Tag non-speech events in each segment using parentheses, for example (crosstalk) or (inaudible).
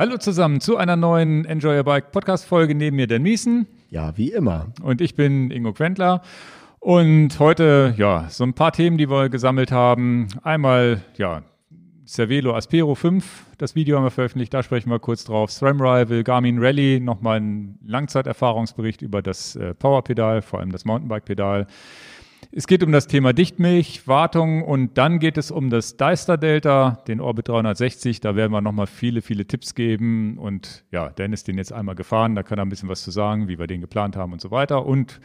Hallo zusammen zu einer neuen Enjoy Your Bike Podcast Folge. Neben mir Dan Miesen. Ja, wie immer. Und ich bin Ingo Quentler. Und heute, ja, so ein paar Themen, die wir gesammelt haben. Einmal, ja, Cervelo Aspero 5, das Video haben wir veröffentlicht, da sprechen wir kurz drauf. SRAM Rival, Garmin Rally, nochmal ein Langzeiterfahrungsbericht über das äh, Powerpedal, vor allem das Mountainbike-Pedal. Es geht um das Thema Dichtmilch, Wartung und dann geht es um das Deister Delta, den Orbit 360. Da werden wir nochmal viele, viele Tipps geben. Und ja, Dennis den jetzt einmal gefahren, da kann er ein bisschen was zu sagen, wie wir den geplant haben und so weiter. Und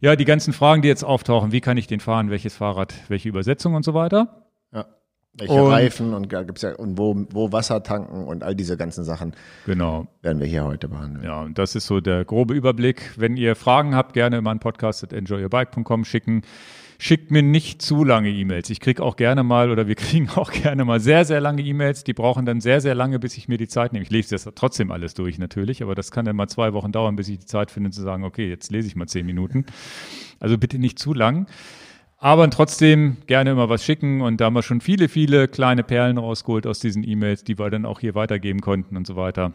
ja, die ganzen Fragen, die jetzt auftauchen, wie kann ich den fahren, welches Fahrrad, welche Übersetzung und so weiter. Ja. Welche und, Reifen und gibt's ja und wo, wo Wasser tanken und all diese ganzen Sachen. Genau. Werden wir hier heute behandeln. Ja, und das ist so der grobe Überblick. Wenn ihr Fragen habt, gerne immer an podcast.enjoyyourbike.com schicken. Schickt mir nicht zu lange E-Mails. Ich kriege auch gerne mal oder wir (laughs) kriegen auch gerne mal sehr, sehr lange E-Mails. Die brauchen dann sehr, sehr lange, bis ich mir die Zeit nehme. Ich lese das trotzdem alles durch natürlich, aber das kann dann mal zwei Wochen dauern, bis ich die Zeit finde zu sagen, okay, jetzt lese ich mal zehn Minuten. Also bitte nicht zu lang. Aber trotzdem gerne immer was schicken und da haben wir schon viele, viele kleine Perlen rausgeholt aus diesen E-Mails, die wir dann auch hier weitergeben konnten und so weiter.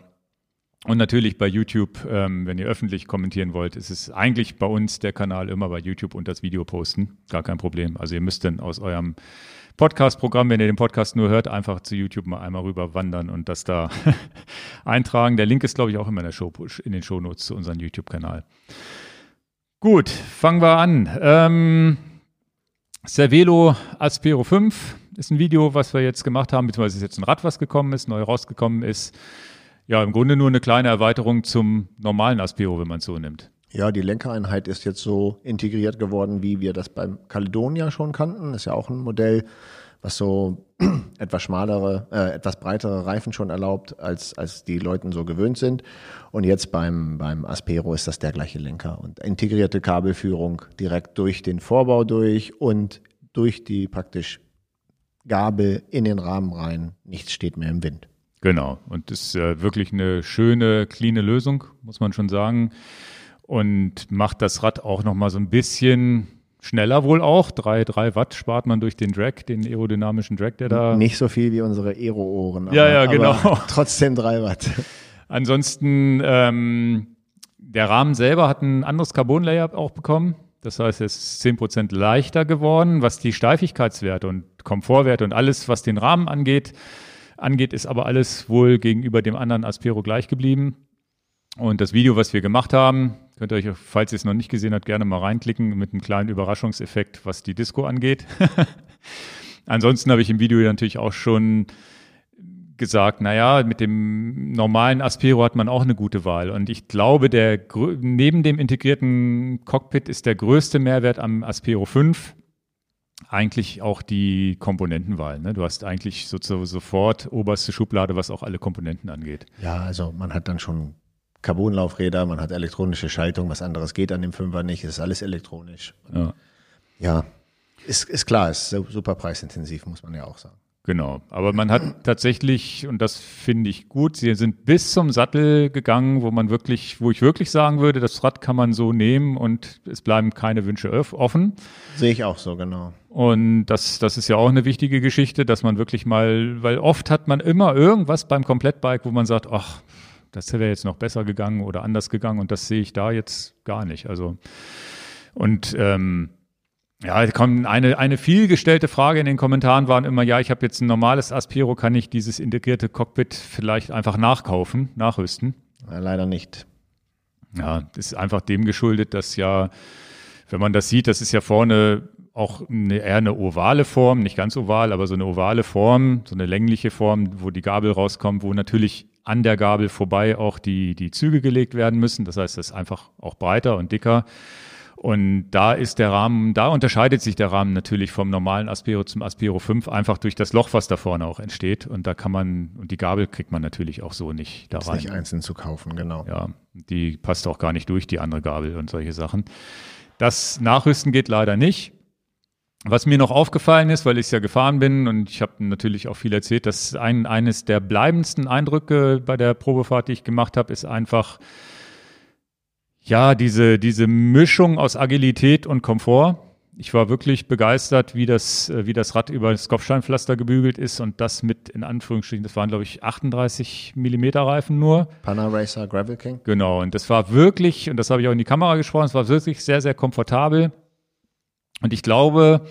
Und natürlich bei YouTube, ähm, wenn ihr öffentlich kommentieren wollt, ist es eigentlich bei uns der Kanal immer bei YouTube und das Video posten. Gar kein Problem. Also ihr müsst dann aus eurem Podcast-Programm, wenn ihr den Podcast nur hört, einfach zu YouTube mal einmal rüber wandern und das da (laughs) eintragen. Der Link ist, glaube ich, auch immer in, der Show, in den Shownotes zu unserem YouTube-Kanal. Gut, fangen wir an. Ähm, Cervelo Aspero 5 ist ein Video, was wir jetzt gemacht haben, beziehungsweise ist jetzt ein Rad, was gekommen ist, neu rausgekommen ist. Ja, im Grunde nur eine kleine Erweiterung zum normalen Aspero, wenn man es so nimmt. Ja, die Lenkereinheit ist jetzt so integriert geworden, wie wir das beim Caledonia schon kannten. Ist ja auch ein Modell, was so (clears throat) etwas schmalere, äh, etwas breitere Reifen schon erlaubt, als, als die Leuten so gewöhnt sind. Und jetzt beim, beim Aspero ist das der gleiche Lenker und integrierte Kabelführung direkt durch den Vorbau durch und durch die praktisch Gabel in den Rahmen rein. Nichts steht mehr im Wind. Genau. Und das ist äh, wirklich eine schöne, clean Lösung, muss man schon sagen. Und macht das Rad auch nochmal so ein bisschen schneller wohl auch. Drei, drei Watt spart man durch den Drag, den aerodynamischen Drag, der da. Nicht so viel wie unsere Aero-Ohren. Ja, ja, genau. (laughs) trotzdem drei Watt. Ansonsten, ähm, der Rahmen selber hat ein anderes Carbon-Layer auch bekommen. Das heißt, es ist 10% leichter geworden, was die Steifigkeitswerte und Komfortwerte und alles, was den Rahmen angeht, angeht, ist aber alles wohl gegenüber dem anderen Aspero gleich geblieben. Und das Video, was wir gemacht haben, könnt ihr euch, falls ihr es noch nicht gesehen habt, gerne mal reinklicken mit einem kleinen Überraschungseffekt, was die Disco angeht. (laughs) Ansonsten habe ich im Video natürlich auch schon gesagt, naja, mit dem normalen Aspero hat man auch eine gute Wahl. Und ich glaube, der neben dem integrierten Cockpit ist der größte Mehrwert am Aspero 5 eigentlich auch die Komponentenwahl. Ne? Du hast eigentlich so, sofort oberste Schublade, was auch alle Komponenten angeht. Ja, also man hat dann schon Carbonlaufräder, man hat elektronische Schaltung, was anderes geht an dem Fünfer nicht, es ist alles elektronisch. Ja, ja ist, ist klar, ist super preisintensiv, muss man ja auch sagen. Genau, aber man hat tatsächlich, und das finde ich gut, sie sind bis zum Sattel gegangen, wo man wirklich, wo ich wirklich sagen würde, das Rad kann man so nehmen und es bleiben keine Wünsche offen. Sehe ich auch so, genau. Und das, das ist ja auch eine wichtige Geschichte, dass man wirklich mal, weil oft hat man immer irgendwas beim Komplettbike, wo man sagt, ach, das wäre jetzt noch besser gegangen oder anders gegangen und das sehe ich da jetzt gar nicht. Also und ähm, ja, kommt eine, eine vielgestellte Frage in den Kommentaren waren immer, ja, ich habe jetzt ein normales Aspiro, kann ich dieses integrierte Cockpit vielleicht einfach nachkaufen, nachrüsten? Ja, leider nicht. Ja, das ist einfach dem geschuldet, dass ja, wenn man das sieht, das ist ja vorne auch eine, eher eine ovale Form, nicht ganz oval, aber so eine ovale Form, so eine längliche Form, wo die Gabel rauskommt, wo natürlich an der Gabel vorbei auch die, die Züge gelegt werden müssen. Das heißt, es ist einfach auch breiter und dicker. Und da ist der Rahmen, da unterscheidet sich der Rahmen natürlich vom normalen Aspero zum Aspero 5 einfach durch das Loch, was da vorne auch entsteht. Und da kann man, und die Gabel kriegt man natürlich auch so nicht da rein. Nicht einzeln zu kaufen, genau. Ja, die passt auch gar nicht durch, die andere Gabel und solche Sachen. Das Nachrüsten geht leider nicht. Was mir noch aufgefallen ist, weil ich ja gefahren bin und ich habe natürlich auch viel erzählt, dass ein, eines der bleibendsten Eindrücke bei der Probefahrt, die ich gemacht habe, ist einfach, ja, diese, diese Mischung aus Agilität und Komfort. Ich war wirklich begeistert, wie das, wie das Rad über das Kopfsteinpflaster gebügelt ist und das mit, in Anführungsstrichen, das waren, glaube ich, 38 Millimeter Reifen nur. Pana Racer Gravel King. Genau, und das war wirklich, und das habe ich auch in die Kamera gesprochen, es war wirklich sehr, sehr komfortabel. Und ich glaube,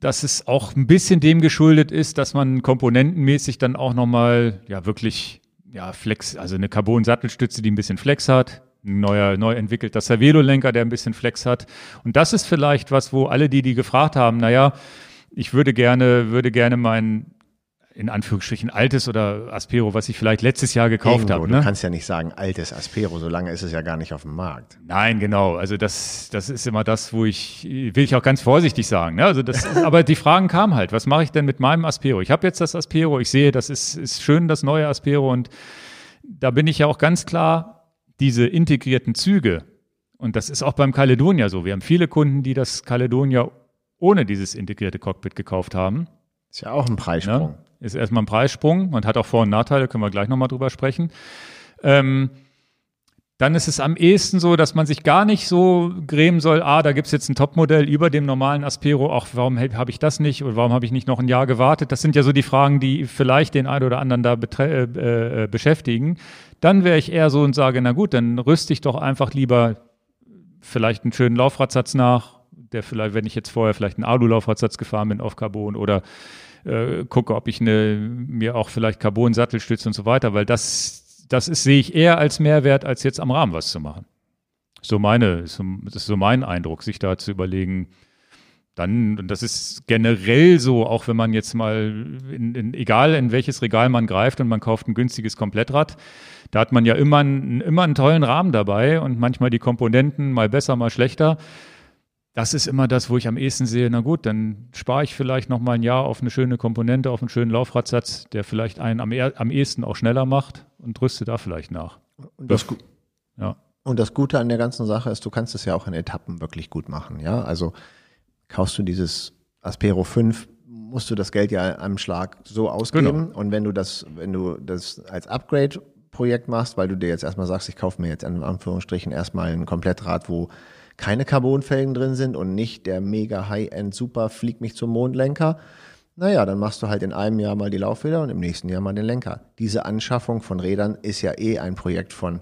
dass es auch ein bisschen dem geschuldet ist, dass man komponentenmäßig dann auch nochmal, ja, wirklich, ja, Flex, also eine Carbon-Sattelstütze, die ein bisschen Flex hat, ein neuer, neu entwickelter Cervelo-Lenker, der ein bisschen Flex hat. Und das ist vielleicht was, wo alle, die die gefragt haben, naja, ich würde gerne, würde gerne mein, in Anführungsstrichen altes oder Aspero, was ich vielleicht letztes Jahr gekauft habe. Ne? Du kannst ja nicht sagen altes Aspero, so lange ist es ja gar nicht auf dem Markt. Nein, genau. Also das, das ist immer das, wo ich, will ich auch ganz vorsichtig sagen. Ne? Also das, aber die Fragen kamen halt, was mache ich denn mit meinem Aspero? Ich habe jetzt das Aspero, ich sehe, das ist, ist schön, das neue Aspero und da bin ich ja auch ganz klar diese integrierten Züge, und das ist auch beim Caledonia so, wir haben viele Kunden, die das Caledonia ohne dieses integrierte Cockpit gekauft haben. Ist ja auch ein Preissprung. Ja, ist erstmal ein Preissprung und hat auch Vor- und Nachteile, können wir gleich nochmal drüber sprechen. Ähm, dann ist es am ehesten so, dass man sich gar nicht so grämen soll, ah, da gibt's jetzt ein Topmodell über dem normalen Aspero, auch warum habe ich das nicht oder warum habe ich nicht noch ein Jahr gewartet? Das sind ja so die Fragen, die vielleicht den einen oder anderen da äh, äh, beschäftigen. Dann wäre ich eher so und sage, na gut, dann rüste ich doch einfach lieber vielleicht einen schönen Laufradsatz nach, der vielleicht, wenn ich jetzt vorher vielleicht einen Alu-Laufradsatz gefahren bin auf Carbon oder äh, gucke, ob ich eine, mir auch vielleicht Carbon-Sattelstütze und so weiter, weil das das ist, sehe ich eher als Mehrwert, als jetzt am Rahmen was zu machen. So meine, das ist so mein Eindruck, sich da zu überlegen, dann, und das ist generell so, auch wenn man jetzt mal, in, in, egal in welches Regal man greift und man kauft ein günstiges Komplettrad, da hat man ja immer, einen, immer einen tollen Rahmen dabei und manchmal die Komponenten mal besser, mal schlechter das ist immer das, wo ich am ehesten sehe, na gut, dann spare ich vielleicht noch mal ein Jahr auf eine schöne Komponente, auf einen schönen Laufradsatz, der vielleicht einen am, am ehesten auch schneller macht und rüste da vielleicht nach. Und das, das, ja. und das Gute an der ganzen Sache ist, du kannst es ja auch in Etappen wirklich gut machen, ja. Also kaufst du dieses Aspero 5, musst du das Geld ja am Schlag so ausgeben. Genau. Und wenn du das, wenn du das als Upgrade Projekt machst, weil du dir jetzt erstmal sagst, ich kaufe mir jetzt in Anführungsstrichen erstmal ein Komplettrad, wo keine Carbonfelgen drin sind und nicht der mega High-End Super fliegt mich zum Mondlenker, naja, dann machst du halt in einem Jahr mal die Laufräder und im nächsten Jahr mal den Lenker. Diese Anschaffung von Rädern ist ja eh ein Projekt von,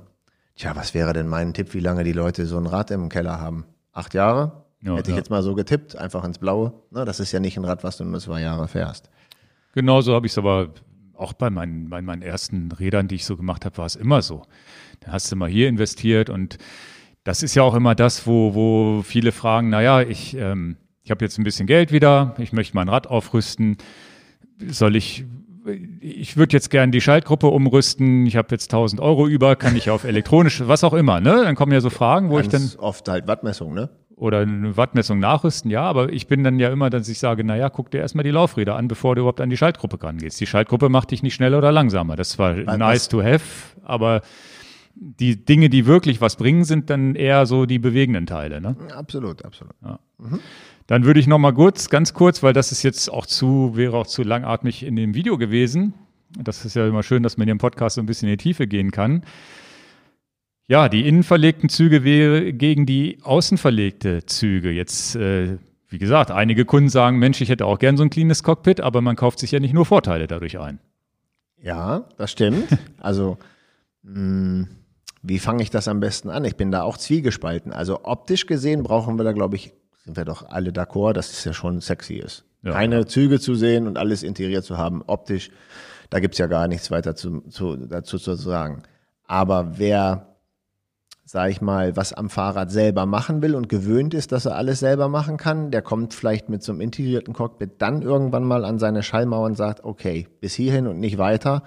tja, was wäre denn mein Tipp, wie lange die Leute so ein Rad im Keller haben? Acht Jahre? Ja, Hätte ich jetzt mal so getippt, einfach ins Blaue. Na, das ist ja nicht ein Rad, was du nur zwei Jahre fährst. Genauso habe ich es aber auch bei meinen, bei meinen ersten Rädern, die ich so gemacht habe, war es immer so. Da hast du mal hier investiert und das ist ja auch immer das, wo, wo viele fragen, naja, ich, ähm, ich habe jetzt ein bisschen Geld wieder, ich möchte mein Rad aufrüsten. Soll ich, ich würde jetzt gerne die Schaltgruppe umrüsten, ich habe jetzt 1000 Euro über, kann ich auf (laughs) elektronisch, was auch immer, ne? Dann kommen ja so Fragen, wo Ganz ich dann. Oft halt Wattmessung, ne? Oder eine Wattmessung nachrüsten, ja, aber ich bin dann ja immer, dass ich sage, naja, guck dir erstmal die Laufräder an, bevor du überhaupt an die Schaltgruppe rangehst. Die Schaltgruppe macht dich nicht schneller oder langsamer. Das war nice to have, aber die Dinge, die wirklich was bringen, sind dann eher so die bewegenden Teile. Ne? Absolut, absolut. Ja. Mhm. Dann würde ich noch mal kurz, ganz kurz, weil das ist jetzt auch zu, wäre auch zu langatmig in dem Video gewesen. Das ist ja immer schön, dass man hier im Podcast so ein bisschen in die Tiefe gehen kann. Ja, die innen verlegten Züge wäre gegen die außen verlegte Züge. Jetzt, äh, wie gesagt, einige Kunden sagen, Mensch, ich hätte auch gern so ein cleanes Cockpit, aber man kauft sich ja nicht nur Vorteile dadurch ein. Ja, das stimmt. (laughs) Also, mh, mm, wie fange ich das am besten an? Ich bin da auch zwiegespalten. Also optisch gesehen brauchen wir da, glaube ich, sind wir doch alle d'accord, dass es ja schon sexy ist. Ja. Keine Züge zu sehen und alles integriert zu haben, optisch, da gibt's ja gar nichts weiter zu, zu, dazu zu sagen. Aber wer, sag ich mal, was am Fahrrad selber machen will und gewöhnt ist, dass er alles selber machen kann, der kommt vielleicht mit so einem integrierten Cockpit dann irgendwann mal an seine Schallmauer und sagt, okay, bis hierhin und nicht weiter,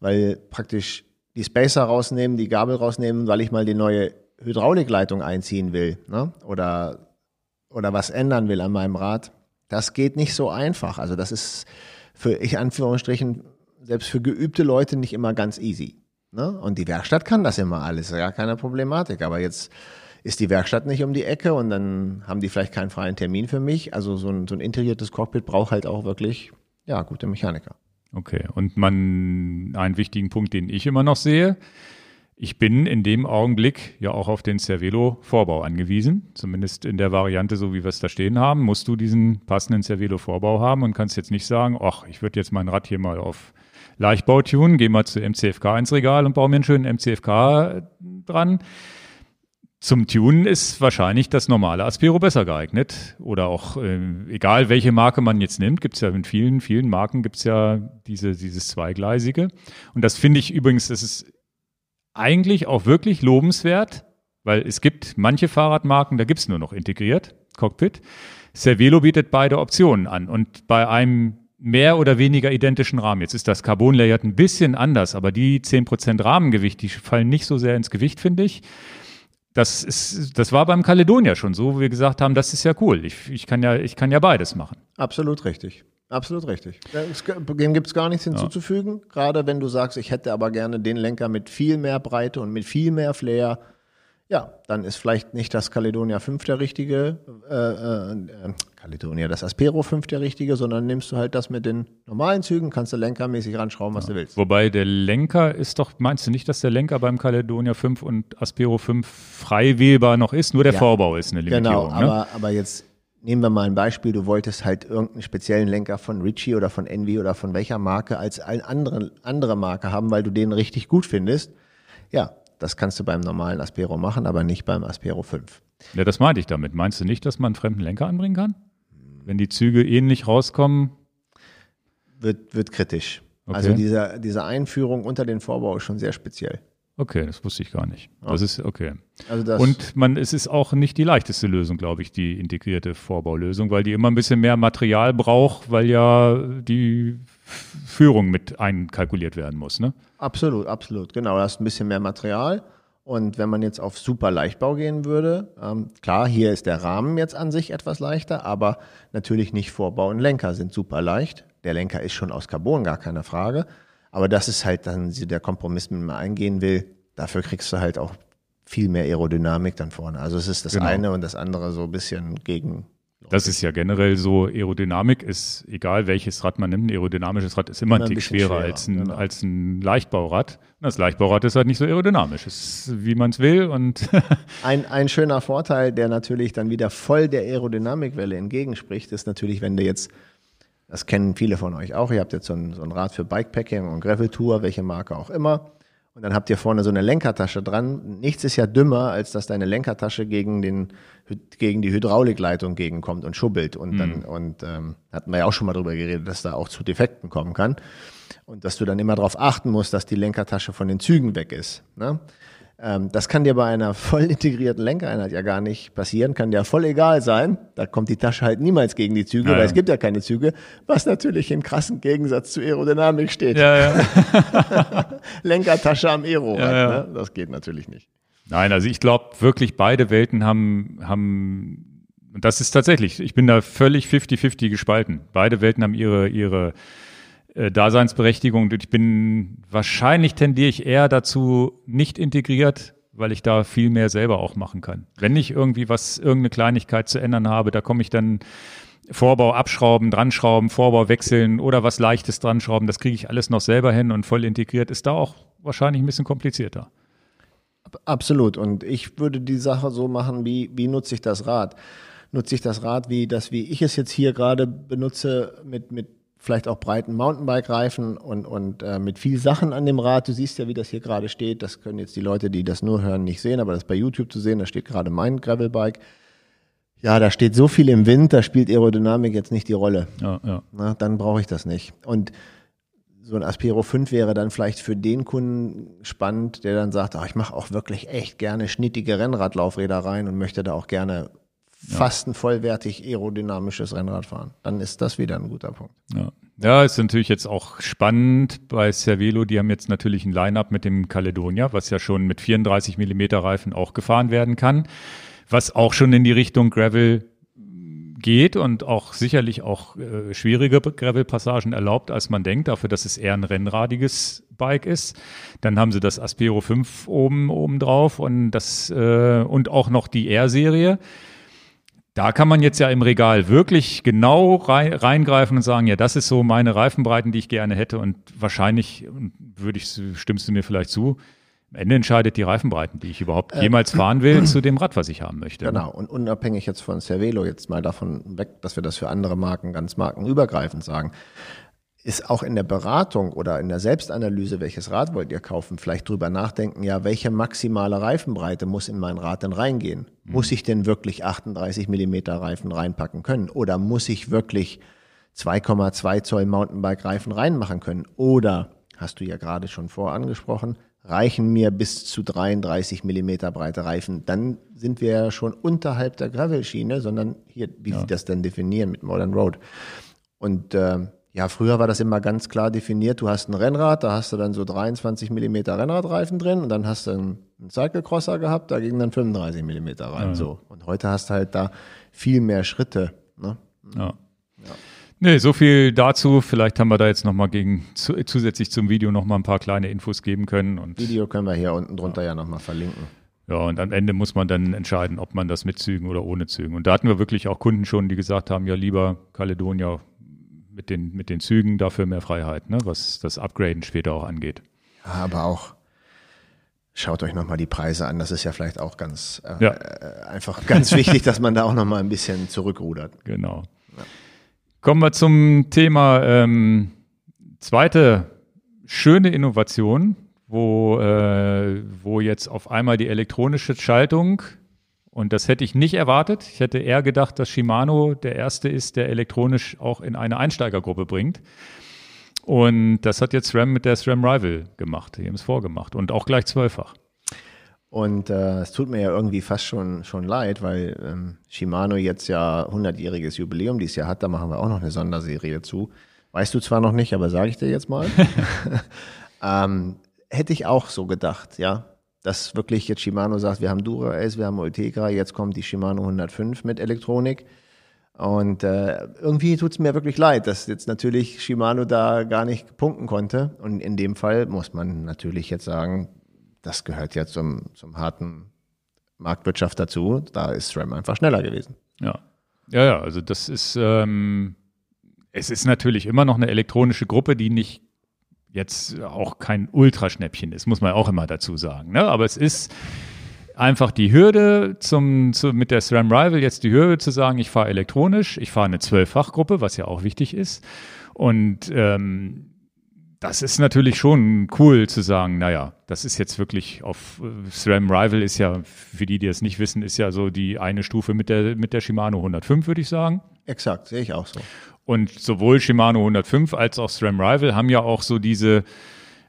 weil praktisch die Spacer rausnehmen, die Gabel rausnehmen, weil ich mal die neue Hydraulikleitung einziehen will ne? oder, oder was ändern will an meinem Rad. Das geht nicht so einfach. Also das ist für, ich Anführungsstrichen, selbst für geübte Leute nicht immer ganz easy. Ne? Und die Werkstatt kann das immer alles, gar keine Problematik. Aber jetzt ist die Werkstatt nicht um die Ecke und dann haben die vielleicht keinen freien Termin für mich. Also so ein, so ein integriertes Cockpit braucht halt auch wirklich, ja, gute Mechaniker. Okay, und man, einen wichtigen Punkt, den ich immer noch sehe, ich bin in dem Augenblick ja auch auf den Cervelo-Vorbau angewiesen. Zumindest in der Variante, so wie wir es da stehen haben, musst du diesen passenden Cervelo-Vorbau haben und kannst jetzt nicht sagen, ach, ich würde jetzt mein Rad hier mal auf Leichtbau tunen, gehe mal zu MCFK ins Regal und baue mir einen schönen MCFK dran. Zum Tunen ist wahrscheinlich das normale Aspero besser geeignet. Oder auch, äh, egal welche Marke man jetzt nimmt, gibt es ja in vielen, vielen Marken gibt es ja diese, dieses Zweigleisige. Und das finde ich übrigens, das ist eigentlich auch wirklich lobenswert, weil es gibt manche Fahrradmarken, da gibt es nur noch integriert, Cockpit. Cervelo bietet beide Optionen an und bei einem mehr oder weniger identischen Rahmen. Jetzt ist das Carbon Layered ein bisschen anders, aber die 10% Rahmengewicht, die fallen nicht so sehr ins Gewicht, finde ich. Das ist, das war beim Caledonia schon so, wo wir gesagt haben, das ist ja cool. Ich, ich kann ja, ich kann ja beides machen. Absolut richtig. Absolut richtig. Dem gibt es gar nichts hinzuzufügen. Ja. Gerade wenn du sagst, ich hätte aber gerne den Lenker mit viel mehr Breite und mit viel mehr Flair. Ja, dann ist vielleicht nicht das Caledonia 5 der richtige, äh, äh, äh, Caledonia, das Aspero 5 der richtige, sondern nimmst du halt das mit den normalen Zügen, kannst du lenkermäßig ranschrauben, was ja. du willst. Wobei der Lenker ist doch, meinst du nicht, dass der Lenker beim Caledonia 5 und Aspero 5 frei wählbar noch ist? Nur der ja. Vorbau ist eine Limitierung. Genau, aber, ne? aber jetzt nehmen wir mal ein Beispiel, du wolltest halt irgendeinen speziellen Lenker von Ritchie oder von Envy oder von welcher Marke als eine andere, andere Marke haben, weil du den richtig gut findest. Ja, das kannst du beim normalen Aspero machen, aber nicht beim Aspero 5. Ja, das meinte ich damit. Meinst du nicht, dass man einen fremden Lenker anbringen kann? Wenn die Züge ähnlich rauskommen? Wird, wird kritisch. Okay. Also diese, diese Einführung unter den Vorbau ist schon sehr speziell. Okay, das wusste ich gar nicht. Das ist okay. Also und man, es ist auch nicht die leichteste Lösung, glaube ich, die integrierte Vorbaulösung, weil die immer ein bisschen mehr Material braucht, weil ja die Führung mit einkalkuliert werden muss. Ne? Absolut, absolut. Genau, da hast ein bisschen mehr Material. Und wenn man jetzt auf super Leichtbau gehen würde, ähm, klar, hier ist der Rahmen jetzt an sich etwas leichter, aber natürlich nicht Vorbau und Lenker sind super leicht. Der Lenker ist schon aus Carbon, gar keine Frage. Aber das ist halt dann der Kompromiss, mit dem man eingehen will. Dafür kriegst du halt auch viel mehr Aerodynamik dann vorne. Also es ist das genau. eine und das andere so ein bisschen gegen. Das ist ja generell so, Aerodynamik ist, egal welches Rad man nimmt, ein aerodynamisches Rad ist immer, immer ein Tick schwerer, schwerer, als ein, genau. als ein Leichtbaurad. Das Leichtbaurad ist halt nicht so aerodynamisch, ist wie man es will. Und (laughs) ein, ein schöner Vorteil, der natürlich dann wieder voll der Aerodynamikwelle entgegenspricht, ist natürlich, wenn du jetzt das kennen viele von euch auch. Ihr habt jetzt so ein, so ein Rad für Bikepacking und Gravel Tour, welche Marke auch immer. Und dann habt ihr vorne so eine Lenkertasche dran. Nichts ist ja dümmer, als dass deine Lenkertasche gegen, den, gegen die Hydraulikleitung gegenkommt und schubbelt. Und dann, mhm. und ähm, hatten wir ja auch schon mal drüber geredet, dass da auch zu Defekten kommen kann. Und dass du dann immer darauf achten musst, dass die Lenkertasche von den Zügen weg ist. Ne? Ähm, das kann dir bei einer (laughs) voll integrierten Lenkereinheit ja gar nicht passieren, kann dir voll egal sein. Da kommt die Tasche halt niemals gegen die Züge, ja, weil ja. es gibt ja keine Züge, was natürlich in krassen Gegensatz zur Aerodynamik steht. Ja, ja. (laughs) Lenkertasche am Aero, ne? das geht natürlich nicht. Nein, also ich glaube wirklich, beide Welten haben, haben, das ist tatsächlich, ich bin da völlig 50-50 gespalten. Beide Welten haben ihre, ihre äh, Daseinsberechtigung. Und ich bin wahrscheinlich tendiere ich eher dazu, nicht integriert, weil ich da viel mehr selber auch machen kann. Wenn ich irgendwie was, irgendeine Kleinigkeit zu ändern habe, da komme ich dann Vorbau abschrauben, dranschrauben, Vorbau wechseln oder was Leichtes dranschrauben. Das kriege ich alles noch selber hin und voll integriert ist da auch wahrscheinlich ein bisschen komplizierter. Absolut. Und ich würde die Sache so machen, wie, wie nutze ich das Rad? Nutze ich das Rad wie das, wie ich es jetzt hier gerade benutze, mit, mit vielleicht auch breiten Mountainbike-Reifen und, und äh, mit viel Sachen an dem Rad. Du siehst ja, wie das hier gerade steht. Das können jetzt die Leute, die das nur hören, nicht sehen, aber das ist bei YouTube zu sehen. Da steht gerade mein Gravelbike. Ja, da steht so viel im Wind, da spielt Aerodynamik jetzt nicht die Rolle. Ja, ja. Na, dann brauche ich das nicht. Und so ein Aspero 5 wäre dann vielleicht für den Kunden spannend, der dann sagt, ach, ich mache auch wirklich echt gerne schnittige Rennradlaufräder rein und möchte da auch gerne fast ein vollwertig aerodynamisches Rennrad fahren. Dann ist das wieder ein guter Punkt. Ja. Ja, ist natürlich jetzt auch spannend bei Cervelo. Die haben jetzt natürlich ein Line-Up mit dem Caledonia, was ja schon mit 34 Millimeter Reifen auch gefahren werden kann, was auch schon in die Richtung Gravel geht und auch sicherlich auch äh, schwierige Gravel-Passagen erlaubt, als man denkt, dafür, dass es eher ein rennradiges Bike ist. Dann haben sie das Aspero 5 oben, oben drauf und das äh, und auch noch die R-Serie. Da kann man jetzt ja im Regal wirklich genau reingreifen und sagen, ja, das ist so meine Reifenbreiten, die ich gerne hätte. Und wahrscheinlich, würde ich, stimmst du mir vielleicht zu, Am Ende entscheidet die Reifenbreiten, die ich überhaupt jemals fahren will, zu dem Rad, was ich haben möchte. Genau, und unabhängig jetzt von Cervelo, jetzt mal davon weg, dass wir das für andere Marken ganz markenübergreifend sagen, ist auch in der Beratung oder in der Selbstanalyse, welches Rad wollt ihr kaufen, vielleicht drüber nachdenken, ja, welche maximale Reifenbreite muss in mein Rad denn reingehen? Mhm. Muss ich denn wirklich 38 Millimeter Reifen reinpacken können? Oder muss ich wirklich 2,2 Zoll Mountainbike-Reifen reinmachen können? Oder, hast du ja gerade schon vor angesprochen, reichen mir bis zu 33 Millimeter breite Reifen. Dann sind wir ja schon unterhalb der Gravel-Schiene, sondern hier, wie ja. sie das denn definieren mit Modern Road. Und äh, ja, früher war das immer ganz klar definiert. Du hast ein Rennrad, da hast du dann so 23 Millimeter Rennradreifen drin und dann hast du einen, einen Cyclecrosser gehabt, da gingen dann 35 Millimeter rein. Ja. So. Und heute hast du halt da viel mehr Schritte. Ne? Ja. Nee, so viel dazu. Vielleicht haben wir da jetzt nochmal gegen, zu, zusätzlich zum Video nochmal ein paar kleine Infos geben können. Und, Video können wir hier unten drunter ja, ja nochmal verlinken. Ja, und am Ende muss man dann entscheiden, ob man das mit Zügen oder ohne Zügen. Und da hatten wir wirklich auch Kunden schon, die gesagt haben, ja, lieber Caledonia mit den, mit den Zügen, dafür mehr Freiheit, ne, was das Upgraden später auch angeht. Aber auch Schaut euch nochmal die Preise an. Das ist ja vielleicht auch ganz äh, ja. äh, einfach (laughs) ganz wichtig, dass man da auch nochmal ein bisschen zurückrudert. Genau. Kommen wir zum Thema ähm, zweite schöne Innovation, wo, äh, wo jetzt auf einmal die elektronische Schaltung, und das hätte ich nicht erwartet, ich hätte eher gedacht, dass Shimano der erste ist, der elektronisch auch in eine Einsteigergruppe bringt. Und das hat jetzt SRAM mit der SRAM Rival gemacht, die haben es vorgemacht und auch gleich zwölffach. Und äh, es tut mir ja irgendwie fast schon, schon leid, weil ähm, Shimano jetzt ja 100-jähriges Jubiläum dieses Jahr hat. Da machen wir auch noch eine Sonderserie zu. Weißt du zwar noch nicht, aber sage ich dir jetzt mal. (laughs) ähm, hätte ich auch so gedacht, ja. Dass wirklich jetzt Shimano sagt, wir haben Dura S, wir haben Ultegra, jetzt kommt die Shimano 105 mit Elektronik. Und äh, irgendwie tut es mir wirklich leid, dass jetzt natürlich Shimano da gar nicht punkten konnte. Und in dem Fall muss man natürlich jetzt sagen, das gehört ja zum, zum harten Marktwirtschaft dazu. Da ist SRAM einfach schneller gewesen. Ja, ja, ja. Also das ist, ähm, es ist natürlich immer noch eine elektronische Gruppe, die nicht jetzt auch kein Ultraschnäppchen ist, muss man auch immer dazu sagen. Ne? Aber es ist einfach die Hürde zum, zu, mit der SRAM Rival jetzt die Hürde zu sagen, ich fahre elektronisch, ich fahre eine Zwölffachgruppe, was ja auch wichtig ist. Und ähm, das ist natürlich schon cool zu sagen, naja, das ist jetzt wirklich auf äh, SRAM Rival ist ja, für die, die es nicht wissen, ist ja so die eine Stufe mit der, mit der Shimano 105, würde ich sagen. Exakt, sehe ich auch so. Und sowohl Shimano 105 als auch SRAM Rival haben ja auch so diese,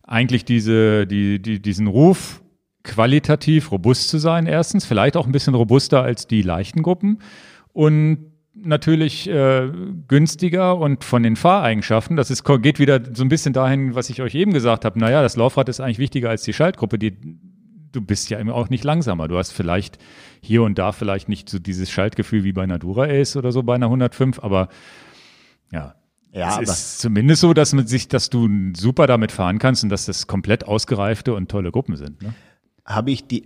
eigentlich diese, die, die, diesen Ruf, qualitativ robust zu sein, erstens, vielleicht auch ein bisschen robuster als die leichten Gruppen. Und natürlich äh, günstiger und von den Fahreigenschaften, das ist, geht wieder so ein bisschen dahin, was ich euch eben gesagt habe, naja, das Laufrad ist eigentlich wichtiger als die Schaltgruppe, die, du bist ja auch nicht langsamer. Du hast vielleicht hier und da vielleicht nicht so dieses Schaltgefühl wie bei einer Dura Ace oder so bei einer 105, aber ja, ja, es ist zumindest so, dass man sich, dass du super damit fahren kannst und dass das komplett ausgereifte und tolle Gruppen sind. Ne? Habe ich die,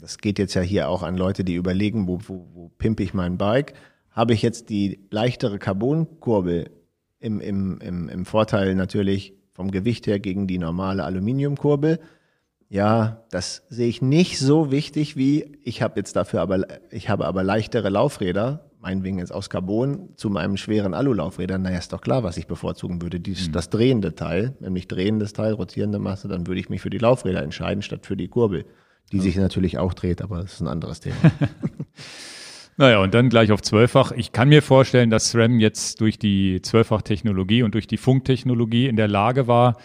das geht jetzt ja hier auch an Leute, die überlegen, wo, wo, wo pimpe ich mein Bike? Habe ich jetzt die leichtere Carbonkurbel im, im, im, im Vorteil natürlich vom Gewicht her gegen die normale Aluminiumkurbel. Ja, das sehe ich nicht so wichtig wie ich habe jetzt dafür aber ich habe aber leichtere Laufräder, meinetwegen jetzt aus Carbon zu meinem schweren Alulaufrädern. Naja, ist doch klar, was ich bevorzugen würde. Dies, mhm. Das drehende Teil, nämlich drehendes Teil, rotierende Masse, dann würde ich mich für die Laufräder entscheiden statt für die Kurbel, die mhm. sich natürlich auch dreht, aber das ist ein anderes Thema. (laughs) Naja, und dann gleich auf zwölffach. Ich kann mir vorstellen, dass SRAM jetzt durch die Zwölffach-Technologie und durch die Funktechnologie in der Lage war,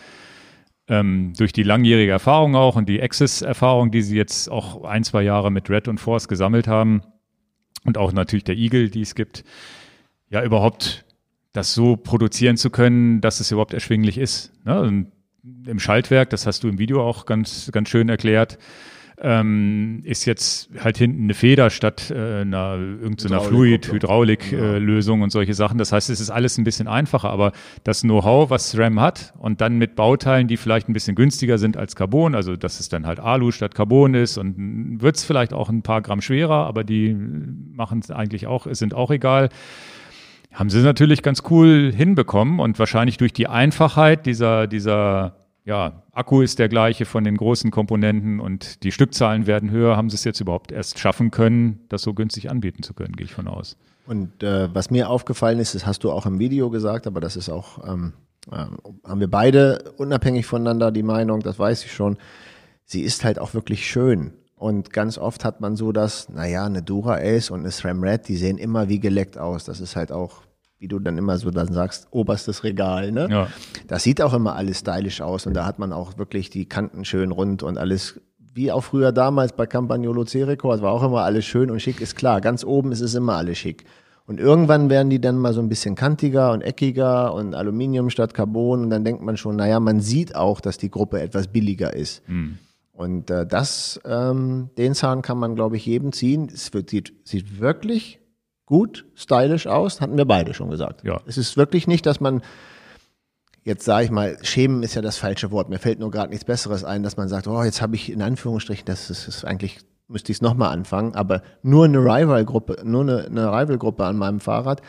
ähm, durch die langjährige Erfahrung auch und die Access-Erfahrung, die sie jetzt auch ein, zwei Jahre mit Red und Force gesammelt haben und auch natürlich der Eagle, die es gibt, ja überhaupt das so produzieren zu können, dass es überhaupt erschwinglich ist. Ne? Im Schaltwerk, das hast du im Video auch ganz, ganz schön erklärt, ähm, ist jetzt halt hinten eine Feder statt äh, einer irgendeiner Fluid-Hydraulik-Lösung äh, und solche Sachen. Das heißt, es ist alles ein bisschen einfacher, aber das Know-how, was SRAM hat und dann mit Bauteilen, die vielleicht ein bisschen günstiger sind als Carbon, also dass es dann halt Alu statt Carbon ist und wird es vielleicht auch ein paar Gramm schwerer, aber die machen es eigentlich auch, sind auch egal. Haben sie natürlich ganz cool hinbekommen und wahrscheinlich durch die Einfachheit dieser, dieser ja, Akku ist der gleiche von den großen Komponenten und die Stückzahlen werden höher. Haben sie es jetzt überhaupt erst schaffen können, das so günstig anbieten zu können, gehe ich von aus. Und äh, was mir aufgefallen ist, das hast du auch im Video gesagt, aber das ist auch, ähm, äh, haben wir beide unabhängig voneinander die Meinung, das weiß ich schon, sie ist halt auch wirklich schön. Und ganz oft hat man so das, naja, eine Dura Ace und eine SRAM Red, die sehen immer wie geleckt aus. Das ist halt auch wie du dann immer so dann sagst, oberstes Regal. Ne? Ja. Das sieht auch immer alles stylisch aus und da hat man auch wirklich die Kanten schön rund und alles wie auch früher damals bei Campagnolo C-Record, war auch immer alles schön und schick, ist klar. Ganz oben ist es immer alles schick. Und irgendwann werden die dann mal so ein bisschen kantiger und eckiger und Aluminium statt Carbon und dann denkt man schon, naja, man sieht auch, dass die Gruppe etwas billiger ist. Mhm. Und äh, das, ähm, den Zahn kann man, glaube ich, jedem ziehen. Es wird, sieht, sieht wirklich gut, stylisch aus, hatten wir beide schon gesagt. Ja. Es ist wirklich nicht, dass man, jetzt sage ich mal, schämen ist ja das falsche Wort, mir fällt nur gerade nichts Besseres ein, dass man sagt, oh, jetzt habe ich in Anführungsstrichen, das ist, ist eigentlich, müsste ich es nochmal anfangen, aber nur eine Rival-Gruppe, nur eine, eine Rival-Gruppe an meinem Fahrrad.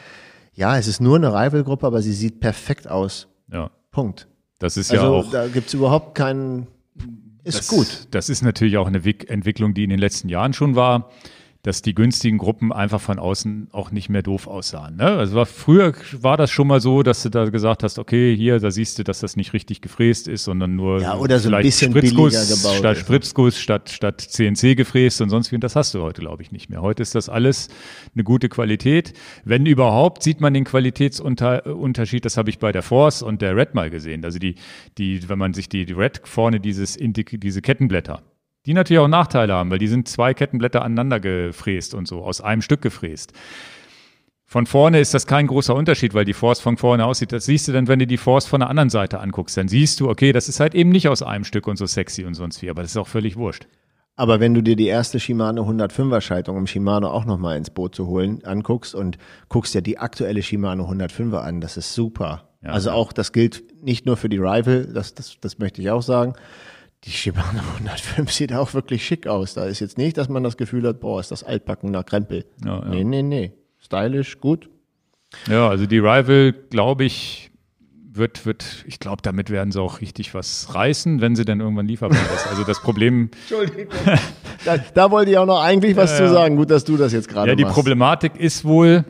Ja, es ist nur eine Rival-Gruppe, aber sie sieht perfekt aus. Ja. Punkt. Das ist also, ja auch. Da gibt es überhaupt keinen. Ist das, gut. Das ist natürlich auch eine Entwicklung, die in den letzten Jahren schon war dass die günstigen Gruppen einfach von außen auch nicht mehr doof aussahen. Ne? Also war, früher war das schon mal so, dass du da gesagt hast, okay, hier, da siehst du, dass das nicht richtig gefräst ist, sondern nur ja, oder so ein bisschen Spritzguss gebaut statt Spritzguss, statt, statt CNC gefräst und sonst wie. Und das hast du heute, glaube ich, nicht mehr. Heute ist das alles eine gute Qualität. Wenn überhaupt, sieht man den Qualitätsunterschied. Das habe ich bei der Force und der Red mal gesehen. Also die, die, wenn man sich die, die Red vorne dieses, diese Kettenblätter, die natürlich auch Nachteile haben, weil die sind zwei Kettenblätter aneinander gefräst und so, aus einem Stück gefräst. Von vorne ist das kein großer Unterschied, weil die Force von vorne aussieht. Das siehst du dann, wenn du die Force von der anderen Seite anguckst. Dann siehst du, okay, das ist halt eben nicht aus einem Stück und so sexy und sonst wie, aber das ist auch völlig wurscht. Aber wenn du dir die erste Shimano 105er Schaltung, um Shimano auch nochmal ins Boot zu holen, anguckst und guckst dir die aktuelle Shimano 105er an, das ist super. Ja, also auch, das gilt nicht nur für die Rival, das, das, das möchte ich auch sagen, die Shimano 105 (laughs) sieht auch wirklich schick aus. Da ist jetzt nicht, dass man das Gefühl hat, boah, ist das altbacken nach Krempel. Ja, ja. Nee, nee, nee. Stylisch, gut. Ja, also die Rival, glaube ich, wird, wird, ich glaube, damit werden sie auch richtig was reißen, wenn sie dann irgendwann lieferbar ist. Also das Problem. (laughs) Entschuldigung. da, da, wollte ich auch noch eigentlich was ja, zu sagen. Gut, dass du das jetzt gerade Ja, die machst. Problematik ist wohl,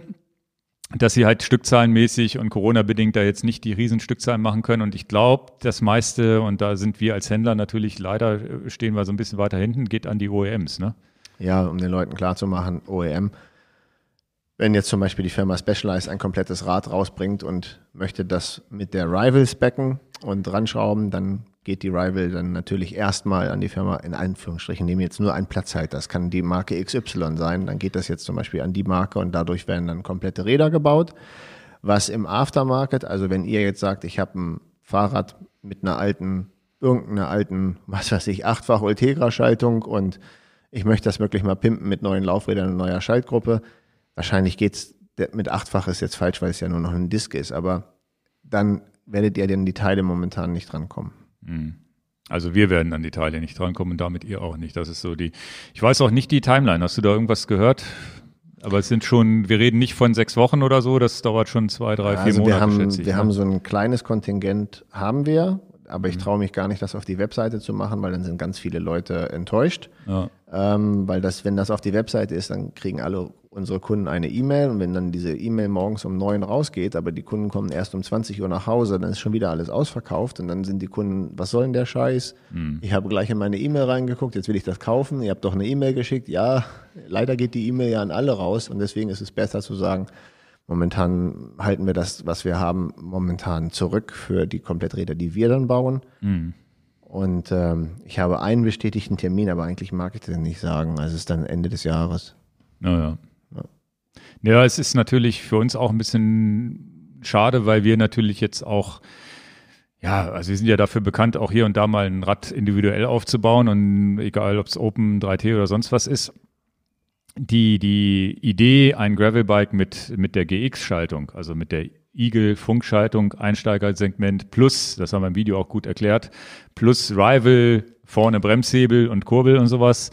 dass sie halt stückzahlenmäßig und Corona-bedingt da jetzt nicht die Riesenstückzahlen machen können. Und ich glaube, das meiste, und da sind wir als Händler natürlich leider, äh, stehen wir so ein bisschen weiter hinten, geht an die OEMs, ne? Ja, um den Leuten klarzumachen, OEM. Wenn jetzt zum Beispiel die Firma Specialized ein komplettes Rad rausbringt und möchte das mit der Rival specken und dran schrauben, dann geht die Rival dann natürlich erstmal an die Firma, in Anführungsstrichen, nehmen jetzt nur einen Platzhalter. Das kann die Marke XY sein. Dann geht das jetzt zum Beispiel an die Marke und dadurch werden dann komplette Räder gebaut. Was im Aftermarket, also wenn ihr jetzt sagt, ich habe ein Fahrrad mit einer alten, irgendeiner alten, was weiß ich, achtfach Ultegra-Schaltung und ich möchte das wirklich mal pimpen mit neuen Laufrädern und neuer Schaltgruppe. Wahrscheinlich geht's mit achtfach ist jetzt falsch, weil es ja nur noch ein Disk ist, aber dann werdet ihr denn die Teile momentan nicht drankommen. Hm. Also wir werden an die Teile nicht drankommen und damit ihr auch nicht. Das ist so die. Ich weiß auch nicht die Timeline. Hast du da irgendwas gehört? Aber es sind schon, wir reden nicht von sechs Wochen oder so, das dauert schon zwei, drei, vier also Monate. Wir haben, ich, wir ne? haben so ein kleines Kontingent, haben wir, aber ich mhm. traue mich gar nicht, das auf die Webseite zu machen, weil dann sind ganz viele Leute enttäuscht. Ja. Ähm, weil das, wenn das auf die Webseite ist, dann kriegen alle unsere Kunden eine E-Mail und wenn dann diese E-Mail morgens um neun rausgeht, aber die Kunden kommen erst um 20 Uhr nach Hause, dann ist schon wieder alles ausverkauft und dann sind die Kunden, was soll denn der Scheiß? Mhm. Ich habe gleich in meine E-Mail reingeguckt, jetzt will ich das kaufen, ihr habt doch eine E-Mail geschickt. Ja, leider geht die E-Mail ja an alle raus und deswegen ist es besser zu sagen, momentan halten wir das, was wir haben, momentan zurück für die Kompletträder, die wir dann bauen. Mhm. Und ähm, ich habe einen bestätigten Termin, aber eigentlich mag ich den nicht sagen. Also es ist dann Ende des Jahres. Naja. Ja, es ist natürlich für uns auch ein bisschen schade, weil wir natürlich jetzt auch ja, also wir sind ja dafür bekannt, auch hier und da mal ein Rad individuell aufzubauen und egal, ob es Open 3T oder sonst was ist. Die, die Idee, ein Gravelbike mit, mit der GX-Schaltung, also mit der Eagle-Funkschaltung, Einsteigersegment plus, das haben wir im Video auch gut erklärt, plus Rival, vorne Bremshebel und Kurbel und sowas,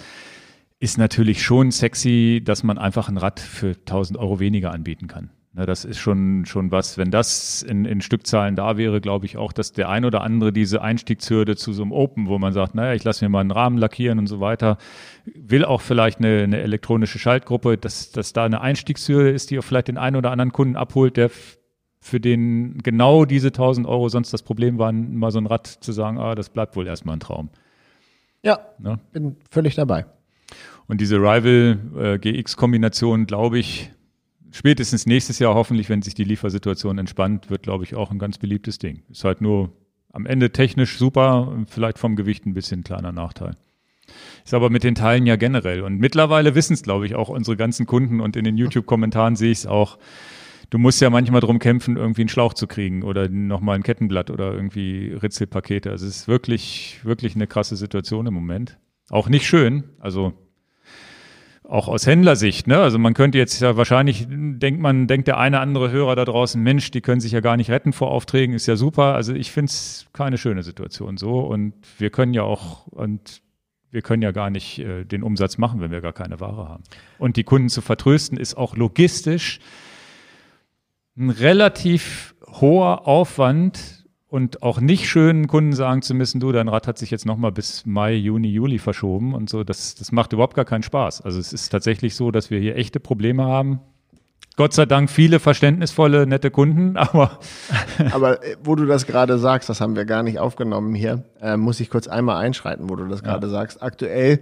ist natürlich schon sexy, dass man einfach ein Rad für 1000 Euro weniger anbieten kann. Das ist schon, schon was. Wenn das in, in Stückzahlen da wäre, glaube ich auch, dass der ein oder andere diese Einstiegshürde zu so einem Open, wo man sagt, naja, ich lasse mir mal einen Rahmen lackieren und so weiter, will auch vielleicht eine, eine elektronische Schaltgruppe, dass, dass da eine Einstiegshürde ist, die auch vielleicht den einen oder anderen Kunden abholt, der für den genau diese 1000 Euro sonst das Problem waren, mal so ein Rad zu sagen, ah, das bleibt wohl erstmal ein Traum. Ja, ne? bin völlig dabei. Und diese Rival äh, glaube ich, spätestens nächstes Jahr hoffentlich, wenn sich die Liefersituation entspannt, wird, glaube ich, auch ein ganz beliebtes Ding. Ist halt nur am Ende technisch super, vielleicht vom Gewicht ein bisschen kleiner Nachteil. Ist aber mit den Teilen ja generell. Und mittlerweile wissen es, glaube ich, auch unsere ganzen Kunden und in den YouTube-Kommentaren sehe ich es auch. Du musst ja manchmal drum kämpfen, irgendwie einen Schlauch zu kriegen oder nochmal ein Kettenblatt oder irgendwie Ritzelpakete. Also es ist wirklich, wirklich eine krasse Situation im Moment. Auch nicht schön. Also auch aus Händlersicht, ne? Also man könnte jetzt ja wahrscheinlich, denkt man, denkt der eine andere Hörer da draußen, Mensch, die können sich ja gar nicht retten vor Aufträgen, ist ja super. Also ich finde es keine schöne Situation so. Und wir können ja auch, und wir können ja gar nicht äh, den Umsatz machen, wenn wir gar keine Ware haben. Und die Kunden zu vertrösten, ist auch logistisch ein relativ hoher Aufwand, und auch nicht schön, Kunden sagen zu müssen, du, dein Rad hat sich jetzt nochmal bis Mai, Juni, Juli verschoben und so. Das, das macht überhaupt gar keinen Spaß. Also es ist tatsächlich so, dass wir hier echte Probleme haben. Gott sei Dank viele verständnisvolle, nette Kunden, (laughs) aber. aber äh, wo du das gerade sagst, das haben wir gar nicht aufgenommen hier, äh, muss ich kurz einmal einschreiten, wo du das gerade ja. sagst. Aktuell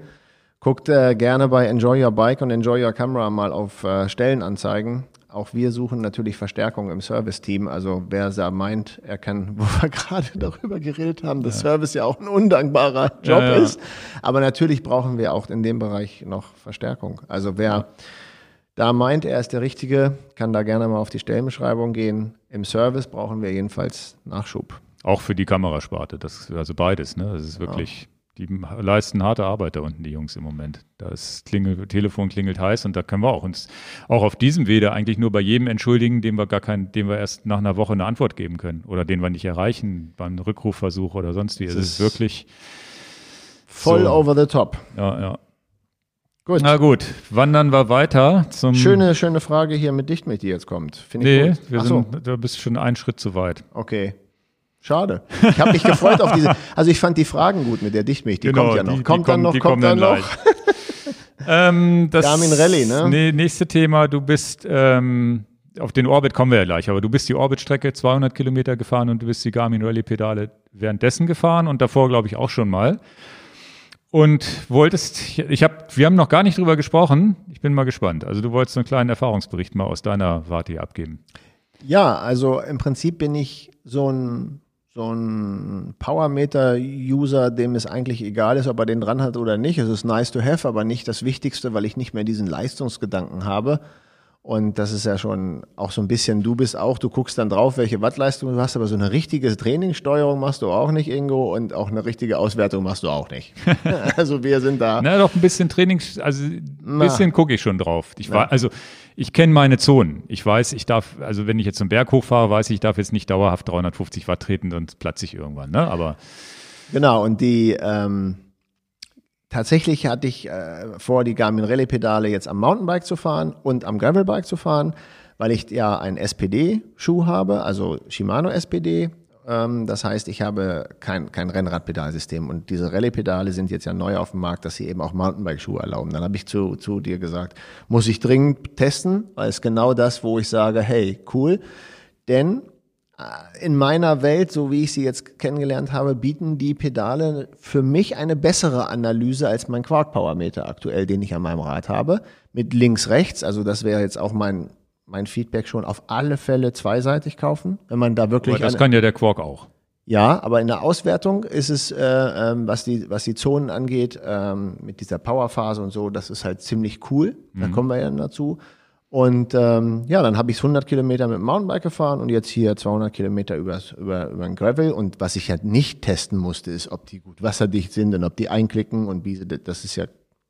guckt äh, gerne bei Enjoy Your Bike und Enjoy Your Camera mal auf äh, Stellenanzeigen auch wir suchen natürlich Verstärkung im Service-Team. Also wer da meint, er kann, wo wir (laughs) gerade darüber geredet haben, dass ja. Service ja auch ein undankbarer Job ja, ja. ist. Aber natürlich brauchen wir auch in dem Bereich noch Verstärkung. Also wer da meint, er ist der Richtige, kann da gerne mal auf die Stellenbeschreibung gehen. Im Service brauchen wir jedenfalls Nachschub. Auch für die Kamerasparte, das also beides, ne? Das ist wirklich die leisten harte Arbeit da unten, die Jungs im Moment. Das Klingel, Telefon klingelt heiß und da können wir auch uns auch auf diesem Wege eigentlich nur bei jedem entschuldigen, dem wir gar kein, dem wir erst nach einer Woche eine Antwort geben können oder den wir nicht erreichen beim Rückrufversuch oder sonst wie. Es ist wirklich voll so. over the top. Ja, ja. Gut. Na gut, wandern wir weiter zum. Schöne, schöne Frage hier mit Dichtmilch, die jetzt kommt. Finde ich nee, gut. wir sind, so. du bist schon einen Schritt zu weit. Okay. Schade. Ich habe mich gefreut auf diese. (laughs) Also ich fand die Fragen gut mit der Dichtmilch. Die genau, kommt ja noch. Die, kommt die dann noch, kommt dann, dann noch. (laughs) ähm, das Garmin Rallye, ne? Nee, nächste Thema. Du bist ähm, auf den Orbit kommen wir ja gleich, aber du bist die Orbit-Strecke 200 Kilometer gefahren und du bist die Garmin Rallye-Pedale währenddessen gefahren und davor glaube ich auch schon mal. Und wolltest, ich habe, wir haben noch gar nicht drüber gesprochen. Ich bin mal gespannt. Also du wolltest einen kleinen Erfahrungsbericht mal aus deiner Warte abgeben. Ja, also im Prinzip bin ich so ein so ein Powermeter-User, dem es eigentlich egal ist, ob er den dran hat oder nicht. Es ist nice to have, aber nicht das Wichtigste, weil ich nicht mehr diesen Leistungsgedanken habe. Und das ist ja schon auch so ein bisschen, du bist auch, du guckst dann drauf, welche Wattleistung du hast, aber so eine richtige Trainingssteuerung machst du auch nicht, Ingo, und auch eine richtige Auswertung machst du auch nicht. (laughs) also wir sind da. Na, doch ein bisschen Trainings, also ein bisschen gucke ich schon drauf. Ich war, also ich kenne meine Zonen. Ich weiß, ich darf, also wenn ich jetzt einen Berg hochfahre, weiß ich, ich darf jetzt nicht dauerhaft 350 Watt treten, sonst platze ich irgendwann, ne? Aber. Genau, und die, ähm, tatsächlich hatte ich äh, vor, die Garmin Rallye Pedale jetzt am Mountainbike zu fahren und am Gravelbike zu fahren, weil ich ja einen SPD-Schuh habe, also Shimano SPD das heißt, ich habe kein, kein Rennradpedalsystem und diese Rallye-Pedale sind jetzt ja neu auf dem Markt, dass sie eben auch Mountainbike-Schuhe erlauben. Dann habe ich zu, zu dir gesagt, muss ich dringend testen, weil es genau das, wo ich sage, hey, cool. Denn äh, in meiner Welt, so wie ich sie jetzt kennengelernt habe, bieten die Pedale für mich eine bessere Analyse als mein Quark Power Meter aktuell, den ich an meinem Rad habe. Mit links, rechts, also das wäre jetzt auch mein mein Feedback schon auf alle Fälle zweiseitig kaufen, wenn man da wirklich. Aber das kann ja der Quark auch. Ja, aber in der Auswertung ist es, äh, ähm, was die was die Zonen angeht, ähm, mit dieser Powerphase und so, das ist halt ziemlich cool. Mhm. Da kommen wir ja dann dazu. Und ähm, ja, dann habe ich 100 Kilometer mit dem Mountainbike gefahren und jetzt hier 200 Kilometer übers, über über ein Gravel. Und was ich halt nicht testen musste, ist, ob die gut wasserdicht sind und ob die einklicken und wie sie, das ist ja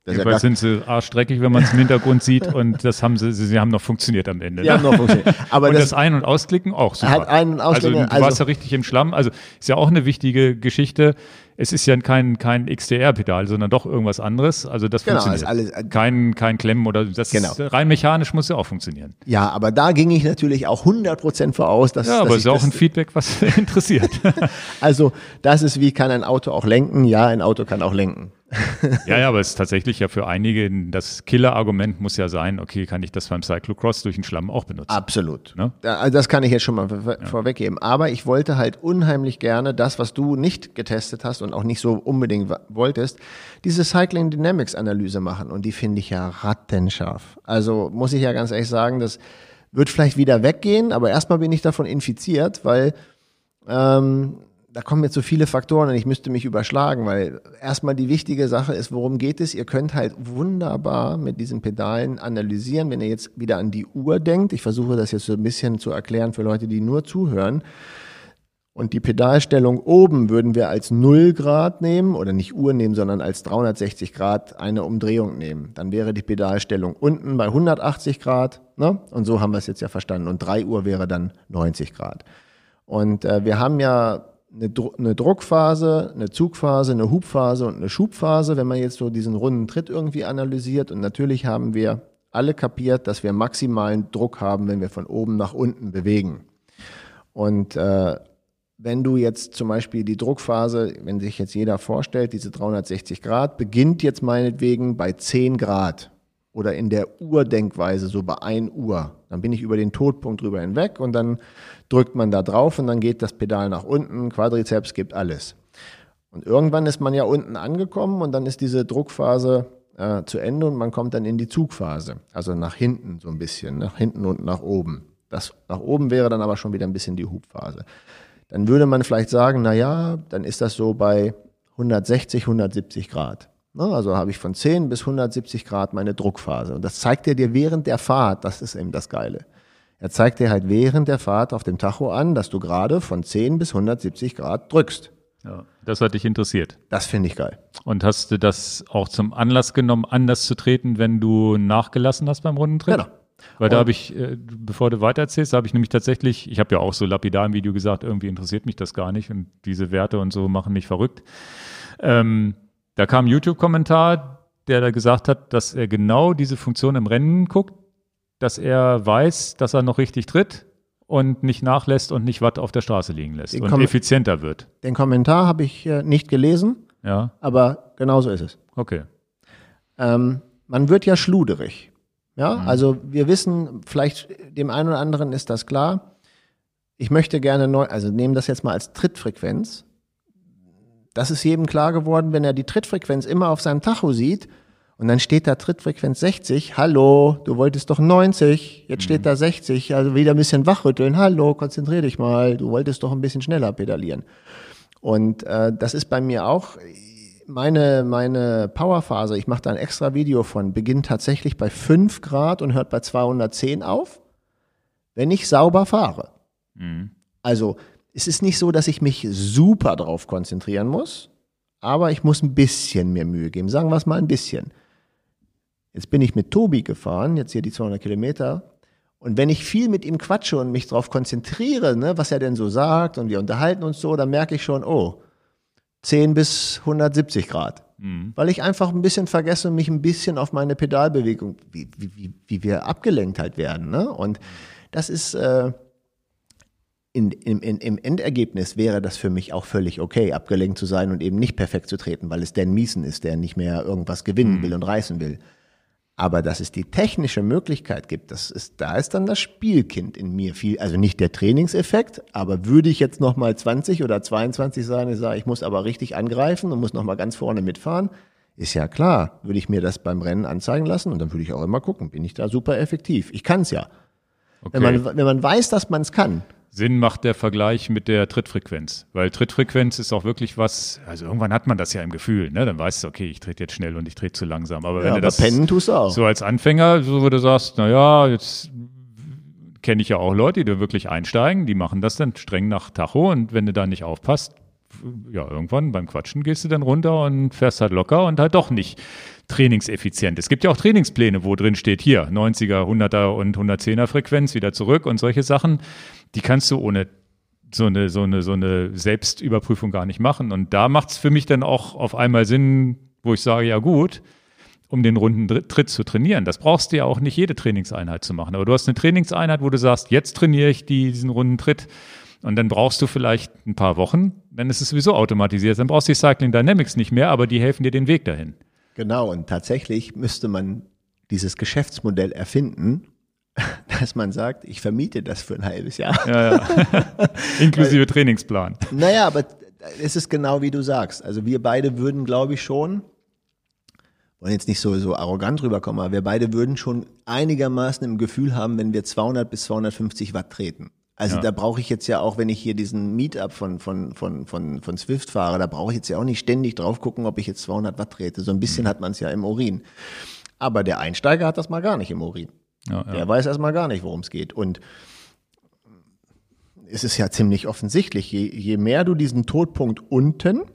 Ja Jedenfalls gar, sind sie arschstreckig, wenn man es im Hintergrund sieht (laughs) und das haben sie, sie haben noch funktioniert am Ende. die haben noch funktioniert. Aber und das, das, Ein- und Ausklicken auch super. Hat Ein- und Ausklicken, Also du also- warst ja richtig im Schlamm. Also ist ja auch eine wichtige Geschichte. Es ist ja kein, kein XDR-Pedal, sondern doch irgendwas anderes. Also das Genau, funktioniert. alles- äh, kein, kein Klemmen oder das Genau. ist, rein mechanisch muss ja auch funktionieren. ja, aber da ging ich natürlich auch 100% voraus, dass, Ja, aber es ist auch ein Feedback, was (laughs) interessiert. (laughs) Also, das ist wie, kann ein Auto auch lenken? Ja, ein Auto kann auch lenken. Ja, ja, aber es ist tatsächlich ja für einige das Killer-Argument muss ja sein, okay, kann ich das beim Cyclocross durch den Schlamm auch benutzen? Absolut. Ne? Also das kann ich jetzt schon mal vor- vorweggeben. Aber ich wollte halt unheimlich gerne das, was du nicht getestet hast und auch nicht so unbedingt wolltest, diese Cycling Dynamics Analyse machen. Und die finde ich ja rattenscharf. Also muss ich ja ganz ehrlich sagen, das wird vielleicht wieder weggehen, aber erstmal bin ich davon infiziert, weil ähm, da kommen jetzt so viele Faktoren und ich müsste mich überschlagen, weil erstmal die wichtige Sache ist, worum geht es? Ihr könnt halt wunderbar mit diesen Pedalen analysieren, wenn ihr jetzt wieder an die Uhr denkt. Ich versuche das jetzt so ein bisschen zu erklären für Leute, die nur zuhören. Und die Pedalstellung oben würden wir als 0 Grad nehmen oder nicht Uhr nehmen, sondern als 360 Grad eine Umdrehung nehmen. Dann wäre die Pedalstellung unten bei 180 Grad. Ne? Und so haben wir es jetzt ja verstanden. Und 3 Uhr wäre dann 90 Grad. Und äh, wir haben ja eine, Dru eine Druckphase, eine Zugphase, eine Hubphase und eine Schubphase, wenn man jetzt so diesen runden Tritt irgendwie analysiert. Und natürlich haben wir alle kapiert, dass wir maximalen Druck haben, wenn wir von oben nach unten bewegen. Und äh, wenn du jetzt zum Beispiel die Druckphase, wenn sich jetzt jeder vorstellt, diese 360 Grad, beginnt jetzt meinetwegen bei 10 Grad oder in der Uhrdenkweise so bei 1 Uhr. Dann bin ich über den Todpunkt drüber hinweg und dann drückt man da drauf und dann geht das Pedal nach unten, Quadrizeps gibt alles. Und irgendwann ist man ja unten angekommen und dann ist diese Druckphase äh, zu Ende und man kommt dann in die Zugphase. Also nach hinten so ein bisschen, nach hinten und nach oben. Das nach oben wäre dann aber schon wieder ein bisschen die Hubphase. Dann würde man vielleicht sagen, na ja, dann ist das so bei 160, 170 Grad. Ne, Also habe ich von 10 bis 170 Grad meine Druckphase. Und das zeigt er dir während der Fahrt. Das ist eben das Geile. Er zeigt dir halt während der Fahrt auf dem Tacho an, dass du gerade von 10 bis 170 Grad drückst. Ja, das hat dich interessiert. Das finde ich geil. Und hast du das auch zum Anlass genommen, anders zu treten, wenn du nachgelassen hast beim Rundentritt? Genau. Weil da habe ich, äh, bevor du weitererzählst, habe ich nämlich tatsächlich, ich habe ja auch so lapidar im Video gesagt, irgendwie interessiert mich das gar nicht und diese Werte und so machen mich verrückt. Ähm, da kam ein YouTube-Kommentar, der da gesagt hat, dass er genau diese Funktion im Rennen guckt, dass er weiß, dass er noch richtig tritt und nicht nachlässt und nicht Watt auf der Straße liegen lässt Den und Kom- effizienter wird. Den Kommentar habe ich äh, nicht gelesen, Ja, aber genauso ist es. okay. Ähm, man wird ja schluderig. Ja, also wir wissen, vielleicht dem einen oder anderen ist das klar. Ich möchte gerne neu, also nehmen das jetzt mal als Trittfrequenz. Das ist jedem klar geworden, wenn er die Trittfrequenz immer auf seinem Tacho sieht und dann steht da Trittfrequenz 60. Hallo, du wolltest doch 90, jetzt steht da 60. Also wieder ein bisschen wachrütteln. Hallo, konzentrier dich mal. Du wolltest doch ein bisschen schneller pedalieren. Und äh, das ist bei mir auch meine, meine Powerphase, ich mache da ein extra Video von, beginnt tatsächlich bei 5 Grad und hört bei 210 auf, wenn ich sauber fahre. Also es ist nicht so, dass ich mich super drauf konzentrieren muss, aber ich muss ein bisschen mehr Mühe geben. Sagen wir es mal ein bisschen. Jetzt bin ich mit Tobi gefahren, jetzt hier die 200 Kilometer. Und wenn ich viel mit ihm quatsche und mich darauf konzentriere, ne, was er denn so sagt und wir unterhalten uns so, dann merke ich schon, oh, 10 bis 170 Grad. Weil ich einfach ein bisschen vergesse und mich ein bisschen auf meine Pedalbewegung, wie, wie, wie, wir abgelenkt halt werden. Ne? Und das ist, äh, in, in, in, im Endergebnis wäre das für mich auch völlig okay, abgelenkt zu sein und eben nicht perfekt zu treten, weil es Dan Miesen ist, der nicht mehr irgendwas gewinnen will und reißen will. Aber dass es die technische Möglichkeit gibt, das ist, da ist dann das Spielkind in mir viel, also nicht der Trainingseffekt, aber würde ich jetzt nochmal 20 oder 22 sein, ich sage, ich muss aber richtig angreifen und muss nochmal ganz vorne mitfahren, ist ja klar, würde ich mir das beim Rennen anzeigen lassen und dann würde ich auch immer gucken, bin ich da super effektiv. Ich kann es ja. okay. Wenn, man, wenn man weiß, dass man es kann, Sinn macht der Vergleich mit der Trittfrequenz, weil Trittfrequenz ist auch wirklich was, also irgendwann hat man das ja im Gefühl, ne? dann weißt du, okay, ich trete jetzt schnell und ich trete zu langsam, aber wenn ja, du aber das pennen tust du auch. so als Anfänger, so wo du sagst, naja, jetzt kenne ich ja auch Leute, die da wirklich einsteigen, die machen das dann streng nach Tacho und wenn du da nicht aufpasst, ja, irgendwann beim Quatschen gehst du dann runter und fährst halt locker und halt doch nicht trainingseffizient. Es gibt ja auch Trainingspläne, wo drin steht, hier 90er, 100er und 110er Frequenz wieder zurück und solche Sachen, die kannst du ohne so eine, so eine, so eine Selbstüberprüfung gar nicht machen. Und da macht es für mich dann auch auf einmal Sinn, wo ich sage, ja gut, um den runden Tritt zu trainieren. Das brauchst du ja auch nicht jede Trainingseinheit zu machen. Aber du hast eine Trainingseinheit, wo du sagst, jetzt trainiere ich die, diesen runden Tritt. Und dann brauchst du vielleicht ein paar Wochen, dann ist es sowieso automatisiert. Dann brauchst du die Cycling Dynamics nicht mehr, aber die helfen dir den Weg dahin. Genau, und tatsächlich müsste man dieses Geschäftsmodell erfinden, (laughs) dass man sagt, ich vermiete das für ein halbes Jahr. Ja, ja. (laughs) Inklusive Weil, Trainingsplan. Naja, aber es ist genau wie du sagst. Also wir beide würden, glaube ich, schon, wollen jetzt nicht so, so arrogant rüberkommen, aber wir beide würden schon einigermaßen im Gefühl haben, wenn wir 200 bis 250 Watt treten. Also ja. da brauche ich jetzt ja auch, wenn ich hier diesen Meetup von, von, von, von, von Swift fahre, da brauche ich jetzt ja auch nicht ständig drauf gucken, ob ich jetzt 200 Watt trete. So ein bisschen mhm. hat man es ja im Urin. Aber der Einsteiger hat das mal gar nicht im Urin. Ja, ja. Der weiß erstmal gar nicht, worum es geht. Und es ist ja ziemlich offensichtlich, je, je mehr du diesen Todpunkt unten,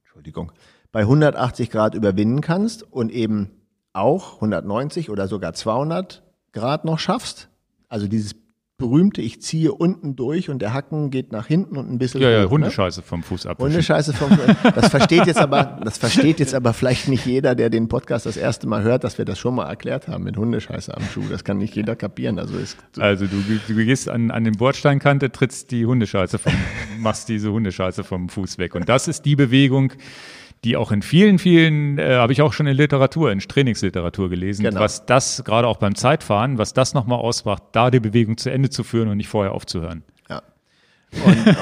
Entschuldigung, bei 180 Grad überwinden kannst und eben auch 190 oder sogar 200 Grad noch schaffst, also dieses berühmte, ich ziehe unten durch und der Hacken geht nach hinten und ein bisschen. Ja, ja, hoch, ne? Hundescheiße ne? vom Fuß ab. Hundescheiße vom Fuß. Das versteht jetzt aber, das versteht jetzt aber vielleicht nicht jeder, der den Podcast das erste Mal hört, dass wir das schon mal erklärt haben mit Hundescheiße am Schuh. Das kann nicht jeder kapieren. Also, ist, also du, du gehst an, an den Bordsteinkante, trittst die Hundescheiße vom, machst diese Hundescheiße vom Fuß weg. Und das ist die Bewegung, die auch in vielen, vielen, äh, habe ich auch schon in Literatur, in Trainingsliteratur gelesen, genau. was das gerade auch beim Zeitfahren, was das nochmal ausmacht, da die Bewegung zu Ende zu führen und nicht vorher aufzuhören. Ja. Und,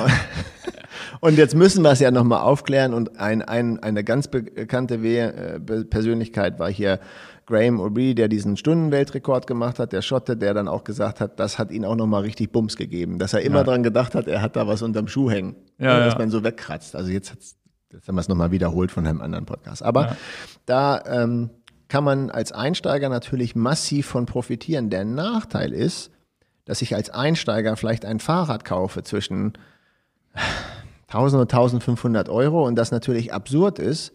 (laughs) und jetzt müssen wir es ja nochmal aufklären und ein, ein, eine ganz bekannte We Persönlichkeit war hier Graham O'Brien, der diesen Stundenweltrekord gemacht hat, der Schotte, der dann auch gesagt hat, das hat ihn auch nochmal richtig Bums gegeben, dass er immer ja. dran gedacht hat, er hat da was unterm Schuh hängen, ja, dass ja. man so wegkratzt. Also jetzt hat's Jetzt haben wir es nochmal wiederholt von einem anderen Podcast. Aber ja. da ähm, kann man als Einsteiger natürlich massiv von profitieren. Der Nachteil ist, dass ich als Einsteiger vielleicht ein Fahrrad kaufe zwischen 1000 und 1500 Euro und das natürlich absurd ist,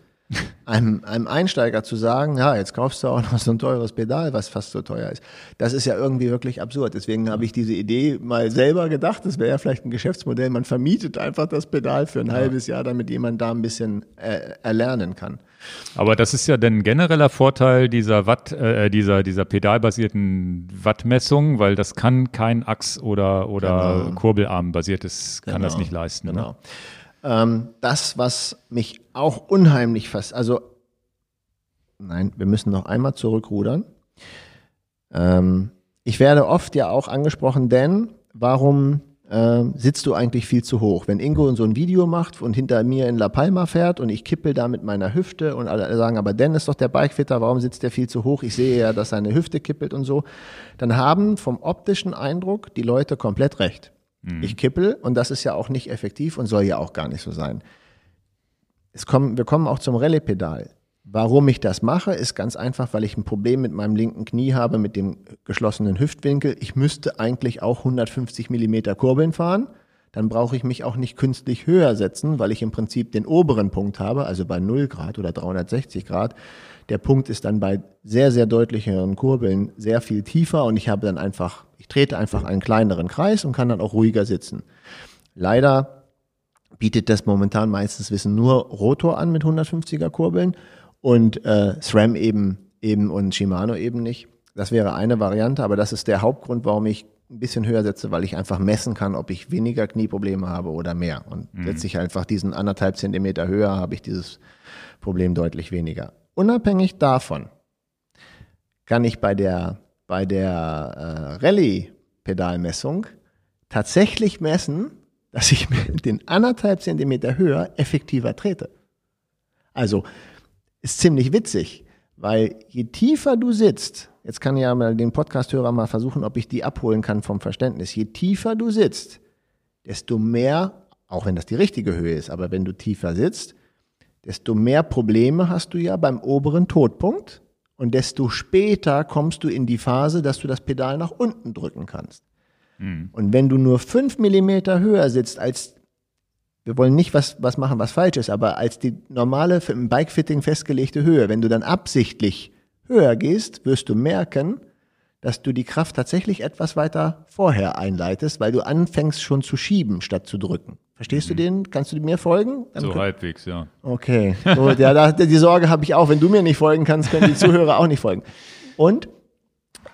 einem, einem Einsteiger zu sagen, ja, jetzt kaufst du auch noch so ein teures Pedal, was fast so teuer ist. Das ist ja irgendwie wirklich absurd. Deswegen habe ich diese Idee mal selber gedacht, das wäre ja vielleicht ein Geschäftsmodell. Man vermietet einfach das Pedal für ein ja. halbes Jahr, damit jemand da ein bisschen äh, erlernen kann. Aber das ist ja ein genereller Vorteil dieser Watt, äh, dieser, dieser pedalbasierten Wattmessung, weil das kann kein Achs- oder, oder genau. Kurbelarm basiertes, kann genau. das nicht leisten. Ne? Genau. Ne? Ähm, das, was mich auch unheimlich fast, also nein, wir müssen noch einmal zurückrudern. Ähm, ich werde oft ja auch angesprochen, denn warum äh, sitzt du eigentlich viel zu hoch? Wenn Ingo so ein Video macht und hinter mir in La Palma fährt und ich kippel da mit meiner Hüfte und alle sagen, aber Dan ist doch der Bikefitter, warum sitzt der viel zu hoch? Ich sehe ja, dass seine Hüfte kippelt und so. Dann haben vom optischen Eindruck die Leute komplett recht. Mhm. Ich kippel und das ist ja auch nicht effektiv und soll ja auch gar nicht so sein. Es kommen, wir kommen auch zum Rallye-Pedal. Warum ich das mache, ist ganz einfach, weil ich ein Problem mit meinem linken Knie habe, mit dem geschlossenen Hüftwinkel. Ich müsste eigentlich auch 150 Millimeter Kurbeln fahren. Dann brauche ich mich auch nicht künstlich höher setzen, weil ich im Prinzip den oberen Punkt habe, also bei 0 Grad oder 360 Grad. Der Punkt ist dann bei sehr, sehr deutlicheren Kurbeln sehr viel tiefer und ich habe dann einfach, trete einfach einen kleineren Kreis und kann dann auch ruhiger sitzen. Leider bietet das momentan meistens Wissen nur Rotor an mit 150er Kurbeln und äh, SRAM eben, eben und Shimano eben nicht. Das wäre eine Variante, aber das ist der Hauptgrund, warum ich ein bisschen höher setze, weil ich einfach messen kann, ob ich weniger Knieprobleme habe oder mehr. Und mhm. setze ich einfach diesen anderthalb Zentimeter höher, habe ich dieses Problem deutlich weniger. Unabhängig davon kann ich bei der, bei der äh, Rallye-Pedalmessung tatsächlich messen, dass ich mit (laughs) den anderthalb Zentimeter höher effektiver trete. Also ist ziemlich witzig, weil je tiefer du sitzt, jetzt kann ja mal den Podcasthörer mal versuchen, ob ich die abholen kann vom Verständnis. Je tiefer du sitzt, desto mehr, auch wenn das die richtige Höhe ist, aber wenn du tiefer sitzt, desto mehr Probleme hast du ja beim oberen Todpunkt und desto später kommst du in die Phase, dass du das Pedal nach unten drücken kannst. Mhm. Und wenn du nur fünf Millimeter höher sitzt als wir wollen nicht was, was machen, was falsch ist, aber als die normale im Bikefitting festgelegte Höhe, wenn du dann absichtlich höher gehst, wirst du merken, dass du die Kraft tatsächlich etwas weiter vorher einleitest, weil du anfängst schon zu schieben statt zu drücken. Verstehst du den? Kannst du mir folgen? Dann So halbwegs, ja. Okay, gut, ja, da, die Sorge habe ich auch. Wenn du mir nicht folgen kannst, können die Zuhörer auch nicht folgen. Und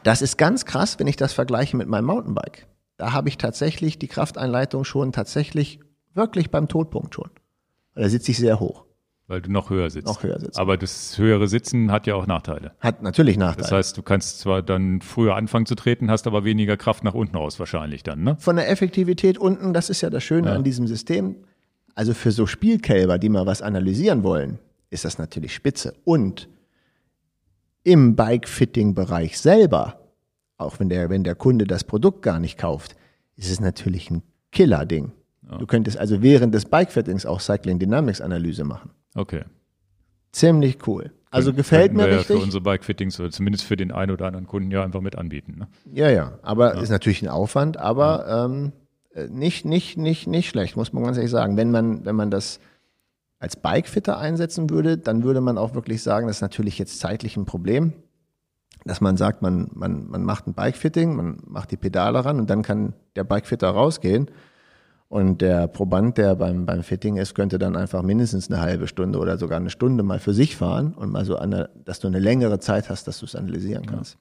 das ist ganz krass, wenn ich das vergleiche mit meinem Mountainbike. Da habe ich tatsächlich die Krafteinleitung schon tatsächlich wirklich beim Todpunkt schon. Da sitze ich sehr hoch. Weil du noch höher sitzt. Noch höher sitzt. Aber das höhere Sitzen hat ja auch Nachteile. Hat natürlich Nachteile. Das heißt, du kannst zwar dann früher anfangen zu treten, hast aber weniger Kraft nach unten raus wahrscheinlich dann, ne? Von der Effektivität unten, das ist ja das Schöne an diesem System. Also für so Spielkälber, die mal was analysieren wollen, ist das natürlich spitze. Und im Bike-Fitting-Bereich selber, auch wenn der, wenn der Kunde das Produkt gar nicht kauft, ist es natürlich ein Killer-Ding. Du könntest also während des Bike-Fittings auch Cycling Dynamics Analyse machen. Okay. Ziemlich cool. Also gefällt mir wir ja richtig. für unsere Bike-Fittings oder zumindest für den einen oder anderen Kunden ja einfach mit anbieten. Ne? Ja, ja, aber ist natürlich ein Aufwand, aber ähm, äh, nicht, nicht, nicht, nicht schlecht, muss man ganz ehrlich sagen. Wenn man, wenn man das als Bikefitter einsetzen würde, dann würde man auch wirklich sagen, das ist natürlich jetzt zeitlich ein Problem, dass man sagt, man, man, man macht ein Bikefitting, man macht die Pedale ran und dann kann der Bikefitter rausgehen. Und der Proband, der beim, beim Fitting ist, könnte dann einfach mindestens eine halbe Stunde oder sogar eine Stunde mal für sich fahren und mal so, eine, dass du eine längere Zeit hast, dass du es analysieren kannst.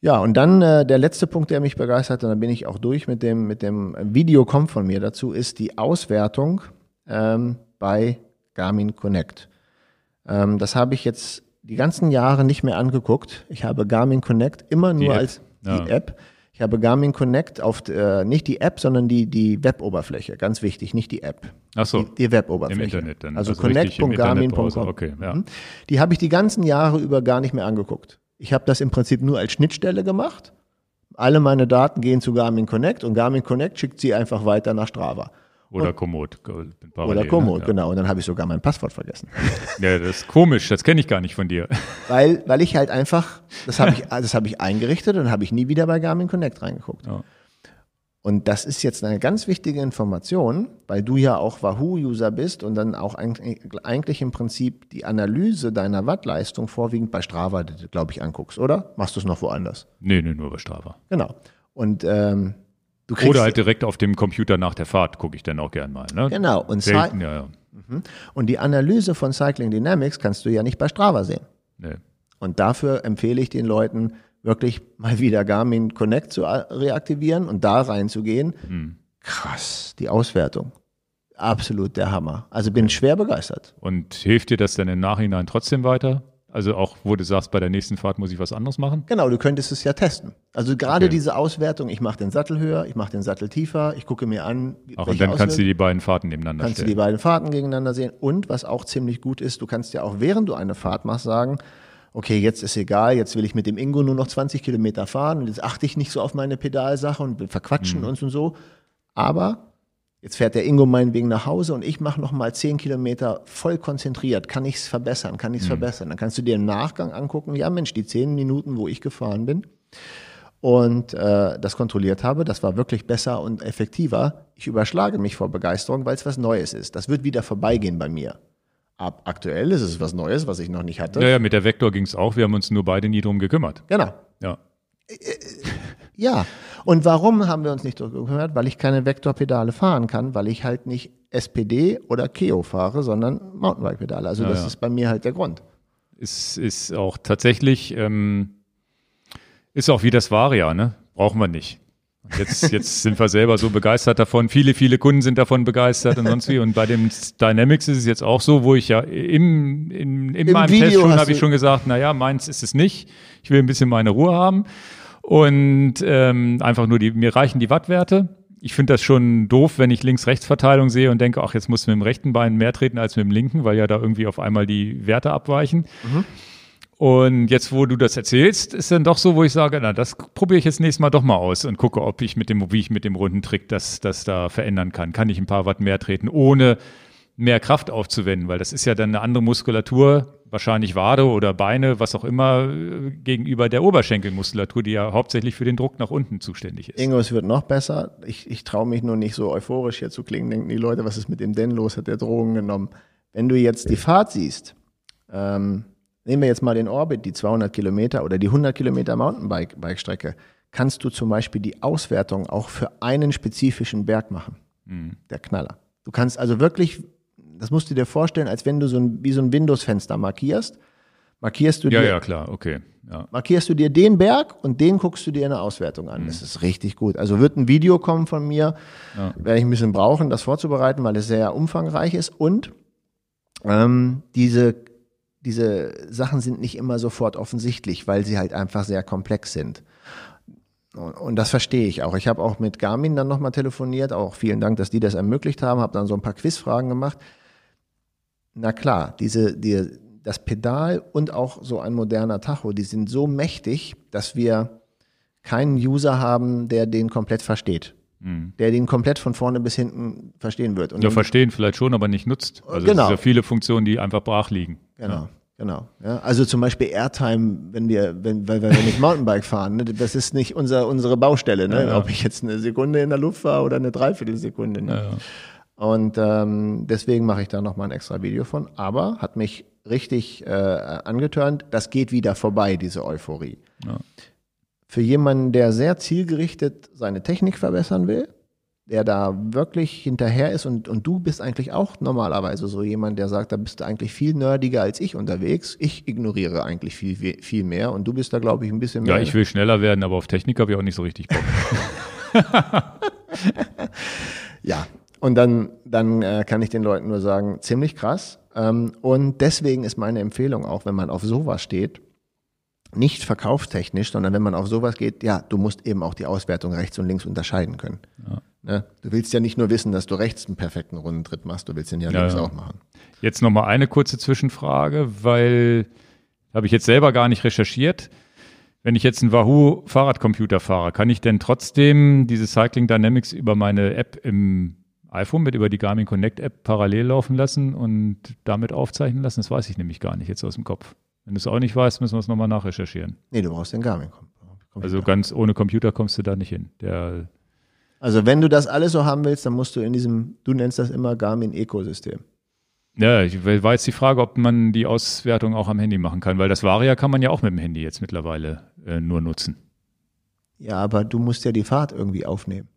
Ja, und dann äh, der letzte Punkt, der mich begeistert, und dann bin ich auch durch mit dem, mit dem Video kommt von mir dazu, ist die Auswertung ähm, bei Garmin Connect. Ähm, das habe ich jetzt die ganzen Jahre nicht mehr angeguckt. Ich habe Garmin Connect immer nur App, als die ja. App. Ich habe Garmin Connect auf äh, nicht die App, sondern die, die Web-Oberfläche. Ganz wichtig, nicht die App. Ach so. Die, die Web-Oberfläche. Im Internet dann. Also, Also connect.garmin.com. Okay, ja. Mhm. Die habe ich die ganzen Jahre über gar nicht mehr angeguckt. Ich habe das im Prinzip nur als Schnittstelle gemacht. Alle meine Daten gehen zu Garmin Connect und Garmin Connect schickt sie einfach weiter nach Strava. Oder Komoot. parallel, Oder Komoot, ne? genau. Und dann habe ich sogar mein Passwort vergessen. (laughs) Ja. das ist komisch. Das kenne ich gar nicht von dir. (laughs) weil, weil ich halt einfach, das habe ich, (laughs) das habe ich eingerichtet und habe ich nie wieder bei Garmin Connect reingeguckt. Ja. Und das ist jetzt eine ganz wichtige Information, weil du ja auch Wahoo-User bist und dann auch eigentlich, im Prinzip die Analyse deiner Wattleistung vorwiegend bei Strava, glaube ich, anguckst, oder? Machst du es noch woanders? Nee, nee, nur bei Strava. Genau. Und ähm, Oder halt direkt auf dem Computer nach der Fahrt gucke ich dann auch gern mal. Ne? genau und, Selten, ja, ja. und die Analyse von Cycling Dynamics kannst du ja nicht bei Strava sehen. Nee. Und dafür empfehle ich den Leuten, wirklich mal wieder Garmin Connect zu a- reaktivieren und da reinzugehen. Hm. Krass, die Auswertung. Absolut der Hammer. Also bin schwer begeistert. Und hilft dir das dann im Nachhinein trotzdem weiter? Also auch, wo du sagst, bei der nächsten Fahrt muss ich was anderes machen? Genau, du könntest es ja testen. Also gerade Okay. diese Auswertung, ich mache den Sattel höher, ich mache den Sattel tiefer, ich gucke mir an, wie- Auch und dann kannst du die beiden Fahrten nebeneinander kannst du die stellen. beiden Fahrten gegeneinander sehen. Und was auch ziemlich gut ist, du kannst ja auch während du eine Fahrt machst sagen, okay, jetzt ist egal, jetzt will ich mit dem Ingo nur noch 20 Kilometer fahren und jetzt achte ich nicht so auf meine Pedalsache und will verquatschen Mhm. uns und so. Aber jetzt fährt der Ingo meinetwegen nach Hause und ich mache noch mal 10 Kilometer voll konzentriert. Kann ich es verbessern? Kann ich Mhm. es verbessern? Dann kannst du dir im Nachgang angucken, ja Mensch, die 10 Minuten, wo ich gefahren bin, und äh, das kontrolliert habe, das war wirklich besser und effektiver. Ich überschlage mich vor Begeisterung, weil es was Neues ist. Das wird wieder vorbeigehen bei mir. Ab aktuell ist es was Neues, was ich noch nicht hatte. Ja, ja, mit der Vektor ging es auch. Wir haben uns nur beide nie drum gekümmert. Genau. Ja. Ja. Und warum haben wir uns nicht gekümmert? Weil ich keine Vektorpedale fahren kann, weil ich halt nicht SPD oder Keo fahre, sondern Mountainbike-Pedale. Also Ja, das ja. ist bei mir halt der Grund. Ist, ist auch tatsächlich, ähm, ist auch wie das Varia, ne? Brauchen wir nicht. Jetzt, (laughs) jetzt sind wir selber so begeistert davon. Viele, viele Kunden sind davon begeistert und sonst wie. Und bei dem Dynamics ist es jetzt auch so, wo ich ja im, in, in Im meinem Video Test schon habe ich schon gesagt, naja, meins ist es nicht. Ich will ein bisschen meine Ruhe haben. Und ähm, einfach nur die, mir reichen die Wattwerte. Ich finde das schon doof, wenn ich Links-Rechts-Verteilung sehe und denke, ach, jetzt muss mit dem rechten Bein mehr treten als mit dem linken, weil ja da irgendwie auf einmal die Werte abweichen. Und jetzt, wo du das erzählst, ist dann doch so, wo ich sage, na, das probiere ich jetzt nächstes Mal doch mal aus und gucke, ob ich mit dem, wie ich mit dem runden Trick das, das da verändern kann. Kann ich ein paar Watt mehr treten, ohne mehr Kraft aufzuwenden, weil das ist ja dann eine andere Muskulatur, wahrscheinlich Wade oder Beine, was auch immer, äh, gegenüber der Oberschenkelmuskulatur, die ja hauptsächlich für den Druck nach unten zuständig ist. Ingo, es wird noch besser. Ich, ich traue mich nur nicht so euphorisch hier zu klingen. Denken die Leute, was ist mit dem denn los? Hat der Drogen genommen? Wenn du jetzt die Fahrt siehst, ähm, nehmen wir jetzt mal den Orbit, die 200 Kilometer oder die 100 Kilometer Mountainbike-Strecke, kannst du zum Beispiel die Auswertung auch für einen spezifischen Berg machen. Mhm. Der Knaller. Du kannst also wirklich, das musst du dir vorstellen, als wenn du so ein, wie so ein Windows-Fenster markierst. Markierst du ja, dir. Ja, klar, okay. Ja. Markierst du dir den Berg und den guckst du dir in der Auswertung an. Mhm. Das ist richtig gut. Also wird ein Video kommen von mir, ja. werde ich ein bisschen brauchen, das vorzubereiten, weil es sehr umfangreich ist. Und ähm, diese, diese Sachen sind nicht immer sofort offensichtlich, weil sie halt einfach sehr komplex sind. Und das verstehe ich auch. Ich habe auch mit Garmin dann nochmal telefoniert. Auch vielen Dank, dass die das ermöglicht haben. Habe dann so ein paar Quizfragen gemacht. Na klar, diese, die, das Pedal und auch so ein moderner Tacho, die sind so mächtig, dass wir keinen User haben, der den komplett versteht. Mhm. Der den komplett von vorne bis hinten verstehen wird. Und ja, verstehen vielleicht schon, aber nicht nutzt. Also genau. es sind ja viele Funktionen, die einfach brach liegen. Genau. Ja. Genau. Ja, also zum Beispiel Airtime, wenn wir, wenn, weil wir nicht Mountainbike fahren, ne, das ist nicht unser, unsere Baustelle, ne? Ja, ja. ob ich jetzt eine Sekunde in der Luft war oder eine Dreiviertelsekunde. Ne? Ja, Und ähm, deswegen mache ich da nochmal ein extra Video von. Aber hat mich richtig äh, angetörnt. Das geht wieder vorbei, diese Euphorie. Für jemanden, der sehr zielgerichtet seine Technik verbessern will, der da wirklich hinterher ist und, und du bist eigentlich auch normalerweise so jemand, der sagt, da bist du eigentlich viel nerdiger als ich unterwegs. Ich ignoriere eigentlich viel, viel mehr und du bist da, glaube ich, ein bisschen mehr. Ja, ich will schneller werden, aber auf Technik habe ich auch nicht so richtig Bock. (laughs) ja, und dann, dann äh, kann ich den Leuten nur sagen, ziemlich krass. Ähm, und deswegen ist meine Empfehlung auch, wenn man auf sowas steht, nicht verkaufstechnisch, sondern wenn man auf sowas geht, ja, du musst eben auch die Auswertung rechts und links unterscheiden können. Ja. Ne? Du willst ja nicht nur wissen, dass du rechts einen perfekten Rundentritt machst, du willst den ja, ja links ja. auch machen. Jetzt nochmal eine kurze Zwischenfrage, weil habe ich jetzt selber gar nicht recherchiert. Wenn ich jetzt einen Wahoo Fahrradcomputer fahre, kann ich denn trotzdem diese Cycling Dynamics über meine App im iPhone mit über die Garmin Connect App parallel laufen lassen und damit aufzeichnen lassen? Das weiß ich nämlich gar nicht jetzt aus dem Kopf. Wenn du es auch nicht weißt, müssen wir es nochmal nachrecherchieren. Nee, du brauchst den Garmin. Computer. Also ganz ohne Computer kommst du da nicht hin. Der also wenn du das alles so haben willst, dann musst du in diesem, du nennst das immer Garmin-Ökosystem. Ja, ich war jetzt die Frage, ob man die Auswertung auch am Handy machen kann, weil das Varia kann man ja auch mit dem Handy jetzt mittlerweile äh, nur nutzen. Ja, aber du musst ja die Fahrt irgendwie aufnehmen.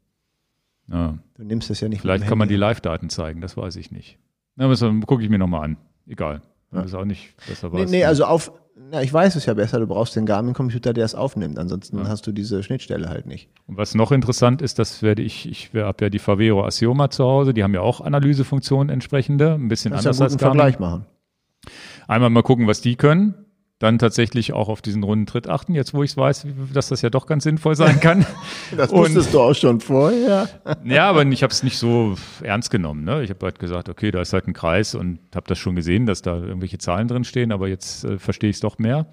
Ja. Du nimmst das ja nicht Vielleicht kann man die Live-Daten zeigen, das weiß ich nicht. Na, gucke ich mir nochmal an. Egal. Ja. Das ist auch nicht besser nee, nee, also auf, na, ich weiß es ja besser, du brauchst den Garmin-Computer, der es aufnimmt. Ansonsten ja. hast du diese Schnittstelle halt nicht. Und was noch interessant ist, das werde ich, ich habe ja die Favero Asioma zu Hause, die haben ja auch Analysefunktionen entsprechende, ein bisschen Kannst anders ja als Garmin. Vergleich machen. Einmal mal gucken, was die können dann tatsächlich auch auf diesen runden Tritt achten, jetzt wo ich es weiß, dass das ja doch ganz sinnvoll sein (laughs) kann. das wusstest und, du auch schon vorher. (laughs) ja, aber ich habe es nicht so ernst genommen. Ne? Ich habe halt gesagt, okay, da ist halt ein Kreis und habe das schon gesehen, dass da irgendwelche Zahlen drin stehen, aber jetzt äh, verstehe ich es doch mehr.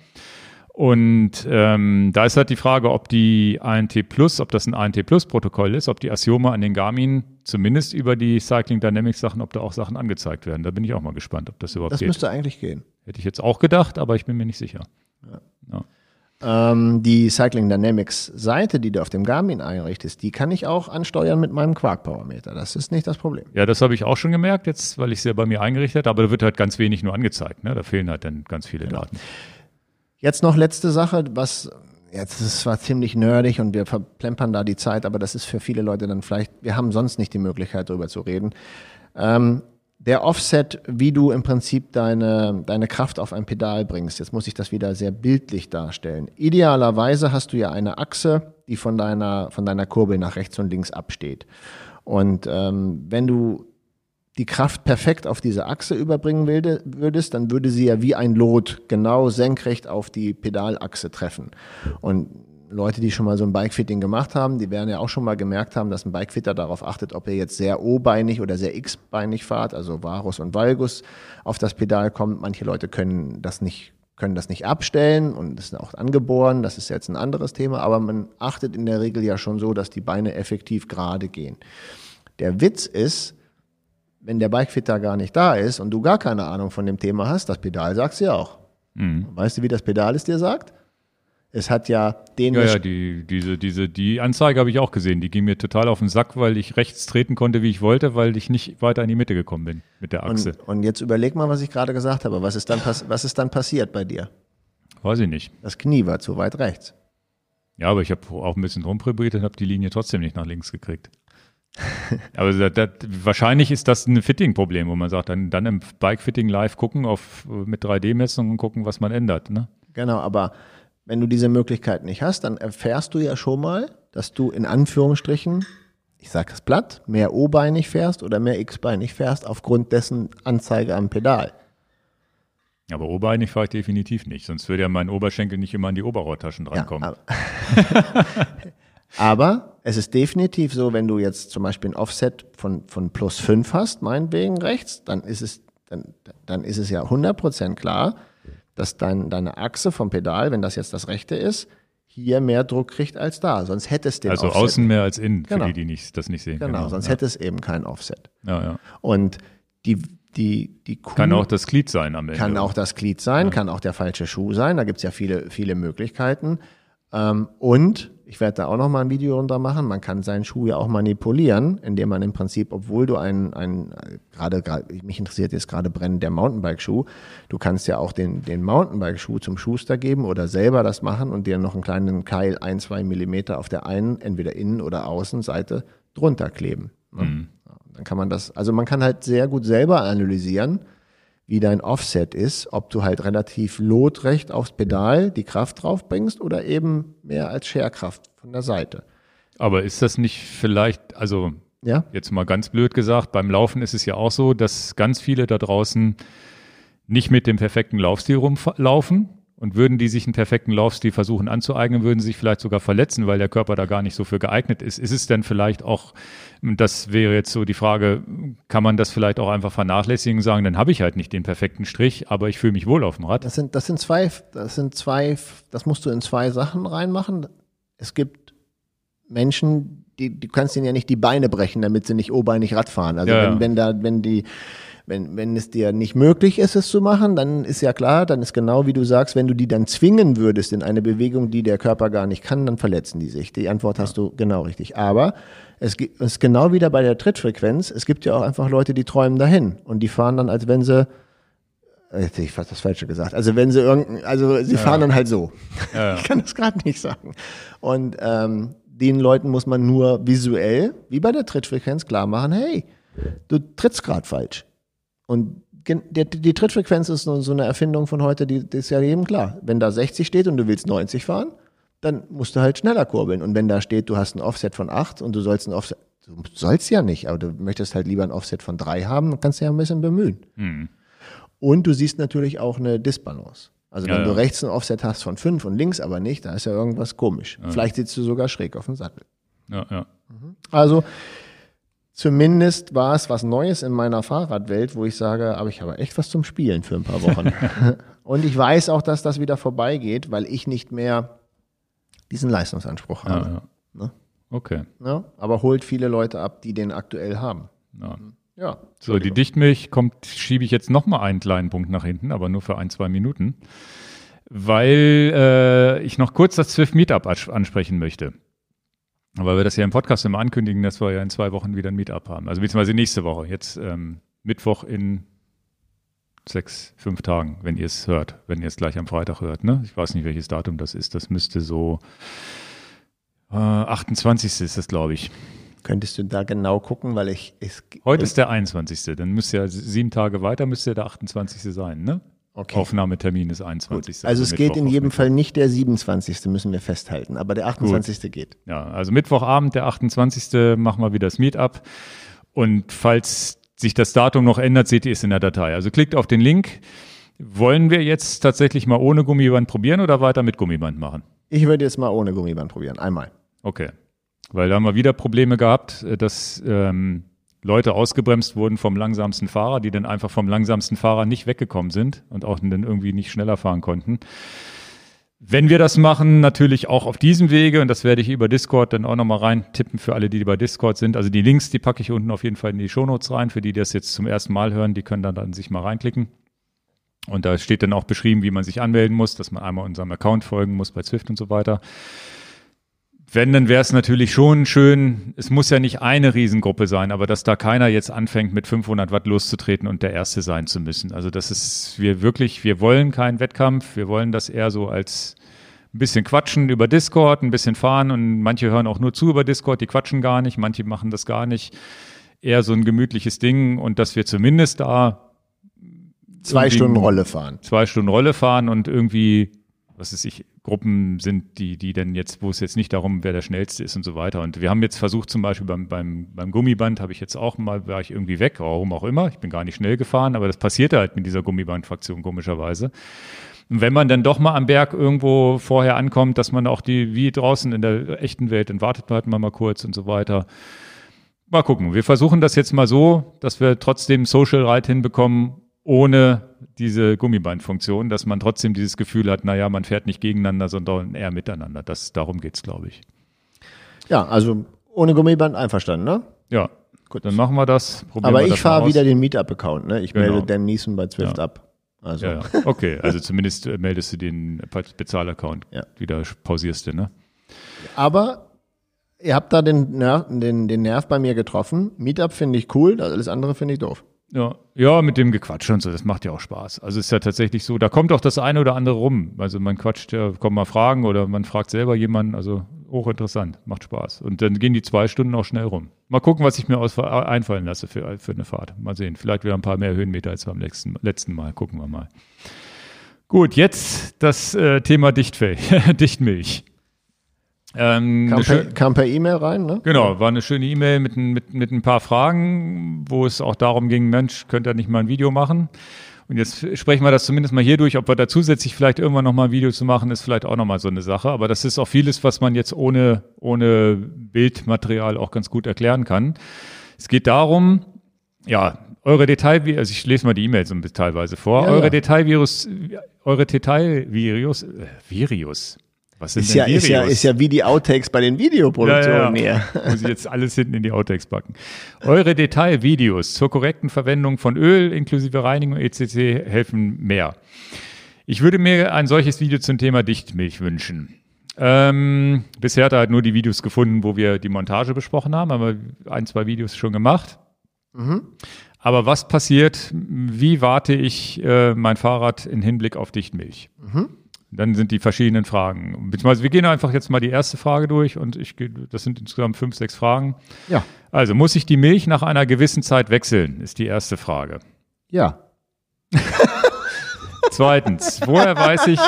Und ähm, da ist halt die Frage, ob die ANT Plus, ob das ein ANT Plus Protokoll ist, ob die Asioma an den Garmin zumindest über die Cycling Dynamics Sachen, ob da auch Sachen angezeigt werden. Da bin ich auch mal gespannt, ob das überhaupt das geht. Das müsste eigentlich gehen. Hätte ich jetzt auch gedacht, aber ich bin mir nicht sicher. Ja. Ja. Ähm, die Cycling Dynamics Seite, die du auf dem Garmin einrichtest, die kann ich auch ansteuern mit meinem Quark Power Meter. Das ist nicht das Problem. Ja, das habe ich auch schon gemerkt, jetzt, weil ich es ja bei mir eingerichtet habe, aber da wird halt ganz wenig nur angezeigt. Ne? Da fehlen halt dann ganz viele genau. Daten. Jetzt noch letzte Sache, was jetzt ist zwar ziemlich nerdig und wir verplempern da die Zeit, aber das ist für viele Leute dann vielleicht, wir haben sonst nicht die Möglichkeit darüber zu reden. Ähm, der Offset, wie du im Prinzip deine, deine Kraft auf ein Pedal bringst. Jetzt muss ich das wieder sehr bildlich darstellen. Idealerweise hast du ja eine Achse, die von deiner, von deiner Kurbel nach rechts und links absteht. Und ähm, wenn du die Kraft perfekt auf diese Achse überbringen würdest, dann würde sie ja wie ein Lot genau senkrecht auf die Pedalachse treffen. Und Leute, die schon mal so ein Bikefitting gemacht haben, die werden ja auch schon mal gemerkt haben, dass ein Bikefitter darauf achtet, ob er jetzt sehr O-beinig oder sehr X-beinig fahrt, also Varus und Valgus auf das Pedal kommt. Manche Leute können das nicht können das nicht abstellen und das ist auch angeboren, das ist jetzt ein anderes Thema, aber man achtet in der Regel ja schon so, dass die Beine effektiv gerade gehen. Der Witz ist, wenn der Bikefitter gar nicht da ist und du gar keine Ahnung von dem Thema hast, das Pedal sagst du ja auch. Mhm. Weißt du, wie das Pedal es dir sagt? Es hat ja den Ja, ja, die, diese, diese, die Anzeige habe ich auch gesehen. Die ging mir total auf den Sack, weil ich rechts treten konnte, wie ich wollte, weil ich nicht weiter in die Mitte gekommen bin mit der Achse. und, und jetzt überleg mal, was ich gerade gesagt habe. Was ist, dann was ist dann passiert bei dir? Weiß ich nicht. Das Knie war zu weit rechts. Ja, aber ich habe auch ein bisschen rumprobiert und habe die Linie trotzdem nicht nach links gekriegt. Aber das, das, wahrscheinlich ist das ein Fitting-Problem, wo man sagt, dann, dann im Bike-Fitting live gucken auf, mit 3D-Messungen und gucken, was man ändert. Ne? Genau, aber wenn du diese Möglichkeit nicht hast, dann erfährst du ja schon mal, dass du in Anführungsstrichen, ich sage es platt, mehr O-beinig fährst oder mehr X-beinig fährst aufgrund dessen Anzeige am Pedal. Aber obereinig fahre ich definitiv nicht, sonst würde ja mein Oberschenkel nicht immer an die Oberrohrtaschen drankommen. aber, (laughs) (laughs) aber es ist definitiv so, wenn du jetzt zum Beispiel ein Offset von, von plus 5 hast, meinetwegen rechts, dann ist es, dann, dann ist es ja 100% klar, dass dein, deine Achse vom Pedal, wenn das jetzt das rechte ist, hier mehr Druck kriegt als da. Sonst hätte es den also Offset. außen mehr als innen, Genau. für die, die nicht, das nicht sehen. Genau, sonst ja. hätte es eben kein Offset. Ja, ja. Und die, die, die Kuh Kann auch das Glied sein am Ende. kann auch das Glied sein, kann auch der falsche Schuh sein. Da gibt's ja viele, viele Möglichkeiten. Ähm, und ich werde da auch noch mal ein Video runter machen. Man kann seinen Schuh ja auch manipulieren, indem man im Prinzip, obwohl du einen, einen gerade, gerade, mich interessiert jetzt gerade brennend der Mountainbike-Schuh, du kannst ja auch den, den Mountainbike-Schuh zum Schuster geben oder selber das machen und dir noch einen kleinen Keil ein, zwei Millimeter auf der einen, entweder Innen- oder Außenseite drunter kleben. Ne? Ja, Dann kann man das, also man kann halt sehr gut selber analysieren, wie dein Offset ist, ob du halt relativ lotrecht aufs Pedal die Kraft drauf bringst oder eben mehr als Scherkraft von der Seite. Aber ist das nicht vielleicht, also Ja? jetzt mal ganz blöd gesagt, beim Laufen ist es ja auch so, dass ganz viele da draußen nicht mit dem perfekten Laufstil rumlaufen. Und würden die sich einen perfekten Laufstil versuchen anzueignen, würden sie sich vielleicht sogar verletzen, weil der Körper da gar nicht so für geeignet ist. Ist es denn vielleicht auch, das wäre jetzt so die Frage, kann man das vielleicht auch einfach vernachlässigen und sagen, dann habe ich halt nicht den perfekten Strich, aber ich fühle mich wohl auf dem Rad? Das sind, das sind zwei, das sind zwei, das musst du in zwei Sachen reinmachen. Es gibt Menschen, die, du kannst ihnen ja nicht die Beine brechen, damit sie nicht obeinig Rad fahren. Also Ja, wenn, ja. wenn da, wenn die, wenn, wenn es dir nicht möglich ist, es zu machen, dann ist ja klar, dann ist genau wie du sagst, wenn du die dann zwingen würdest in eine Bewegung, die der Körper gar nicht kann, dann verletzen die sich. Die Antwort hast du genau richtig. Aber es ist genau wieder bei der Trittfrequenz. Es gibt ja auch einfach Leute, die träumen dahin und die fahren dann, als wenn sie Jetzt hätte ich fast das Falsche gesagt. Also wenn sie irgendein, also sie fahren dann halt so. (laughs) Ich kann das gerade nicht sagen. Und ähm, den Leuten muss man nur visuell, wie bei der Trittfrequenz, klar machen, hey, du trittst gerade falsch. Und die, die Trittfrequenz ist so eine Erfindung von heute, die, die ist ja jedem klar. Wenn da 60 steht und du willst 90 fahren, dann musst du halt schneller kurbeln. Und wenn da steht, du hast ein Offset von 8 und du sollst ein Offset, du sollst ja nicht, aber du möchtest halt lieber ein Offset von 3 haben, dann kannst du ja ein bisschen bemühen. Und du siehst natürlich auch eine Disbalance. Also Ja, wenn du ja. rechts ein Offset hast von 5 und links aber nicht, da ist ja irgendwas komisch. Vielleicht sitzt du sogar schräg auf dem Sattel. Ja, ja. Also zumindest war es was Neues in meiner Fahrradwelt, wo ich sage, aber ich habe echt was zum Spielen für ein paar Wochen. (laughs) und ich weiß auch, dass das wieder vorbeigeht, weil ich nicht mehr diesen Leistungsanspruch ja, habe. ja. Ne? Okay. Ne? Aber holt viele Leute ab, die den aktuell haben. Ja. Ja. So, die Dichtmilch kommt, schiebe ich jetzt noch mal einen kleinen Punkt nach hinten, aber nur für ein, zwei Minuten, weil äh, ich noch kurz das Swift Meetup ans- ansprechen möchte. Weil wir das ja im Podcast immer ankündigen, dass wir ja in zwei Wochen wieder ein Meetup haben. Also beziehungsweise nächste Woche, jetzt ähm, Mittwoch in sechs, fünf Tagen, wenn ihr es hört, wenn ihr es gleich am Freitag hört. Ne? Ich weiß nicht, welches Datum das ist. Das müsste so äh, 28. ist das, glaube ich. Könntest du da genau gucken, weil ich es, Heute ist der 21. Dann müsste ja sieben Tage weiter, müsste ja der 28. sein, ne? Okay. Aufnahmetermin ist 21. Also es geht in jedem Mittwoch. Fall nicht der 27. müssen wir festhalten, aber der 28. geht. Ja, also Mittwochabend, der 28. machen wir wieder das Meetup. Und falls sich das Datum noch ändert, seht ihr es in der Datei. Also klickt auf den Link. Wollen wir jetzt tatsächlich mal ohne Gummiband probieren oder weiter mit Gummiband machen? Ich würde jetzt mal ohne Gummiband probieren, einmal. Okay. Weil da haben wir wieder Probleme gehabt, dass ähm, Leute ausgebremst wurden vom langsamsten Fahrer, die dann einfach vom langsamsten Fahrer nicht weggekommen sind und auch dann irgendwie nicht schneller fahren konnten. Wenn wir das machen, natürlich auch auf diesem Wege, und das werde ich über Discord dann auch nochmal reintippen für alle, die bei Discord sind. Also die Links, die packe ich unten auf jeden Fall in die Shownotes rein. Für die, die das jetzt zum ersten Mal hören, die können dann, dann sich mal reinklicken. Und da steht dann auch beschrieben, wie man sich anmelden muss, dass man einmal unserem Account folgen muss bei Zwift und so weiter. Wenn, dann wäre es natürlich schon schön, es muss ja nicht eine Riesengruppe sein, aber dass da keiner jetzt anfängt, mit 500 Watt loszutreten und der Erste sein zu müssen. Also das ist, wir wirklich, wir wollen keinen Wettkampf, wir wollen das eher so als ein bisschen quatschen über Discord, ein bisschen fahren und manche hören auch nur zu über Discord, die quatschen gar nicht, manche machen das gar nicht. Eher so ein gemütliches Ding und dass wir zumindest da zwei Stunden Rolle fahren. Zwei Stunden Rolle fahren und irgendwie was weiß ich, Gruppen sind, die, die dann jetzt, wo es jetzt nicht darum, wer der Schnellste ist und so weiter. Und wir haben jetzt versucht, zum Beispiel beim, beim, beim Gummiband habe ich jetzt auch mal, war ich irgendwie weg, warum auch immer. Ich bin gar nicht schnell gefahren, aber das passierte halt mit dieser Gummibandfraktion komischerweise. Und wenn man dann doch mal am Berg irgendwo vorher ankommt, dass man auch die, wie draußen in der echten Welt, dann wartet man halt mal kurz und so weiter. Mal gucken. Wir versuchen das jetzt mal so, dass wir trotzdem Social Ride hinbekommen, ohne diese Gummibandfunktion, dass man trotzdem dieses Gefühl hat, naja, man fährt nicht gegeneinander, sondern eher miteinander. Das, darum geht's, glaube ich. Ja, also ohne Gummiband einverstanden, ne? Ja. Gut. Dann machen wir das. Aber ich fahre wieder den Meetup-Account, ne? Ich genau. melde Dan Niesen bei Zwift ja. ab. Also. Ja, ja. Okay, also zumindest äh, meldest du den Bezahlaccount ja. wieder, pausierst du, ne? Aber ihr habt da den Nerv, den, den Nerv bei mir getroffen. Meetup finde ich cool, alles andere finde ich doof. Ja, ja, mit dem Gequatsch und so, das macht ja auch Spaß. Also ist ja tatsächlich so, da kommt auch das eine oder andere rum. Also man quatscht, ja, kommen mal Fragen oder man fragt selber jemanden, also hochinteressant, macht Spaß. Und dann gehen die zwei Stunden auch schnell rum. Mal gucken, was ich mir aus, einfallen lasse für, für eine Fahrt. Mal sehen, vielleicht wieder ein paar mehr Höhenmeter als beim letzten, letzten Mal. Gucken wir mal. Gut, jetzt das äh, Thema Dichtfell, (laughs) Dichtmilch. Ähm, kam, per, kam per E-Mail rein, ne? Genau, war eine schöne E-Mail mit, mit, mit ein paar Fragen, wo es auch darum ging, Mensch, könnt ihr nicht mal ein Video machen? Und jetzt sprechen wir das zumindest mal hier durch, ob wir da zusätzlich vielleicht irgendwann nochmal ein Video zu machen, ist vielleicht auch nochmal so eine Sache. Aber das ist auch vieles, was man jetzt ohne, ohne Bildmaterial auch ganz gut erklären kann. Es geht darum, ja, eure Detail, also ich lese mal die E-Mails teilweise vor. Ja, eure ja. Detailvirus, eure Detailvirus, äh, Virus, was ist, ist ja, ist ja, ist ja wie die Outtakes bei den Videoproduktionen ja, ja, ja. Muss ich jetzt alles hinten in die Outtakes packen. Eure Detailvideos zur korrekten Verwendung von Öl inklusive Reinigung etc. helfen mehr. Ich würde mir ein solches Video zum Thema Dichtmilch wünschen. Ähm, bisher hat er halt nur die Videos gefunden, wo wir die Montage besprochen haben, aber ein, zwei Videos schon gemacht. Mhm. Aber was passiert? Wie warte ich äh, mein Fahrrad in Hinblick auf Dichtmilch? Mhm. Dann sind die verschiedenen Fragen. Beziehungsweise wir gehen einfach jetzt mal die erste Frage durch und ich, das sind insgesamt fünf, sechs Fragen. Ja. Also, muss ich die Milch nach einer gewissen Zeit wechseln, ist die erste Frage. Ja. (laughs) Zweitens, woher weiß ich.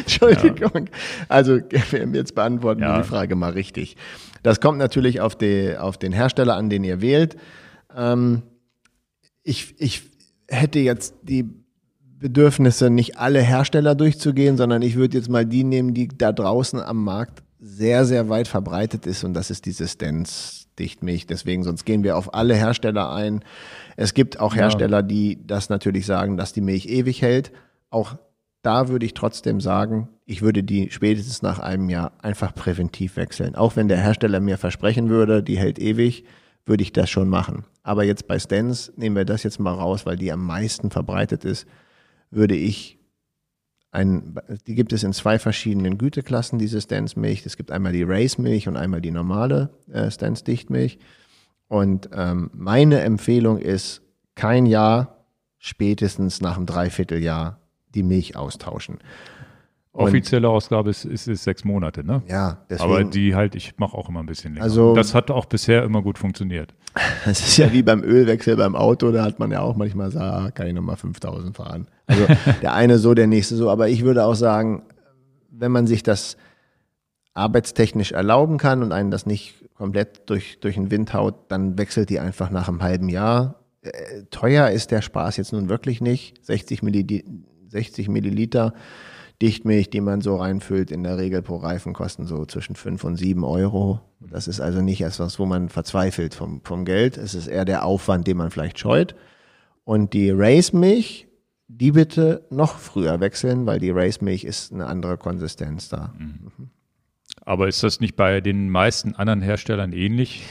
Entschuldigung. Ja. Also, (laughs) jetzt beantworten ja. wir die Frage mal richtig. Das kommt natürlich auf, die, auf den Hersteller an, den ihr wählt. Ähm, ich, ich hätte jetzt die Bedürfnisse, nicht alle Hersteller durchzugehen, sondern ich würde jetzt mal die nehmen, die da draußen am Markt sehr, sehr weit verbreitet ist und das ist diese Stance Dichtmilch. Deswegen, sonst gehen wir auf alle Hersteller ein. Es gibt auch Hersteller, ja. die das natürlich sagen, dass die Milch ewig hält. Auch da würde ich trotzdem sagen, ich würde die spätestens nach einem Jahr einfach präventiv wechseln. Auch wenn der Hersteller mir versprechen würde, die hält ewig, würde ich das schon machen. Aber jetzt bei Stance nehmen wir das jetzt mal raus, weil die am meisten verbreitet ist würde ich ein, die gibt es in zwei verschiedenen Güteklassen, diese Stance-Milch. Es gibt einmal die Race-Milch und einmal die normale äh, Stance-Dichtmilch. Und ähm, meine Empfehlung ist, kein Jahr, spätestens nach einem Dreivierteljahr die Milch austauschen. Offizielle Ausgabe ist, ist, ist, sechs Monate, ne? Ja, deswegen. Aber die halt, ich mache auch immer ein bisschen länger. Also, das hat auch bisher immer gut funktioniert. (laughs) Es ist ja wie beim Ölwechsel beim Auto, da hat man ja auch manchmal sagt, ah, kann ich nochmal 5000 fahren. Also (laughs) der eine so, der nächste so. Aber ich würde auch sagen, wenn man sich das arbeitstechnisch erlauben kann und einen das nicht komplett durch, durch den Wind haut, dann wechselt die einfach nach einem halben Jahr. Äh, teuer ist der Spaß jetzt nun wirklich nicht. 60 Milliliter, 60 Milliliter Dichtmilch, die man so reinfüllt, in der Regel pro Reifen kosten so zwischen fünf und sieben Euro. Das ist also nicht etwas, wo man verzweifelt vom, vom Geld. Es ist eher der Aufwand, den man vielleicht scheut. Und die Race-Milch, die bitte noch früher wechseln, weil die Race-Milch ist eine andere Konsistenz da. Aber ist das nicht bei den meisten anderen Herstellern ähnlich?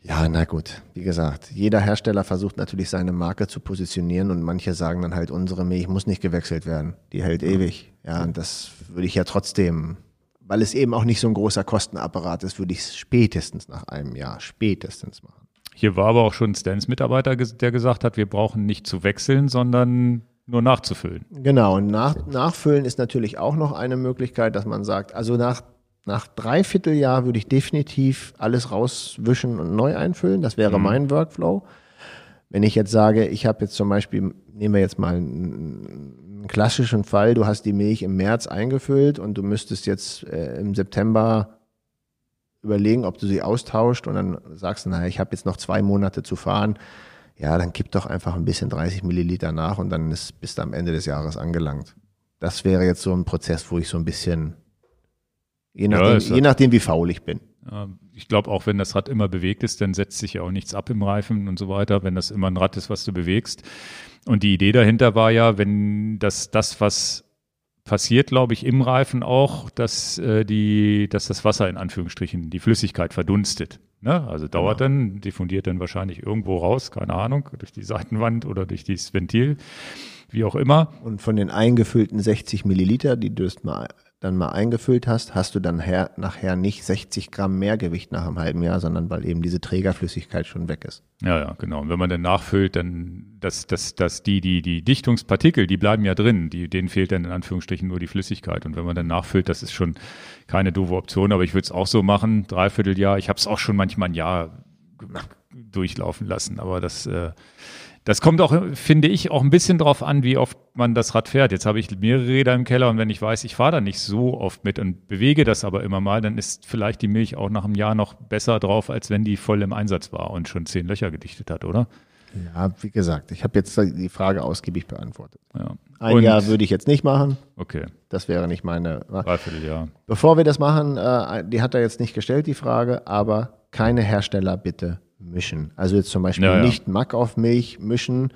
Ja, na gut. Wie gesagt, jeder Hersteller versucht natürlich seine Marke zu positionieren und manche sagen dann halt, unsere Milch muss nicht gewechselt werden. Die hält ewig. Ja, und das würde ich ja trotzdem, weil es eben auch nicht so ein großer Kostenapparat ist, würde ich es spätestens nach einem Jahr, spätestens machen. Hier war aber auch schon Stans Mitarbeiter, der gesagt hat, wir brauchen nicht zu wechseln, sondern nur nachzufüllen. Genau, und nach, nachfüllen ist natürlich auch noch eine Möglichkeit, dass man sagt, also nach, nach dreiviertel Jahr würde ich definitiv alles rauswischen und neu einfüllen. Das wäre mein Workflow. Wenn ich jetzt sage, ich habe jetzt zum Beispiel, nehmen wir jetzt mal einen, einen klassischen Fall, du hast die Milch im März eingefüllt und du müsstest jetzt äh, im September überlegen, ob du sie austauscht und dann sagst du, naja, ich habe jetzt noch zwei Monate zu fahren. Ja, dann gib doch einfach ein bisschen 30 Milliliter nach und dann ist, bist du am Ende des Jahres angelangt. Das wäre jetzt so ein Prozess, wo ich so ein bisschen, je nachdem, ja- je nachdem wie faul ich bin. Ich glaube, auch wenn das Rad immer bewegt ist, dann setzt sich ja auch nichts ab im Reifen und so weiter, wenn das immer ein Rad ist, was du bewegst. Und die Idee dahinter war ja, wenn das, das was passiert, glaube ich, im Reifen auch, dass, äh, die, dass das Wasser in Anführungsstrichen, die Flüssigkeit verdunstet. Ne? Also dauert dann, diffundiert dann wahrscheinlich irgendwo raus, keine Ahnung, durch die Seitenwand oder durch dieses Ventil, wie auch immer. Und von den eingefüllten 60 Milliliter, die jetzt mal, dann mal eingefüllt hast, hast du dann her, nachher nicht 60 Gramm mehr Gewicht nach einem halben Jahr, sondern weil eben diese Trägerflüssigkeit schon weg ist. Ja, ja, genau. Und wenn man dann nachfüllt, dann, dass, dass, dass die, die, die Dichtungspartikel, die bleiben ja drin, die, denen fehlt dann in Anführungsstrichen nur die Flüssigkeit. Und wenn man dann nachfüllt, das ist schon keine doofe Option, aber ich würde es auch so machen, Dreivierteljahr. Ich habe es auch schon manchmal ein Jahr durchlaufen lassen, aber das, äh, das kommt auch, finde ich, auch ein bisschen drauf an, wie oft man das Rad fährt. Jetzt habe ich mehrere Räder im Keller und wenn ich weiß, ich fahre da nicht so oft mit und bewege das aber immer mal, dann ist vielleicht die Milch auch nach einem Jahr noch besser drauf, als wenn die voll im Einsatz war und schon zehn Löcher gedichtet hat, oder? Ja, wie gesagt, ich habe jetzt die Frage ausgiebig beantwortet. Ja. Ein und, Jahr würde ich jetzt nicht machen. Okay, Das wäre nicht meine. Dreivierteljahr. Bevor wir das machen, äh, die hat er jetzt nicht gestellt, die Frage, aber keine Hersteller bitte mischen. Also jetzt zum Beispiel Ja, ja. nicht Mack auf Milch mischen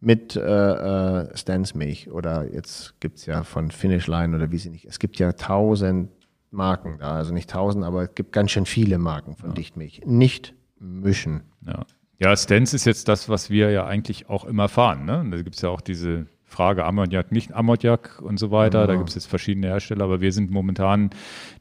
mit äh, äh, Stans Milch oder jetzt gibt's ja von Finish Line oder wie sie nicht. Es gibt ja tausend Marken da, also nicht tausend, aber es gibt ganz schön viele Marken von Dichtmilch. Nicht mischen. Ja. ja, Stance ist jetzt das, was wir ja eigentlich auch immer fahren. Ne? Da gibt es ja auch diese Frage Ammoniak, nicht Ammoniak und so weiter. Da gibt es jetzt verschiedene Hersteller, aber wir sind momentan,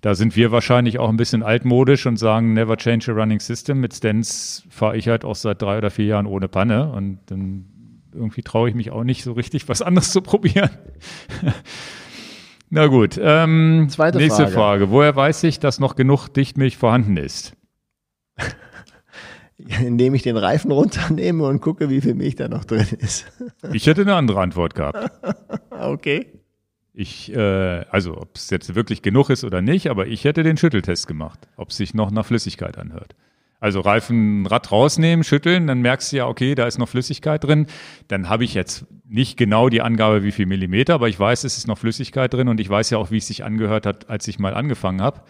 da sind wir wahrscheinlich auch ein bisschen altmodisch und sagen, never change a running system. Mit Stance fahre ich halt auch seit drei oder vier Jahren ohne Panne und dann irgendwie traue ich mich auch nicht so richtig, was anderes zu probieren. (laughs) Na gut, ähm, Zweite nächste Frage. Frage. Woher weiß ich, dass noch genug Dichtmilch vorhanden ist? Indem ich den Reifen runternehme und gucke, wie viel Milch da noch drin ist. Ich hätte eine andere Antwort gehabt. (laughs) okay. Ich, äh, also ob es jetzt wirklich genug ist oder nicht, aber ich hätte den Schütteltest gemacht, ob es sich noch nach Flüssigkeit anhört. Also Reifen Rad rausnehmen, schütteln, dann merkst du ja, okay, da ist noch Flüssigkeit drin. Dann habe ich jetzt nicht genau die Angabe, wie viel Millimeter, aber ich weiß, es ist noch Flüssigkeit drin und ich weiß ja auch, wie es sich angehört hat, als ich mal angefangen habe.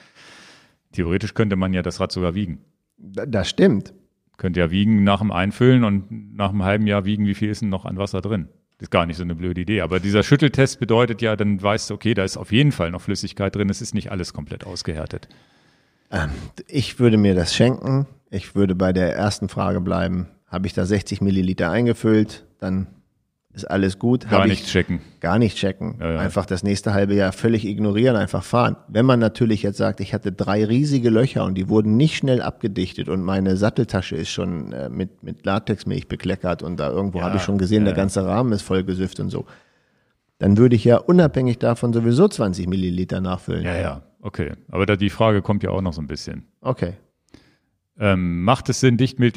Theoretisch könnte man ja das Rad sogar wiegen. Da- Das stimmt. Könnte ja wiegen nach dem Einfüllen und nach einem halben Jahr wiegen, wie viel ist denn noch an Wasser drin. Das ist gar nicht so eine blöde Idee. Aber dieser Schütteltest bedeutet ja, dann weißt du, okay, da ist auf jeden Fall noch Flüssigkeit drin. Es ist nicht alles komplett ausgehärtet. Ich würde mir das schenken. Ich würde bei der ersten Frage bleiben. Habe ich da 60 Milliliter eingefüllt, dann ist alles gut. Gar nicht ich checken. gar nicht checken. Ja, ja. Einfach das nächste halbe Jahr völlig ignorieren, einfach fahren. Wenn man natürlich jetzt sagt, ich hatte drei riesige Löcher und die wurden nicht schnell abgedichtet und meine Satteltasche ist schon äh, mit, mit Latexmilch bekleckert und da irgendwo Ja, habe ich schon gesehen, der ganze Rahmen ist voll gesüfft und so. Dann würde ich ja unabhängig davon sowieso 20 Milliliter nachfüllen. Ja, ja, okay. Aber da, die Frage kommt ja auch noch so ein bisschen. Okay. Ähm, macht es Sinn, Dichtmilch,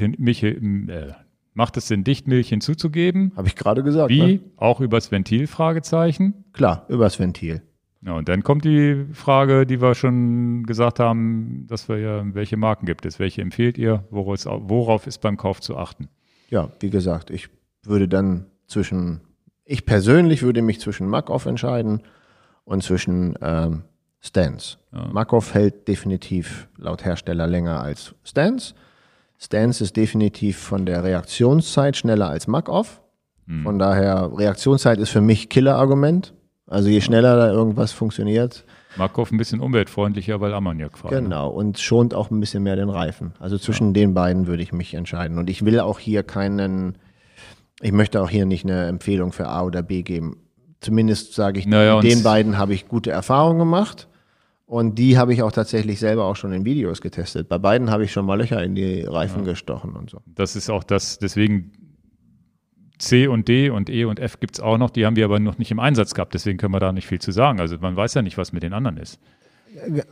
macht es Sinn, Dichtmilch hinzuzugeben? Habe ich gerade gesagt. Wie? Ne? Auch übers Ventil? Fragezeichen. Klar, übers Ventil. Ja, und dann kommt die Frage, die wir schon gesagt haben, dass wir ja, welche Marken gibt es? Welche empfehlt ihr? Worauf, worauf ist beim Kauf zu achten? Ja, wie gesagt, ich würde dann zwischen, ich persönlich würde mich zwischen Makov entscheiden und zwischen ähm, Stance. Makov hält definitiv laut Hersteller länger als Stance. Stance ist definitiv von der Reaktionszeit schneller als Makov. Von daher, Reaktionszeit ist für mich Killer-Argument. Also je schneller da irgendwas funktioniert. Markov ein bisschen umweltfreundlicher, weil Ammoniak fahren. Genau, und schont auch ein bisschen mehr den Reifen. Also zwischen ja. den beiden würde ich mich entscheiden. Und ich will auch hier keinen, ich möchte auch hier nicht eine Empfehlung für A oder B geben. Zumindest sage ich, naja, mit den beiden habe ich gute Erfahrungen gemacht. Und die habe ich auch tatsächlich selber auch schon in Videos getestet. Bei beiden habe ich schon mal Löcher in die Reifen ja. gestochen und so. Das ist auch das, deswegen C und D und E und F gibt es auch noch, die haben wir aber noch nicht im Einsatz gehabt, deswegen können wir da nicht viel zu sagen. Also man weiß ja nicht, was mit den anderen ist.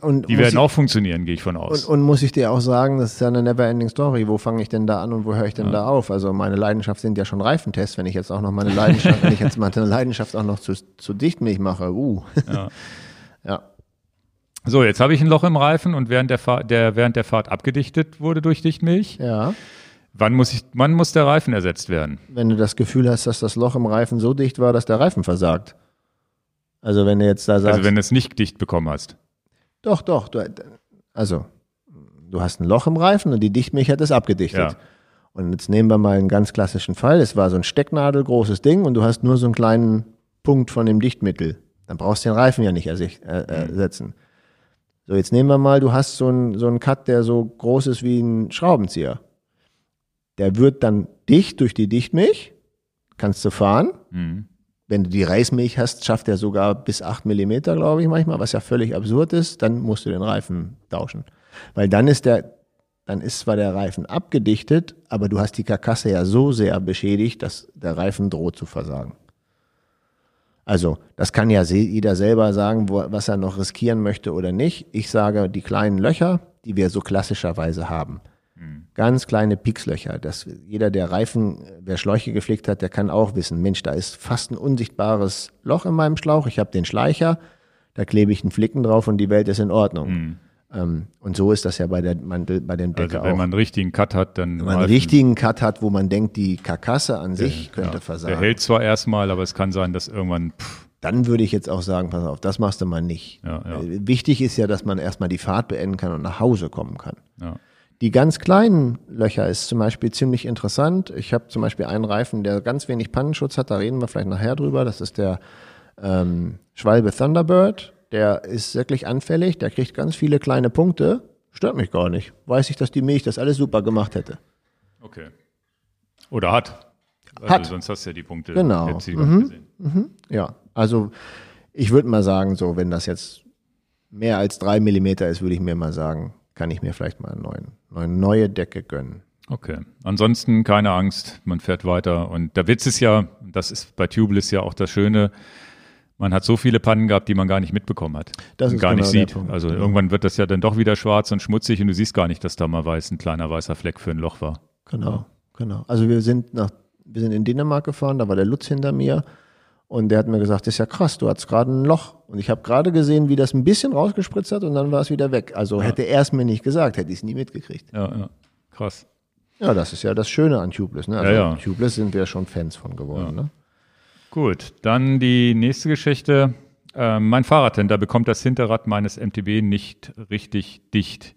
Und die werden ich, auch funktionieren, gehe ich von aus. Und, und, muss ich dir auch sagen, das ist ja eine never-ending Story. Wo fange ich denn da an und wo höre ich denn ja. da auf? Also meine Leidenschaft sind ja schon Reifentests. Wenn ich jetzt auch noch meine Leidenschaft, (laughs) wenn ich jetzt meine Leidenschaft auch noch zu, zu Dichtmilch mache, uh. Ja. (laughs) So, jetzt habe ich ein Loch im Reifen und während der, Fahrt, der, während der Fahrt abgedichtet wurde durch Dichtmilch. Ja. Wann muss, ich, wann muss der Reifen ersetzt werden? Wenn du das Gefühl hast, dass das Loch im Reifen so dicht war, dass der Reifen versagt. Also wenn du jetzt da sagst. Also wenn du es nicht dicht bekommen hast. Doch, doch. Du, also, du hast ein Loch im Reifen und die Dichtmilch hat es abgedichtet. Ja. Und jetzt nehmen wir mal einen ganz klassischen Fall. Es war so ein Stecknadelgroßes Ding und du hast nur so einen kleinen Punkt von dem Dichtmittel. Dann brauchst du den Reifen ja nicht ersetzen. So, jetzt nehmen wir mal, du hast so einen, so einen Cut, der so groß ist wie ein Schraubenzieher. Der wird dann dicht durch die Dichtmilch, kannst du fahren. Mhm. Wenn du die Reismilch hast, schafft er sogar bis 8 Millimeter, glaube ich manchmal, was ja völlig absurd ist. Dann musst du den Reifen tauschen. Weil dann ist der, dann ist zwar der Reifen abgedichtet, aber du hast die Karkasse ja so sehr beschädigt, dass der Reifen droht zu versagen. Also, das kann ja jeder selber sagen, wo, was er noch riskieren möchte oder nicht. Ich sage, die kleinen Löcher, die wir so klassischerweise haben. Mhm. Ganz kleine Piekslöcher. Das, jeder, der Reifen, wer Schläuche gepflegt hat, der kann auch wissen, Mensch, da ist fast ein unsichtbares Loch in meinem Schlauch. Ich habe den Schleicher, da klebe ich einen Flicken drauf und die Welt ist in Ordnung. Mhm. Ähm, und so ist das ja bei, der, Mantel, bei dem Decke also wenn auch. man einen richtigen Cut hat, dann. Wenn man einen richtigen Cut hat, wo man denkt, die Karkasse an der, sich könnte ja, versagen. Der hält zwar erstmal, aber es kann sein, dass irgendwann. Pff. Dann würde ich jetzt auch sagen, pass auf, das machst du mal nicht. Ja, ja. Äh, wichtig ist ja, dass man erstmal die Fahrt beenden kann und nach Hause kommen kann. Ja. Die ganz kleinen Löcher ist zum Beispiel ziemlich interessant. Ich habe zum Beispiel einen Reifen, der ganz wenig Pannenschutz hat, da reden wir vielleicht nachher drüber. Das ist der ähm, Schwalbe Thunderbird. Der ist wirklich anfällig, der kriegt ganz viele kleine Punkte Stört mich gar nicht. Weiß ich, dass die Milch das alles super gemacht hätte. Okay. Oder hat. Also hat. Sonst hast du ja die Punkte. Genau. Mhm. Mhm. Ja, also ich würde mal sagen, so, wenn das jetzt mehr als drei Millimeter ist, würde ich mir mal sagen, kann ich mir vielleicht mal eine neue Decke gönnen. Okay. Ansonsten keine Angst, man fährt weiter. Und der Witz ist ja, das ist bei Tubeless ja auch das Schöne, man hat so viele Pannen gehabt, die man gar nicht mitbekommen hat das und gar genau nicht sieht. Also genau. irgendwann wird das ja dann doch wieder schwarz und schmutzig und du siehst gar nicht, dass da mal weiß ein kleiner weißer Fleck für ein Loch war. Genau, genau. Also wir sind nach, wir sind in Dänemark gefahren, da war der Lutz hinter mir und der hat mir gesagt, das ist ja krass, du hattest gerade ein Loch und ich habe gerade gesehen, wie das ein bisschen rausgespritzt hat und dann war es wieder weg. Also ja. hätte er es mir nicht gesagt, hätte ich es nie mitgekriegt. Ja, ja, krass. Ja, das ist ja das Schöne an Tubeless. Ne? Also ja, ja. Tubeless sind wir schon Fans von geworden. Ne? Gut, dann die nächste Geschichte. Äh, mein Fahrradhändler bekommt das Hinterrad meines MTB nicht richtig dicht.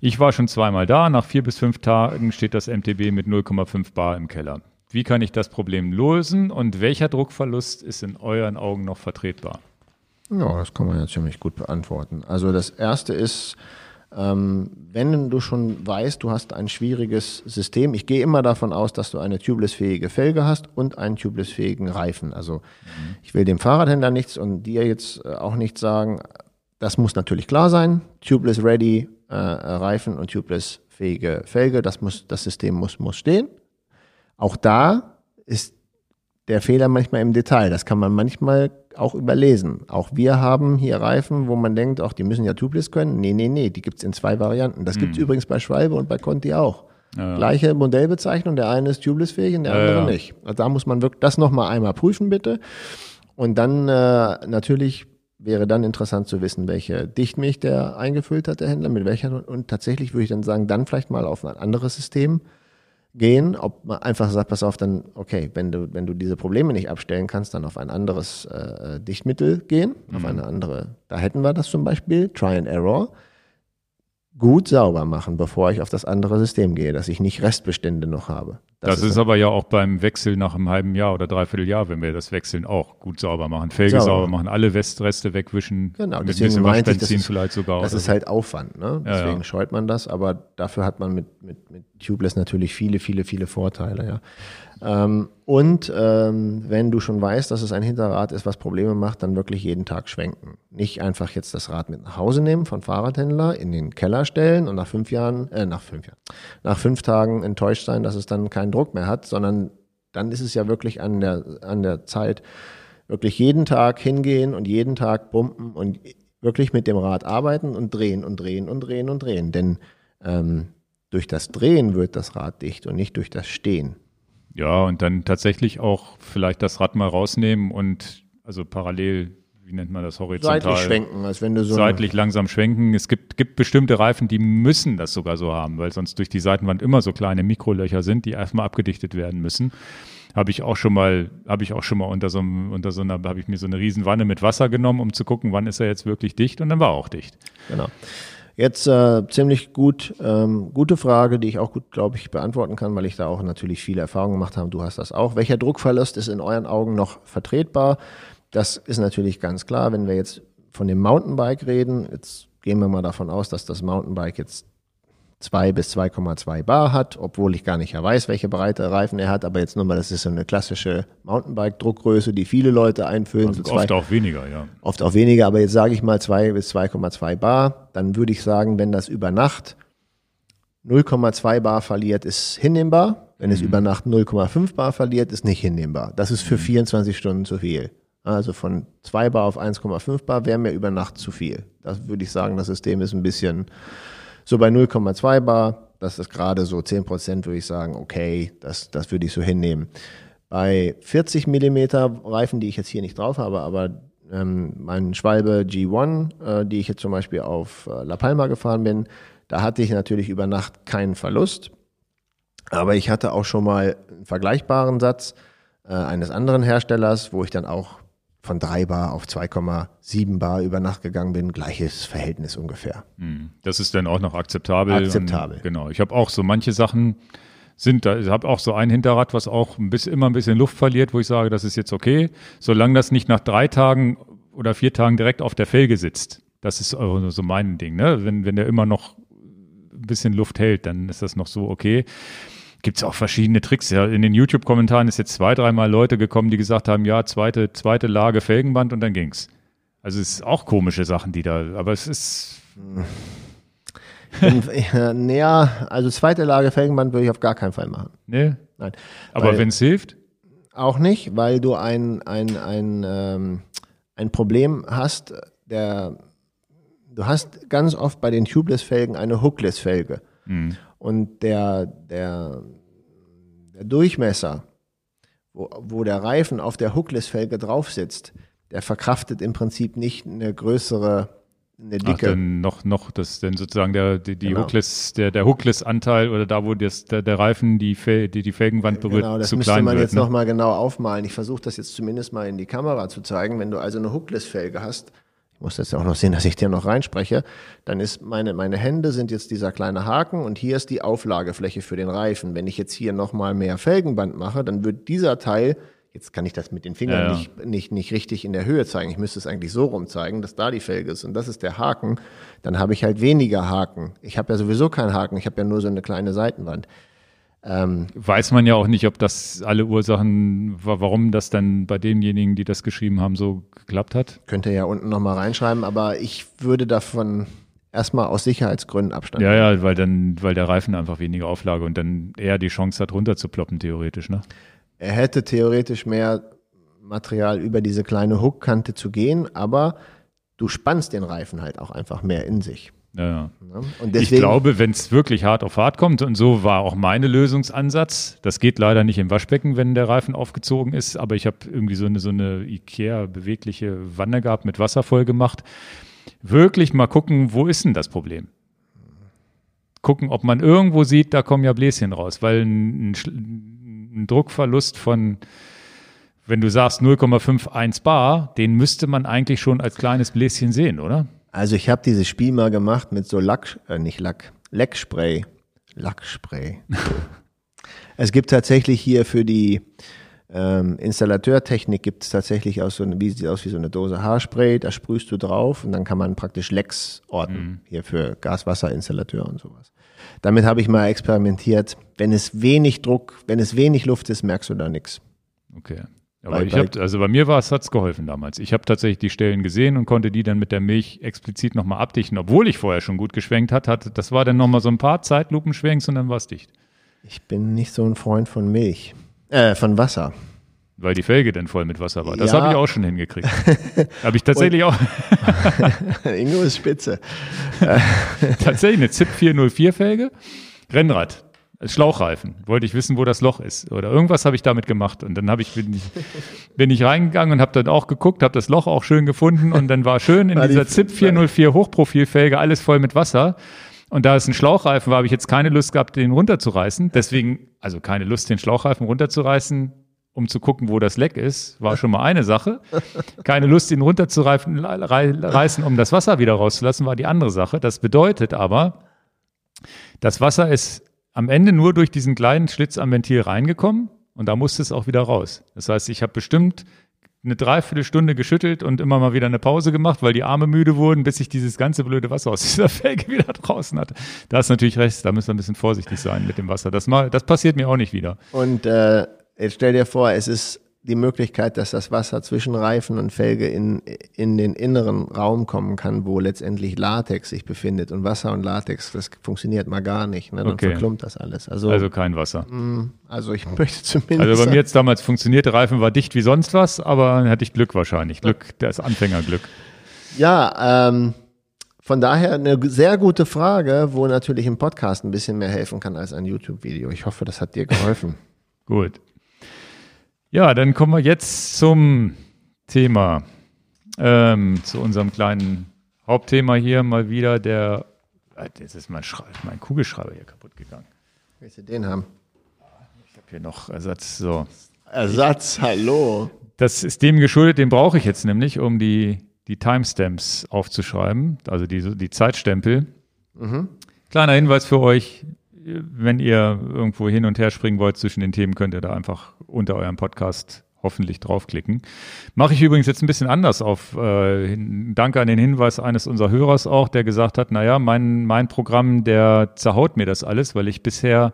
Ich war schon zweimal da. Nach vier bis fünf Tagen steht das MTB mit 0,5 Bar im Keller. Wie kann ich das Problem lösen und welcher Druckverlust ist in euren Augen noch vertretbar? Ja, das kann man ja ziemlich gut beantworten. Also das erste ist, wenn du schon weißt, du hast ein schwieriges System, ich gehe immer davon aus, dass du eine tubeless-fähige Felge hast und einen tubeless-fähigen Reifen. Also mhm. ich will dem Fahrradhändler nichts und dir jetzt äh, auch nichts sagen. Das muss natürlich klar sein. Tubeless ready äh, Reifen und tubeless-fähige Felge, das muss, das System muss, muss stehen. Auch da ist der Fehler manchmal im Detail. Das kann man manchmal auch überlesen. Auch wir haben hier Reifen, wo man denkt, auch die müssen ja tubeless können. Nee, nee, nee, die gibt es in zwei Varianten. Das gibt es mhm. übrigens bei Schwalbe und bei Conti auch. Ja. Gleiche Modellbezeichnung, der eine ist tubeless-fähig und der andere ja, ja. nicht. Also da muss man wirklich das nochmal einmal prüfen, bitte. Und dann äh, natürlich wäre dann interessant zu wissen, welche Dichtmilch der eingefüllt hat, der Händler, mit welcher. Und tatsächlich würde ich dann sagen, dann vielleicht mal auf ein anderes System gehen, ob man einfach sagt, pass auf, dann, okay, wenn du, wenn du diese Probleme nicht abstellen kannst, dann auf ein anderes äh, Dichtmittel gehen, mhm. auf eine andere, da hätten wir das zum Beispiel, Try and Error, gut sauber machen, bevor ich auf das andere System gehe, dass ich nicht Restbestände noch habe. Das, das ist, ist aber ja auch beim Wechsel nach einem halben Jahr oder dreiviertel Jahr, wenn wir das wechseln, auch gut sauber machen. Felge sauber, sauber machen, alle Westreste wegwischen. Genau, mit deswegen meinte ich, das ist, vielleicht sogar. Das ist halt Aufwand, ne? Ja, deswegen ja. scheut man das, aber dafür hat man mit, mit, mit Tubeless natürlich viele, viele, viele Vorteile, ja. Ähm, und ähm, wenn du schon weißt, dass es ein Hinterrad ist, was Probleme macht, dann wirklich jeden Tag schwenken. Nicht einfach jetzt das Rad mit nach Hause nehmen von Fahrradhändler, in den Keller stellen und nach fünf Jahren, äh, nach fünf Jahren, nach fünf Tagen enttäuscht sein, dass es dann keinen Druck mehr hat, sondern dann ist es ja wirklich an der, an der Zeit, wirklich jeden Tag hingehen und jeden Tag pumpen und wirklich mit dem Rad arbeiten und drehen und drehen und drehen und drehen. Denn ähm, durch das Drehen wird das Rad dicht und nicht durch das Stehen. Ja, und dann tatsächlich auch vielleicht das Rad mal rausnehmen und also parallel, wie nennt man das, horizontal? Seitlich schwenken, als wenn du so. Seitlich langsam schwenken. Es gibt, gibt bestimmte Reifen, die müssen das sogar so haben, weil sonst durch die Seitenwand immer so kleine Mikrolöcher sind, die erstmal abgedichtet werden müssen. Habe ich auch schon mal, habe ich auch schon mal unter so, unter so einer, habe ich mir so eine Riesenwanne mit Wasser genommen, um zu gucken, wann ist er jetzt wirklich dicht und dann war er auch dicht. Genau. Jetzt äh, ziemlich gut, ähm, gute Frage, die ich auch gut, glaube ich, beantworten kann, weil ich da auch natürlich viele Erfahrungen gemacht habe. Du hast das auch. Welcher Druckverlust ist in euren Augen noch vertretbar? Das ist natürlich ganz klar, wenn wir jetzt von dem Mountainbike reden. Jetzt gehen wir mal davon aus, dass das Mountainbike jetzt 2 bis 2,2 Bar hat, obwohl ich gar nicht weiß, welche Breite Reifen er hat. Aber jetzt nur mal, das ist so eine klassische Mountainbike-Druckgröße, die viele Leute einfüllen. Also so oft zwei, auch weniger, ja. Oft auch weniger, aber jetzt sage ich mal 2 bis 2,2 Bar. Dann würde ich sagen, wenn das über Nacht 0,2 Bar verliert, ist hinnehmbar. Wenn mhm. es über Nacht 0,5 Bar verliert, ist nicht hinnehmbar. Das ist für mhm. 24 Stunden zu viel. Also von 2 Bar auf 1,5 Bar wäre mir über Nacht zu viel. Das würde ich sagen, das System ist ein bisschen so bei 0,2 Bar, das ist gerade so 10 Prozent, würde ich sagen, okay, das, das würde ich so hinnehmen. Bei 40 Millimeter Reifen, die ich jetzt hier nicht drauf habe, aber ähm, mein Schwalbe G1, äh, die ich jetzt zum Beispiel auf äh, La Palma gefahren bin, da hatte ich natürlich über Nacht keinen Verlust. Aber ich hatte auch schon mal einen vergleichbaren Satz äh, eines anderen Herstellers, wo ich dann auch von 3 Bar auf 2,7 Bar über Nacht gegangen bin. Gleiches Verhältnis ungefähr. Hm. Das ist dann auch noch akzeptabel. Akzeptabel. Und, genau. Ich habe auch so manche Sachen sind da, ich habe auch so ein Hinterrad, was auch ein bisschen, immer ein bisschen Luft verliert, wo ich sage, das ist jetzt okay, solange das nicht nach drei Tagen oder vier Tagen direkt auf der Felge sitzt. Das ist so mein Ding. Ne? Wenn, wenn der immer noch ein bisschen Luft hält, dann ist das noch so okay gibt es auch verschiedene Tricks. Ja, in den YouTube-Kommentaren ist jetzt zwei, dreimal Leute gekommen, die gesagt haben, ja, zweite, zweite Lage Felgenband und dann ging's. Also es ist auch komische Sachen, die da, aber es ist. Naja, (laughs) also zweite Lage Felgenband würde ich auf gar keinen Fall machen. Nee. Nein. Aber wenn es hilft? Auch nicht, weil du ein, ein, ein, ähm, ein Problem hast, der du hast ganz oft bei den Tubeless-Felgen eine Hookless-Felge. Mhm. Und der, der, der Durchmesser, wo, wo der Reifen auf der Hookless-Felge drauf sitzt, der verkraftet im Prinzip nicht eine größere eine dicke. Ach, denn noch, noch, das denn sozusagen der, die, die genau. Hookless, der, der Hookless-Anteil oder da, wo das, der, der Reifen die, Fel, die, die Felgenwand berührt, genau, das zu müsste man wird, jetzt ne? nochmal genau aufmalen. Ich versuche das jetzt zumindest mal in die Kamera zu zeigen. Wenn du also eine Hookless-Felge hast, muss jetzt auch noch sehen, dass ich dir noch reinspreche, dann ist meine, meine Hände sind jetzt dieser kleine Haken und hier ist die Auflagefläche für den Reifen. Wenn ich jetzt hier nochmal mehr Felgenband mache, dann wird dieser Teil, jetzt kann ich das mit den Fingern ja, ja. Nicht, nicht, nicht richtig in der Höhe zeigen, ich müsste es eigentlich so rum zeigen, dass da die Felge ist und das ist der Haken, dann habe ich halt weniger Haken. Ich habe ja sowieso keinen Haken, ich habe ja nur so eine kleine Seitenwand. Ähm, Weiß man ja auch nicht, ob das alle Ursachen, warum das dann bei denjenigen, die das geschrieben haben, so geklappt hat. Könnte ja unten nochmal reinschreiben, aber ich würde davon erstmal aus Sicherheitsgründen Abstand Ja, ja, weil dann, weil der Reifen einfach weniger Auflage und dann eher die Chance hat, runterzuploppen, theoretisch, ne? Er hätte theoretisch mehr Material über diese kleine Hookkante zu gehen, aber du spannst den Reifen halt auch einfach mehr in sich. Ja. Deswegen, ich glaube, wenn es wirklich hart auf hart kommt, und so war auch mein Lösungsansatz, das geht leider nicht im Waschbecken, wenn der Reifen aufgezogen ist, aber ich habe irgendwie so eine, so eine Ikea-bewegliche Wanne gehabt, mit Wasser voll gemacht. Wirklich mal gucken, wo ist denn das Problem? Gucken, ob man irgendwo sieht, da kommen ja Bläschen raus, weil ein, ein Druckverlust von wenn du sagst 0,51 Bar, den müsste man eigentlich schon als kleines Bläschen sehen, oder? Also ich habe dieses Spiel mal gemacht mit so Lack, äh, nicht Lack, Leckspray. Lackspray. (laughs) Es gibt tatsächlich hier für die ähm, Installateurtechnik gibt es tatsächlich aus so eine, wie sieht aus wie so eine Dose Haarspray, da sprühst du drauf und dann kann man praktisch Lecks orten, mhm. hier für Gaswasserinstallateur und sowas. Damit habe ich mal experimentiert. Wenn es wenig Druck, wenn es wenig Luft ist, merkst du da nichts. Okay. Aber bei, ich hab, also bei mir war es, hat's geholfen damals. Ich habe tatsächlich die Stellen gesehen und konnte die dann mit der Milch explizit nochmal abdichten, obwohl ich vorher schon gut geschwenkt hat, hatte. Das war dann nochmal so ein paar Zeitlupenschwenks und dann war es dicht. Ich bin nicht so ein Freund von Milch, äh, von Wasser. Weil die Felge dann voll mit Wasser war. Das ja. habe ich auch schon hingekriegt. (laughs) habe ich tatsächlich auch. (laughs) Ingo ist spitze. (laughs) tatsächlich eine ZIP 404 Felge. Rennrad. Schlauchreifen. Wollte ich wissen, wo das Loch ist. Oder irgendwas habe ich damit gemacht. Und dann habe ich, bin ich, bin ich reingegangen und habe dann auch geguckt, habe das Loch auch schön gefunden. Und dann war schön in war dieser ZIP 404 Hochprofilfelge alles voll mit Wasser. Und da es ein Schlauchreifen war, habe ich jetzt keine Lust gehabt, den runterzureißen. Deswegen, also keine Lust, den Schlauchreifen runterzureißen, um zu gucken, wo das Leck ist, war schon mal eine Sache. Keine Lust, ihn runterzureißen, um das Wasser wieder rauszulassen, war die andere Sache. Das bedeutet aber, das Wasser ist am Ende nur durch diesen kleinen Schlitz am Ventil reingekommen und da musste es auch wieder raus. Das heißt, ich habe bestimmt eine Dreiviertelstunde geschüttelt und immer mal wieder eine Pause gemacht, weil die Arme müde wurden, bis ich dieses ganze blöde Wasser aus (laughs) dieser Felge wieder draußen hatte. Da ist natürlich recht, da müssen wir ein bisschen vorsichtig sein mit dem Wasser. Das, mal, das passiert mir auch nicht wieder. Und äh, jetzt stell dir vor, es ist die Möglichkeit, dass das Wasser zwischen Reifen und Felge in, in den inneren Raum kommen kann, wo letztendlich Latex sich befindet. Und Wasser und Latex, das funktioniert mal gar nicht. Ne? Dann okay. verklumpt das alles. Also, also kein Wasser. Mh, mm, also ich (laughs) möchte zumindest. Also bei mir jetzt damals funktionierte Reifen war dicht wie sonst was, aber hatte ich Glück wahrscheinlich. Glück, das Anfängerglück. Ja, ähm, von daher eine sehr gute Frage, wo natürlich ein Podcast ein bisschen mehr helfen kann als ein YouTube-Video. Ich hoffe, das hat dir geholfen. (laughs) Gut. Ja, dann kommen wir jetzt zum Thema, ähm, zu unserem kleinen Hauptthema hier mal wieder. Der, jetzt ist mein, mein Kugelschreiber hier kaputt gegangen. Willst du den haben? Ich habe hier noch Ersatz. So. Ersatz, hallo. Das ist dem geschuldet, den brauche ich jetzt nämlich, um die, die Timestamps aufzuschreiben, also die, die Zeitstempel. Mhm. Kleiner Hinweis für euch, wenn ihr irgendwo hin und her springen wollt zwischen den Themen, könnt ihr da einfach unter eurem Podcast hoffentlich draufklicken. Mache ich übrigens jetzt ein bisschen anders auf. Äh, danke an den Hinweis eines unserer Hörers auch, der gesagt hat, naja, mein, mein Programm, der zerhaut mir das alles, weil ich bisher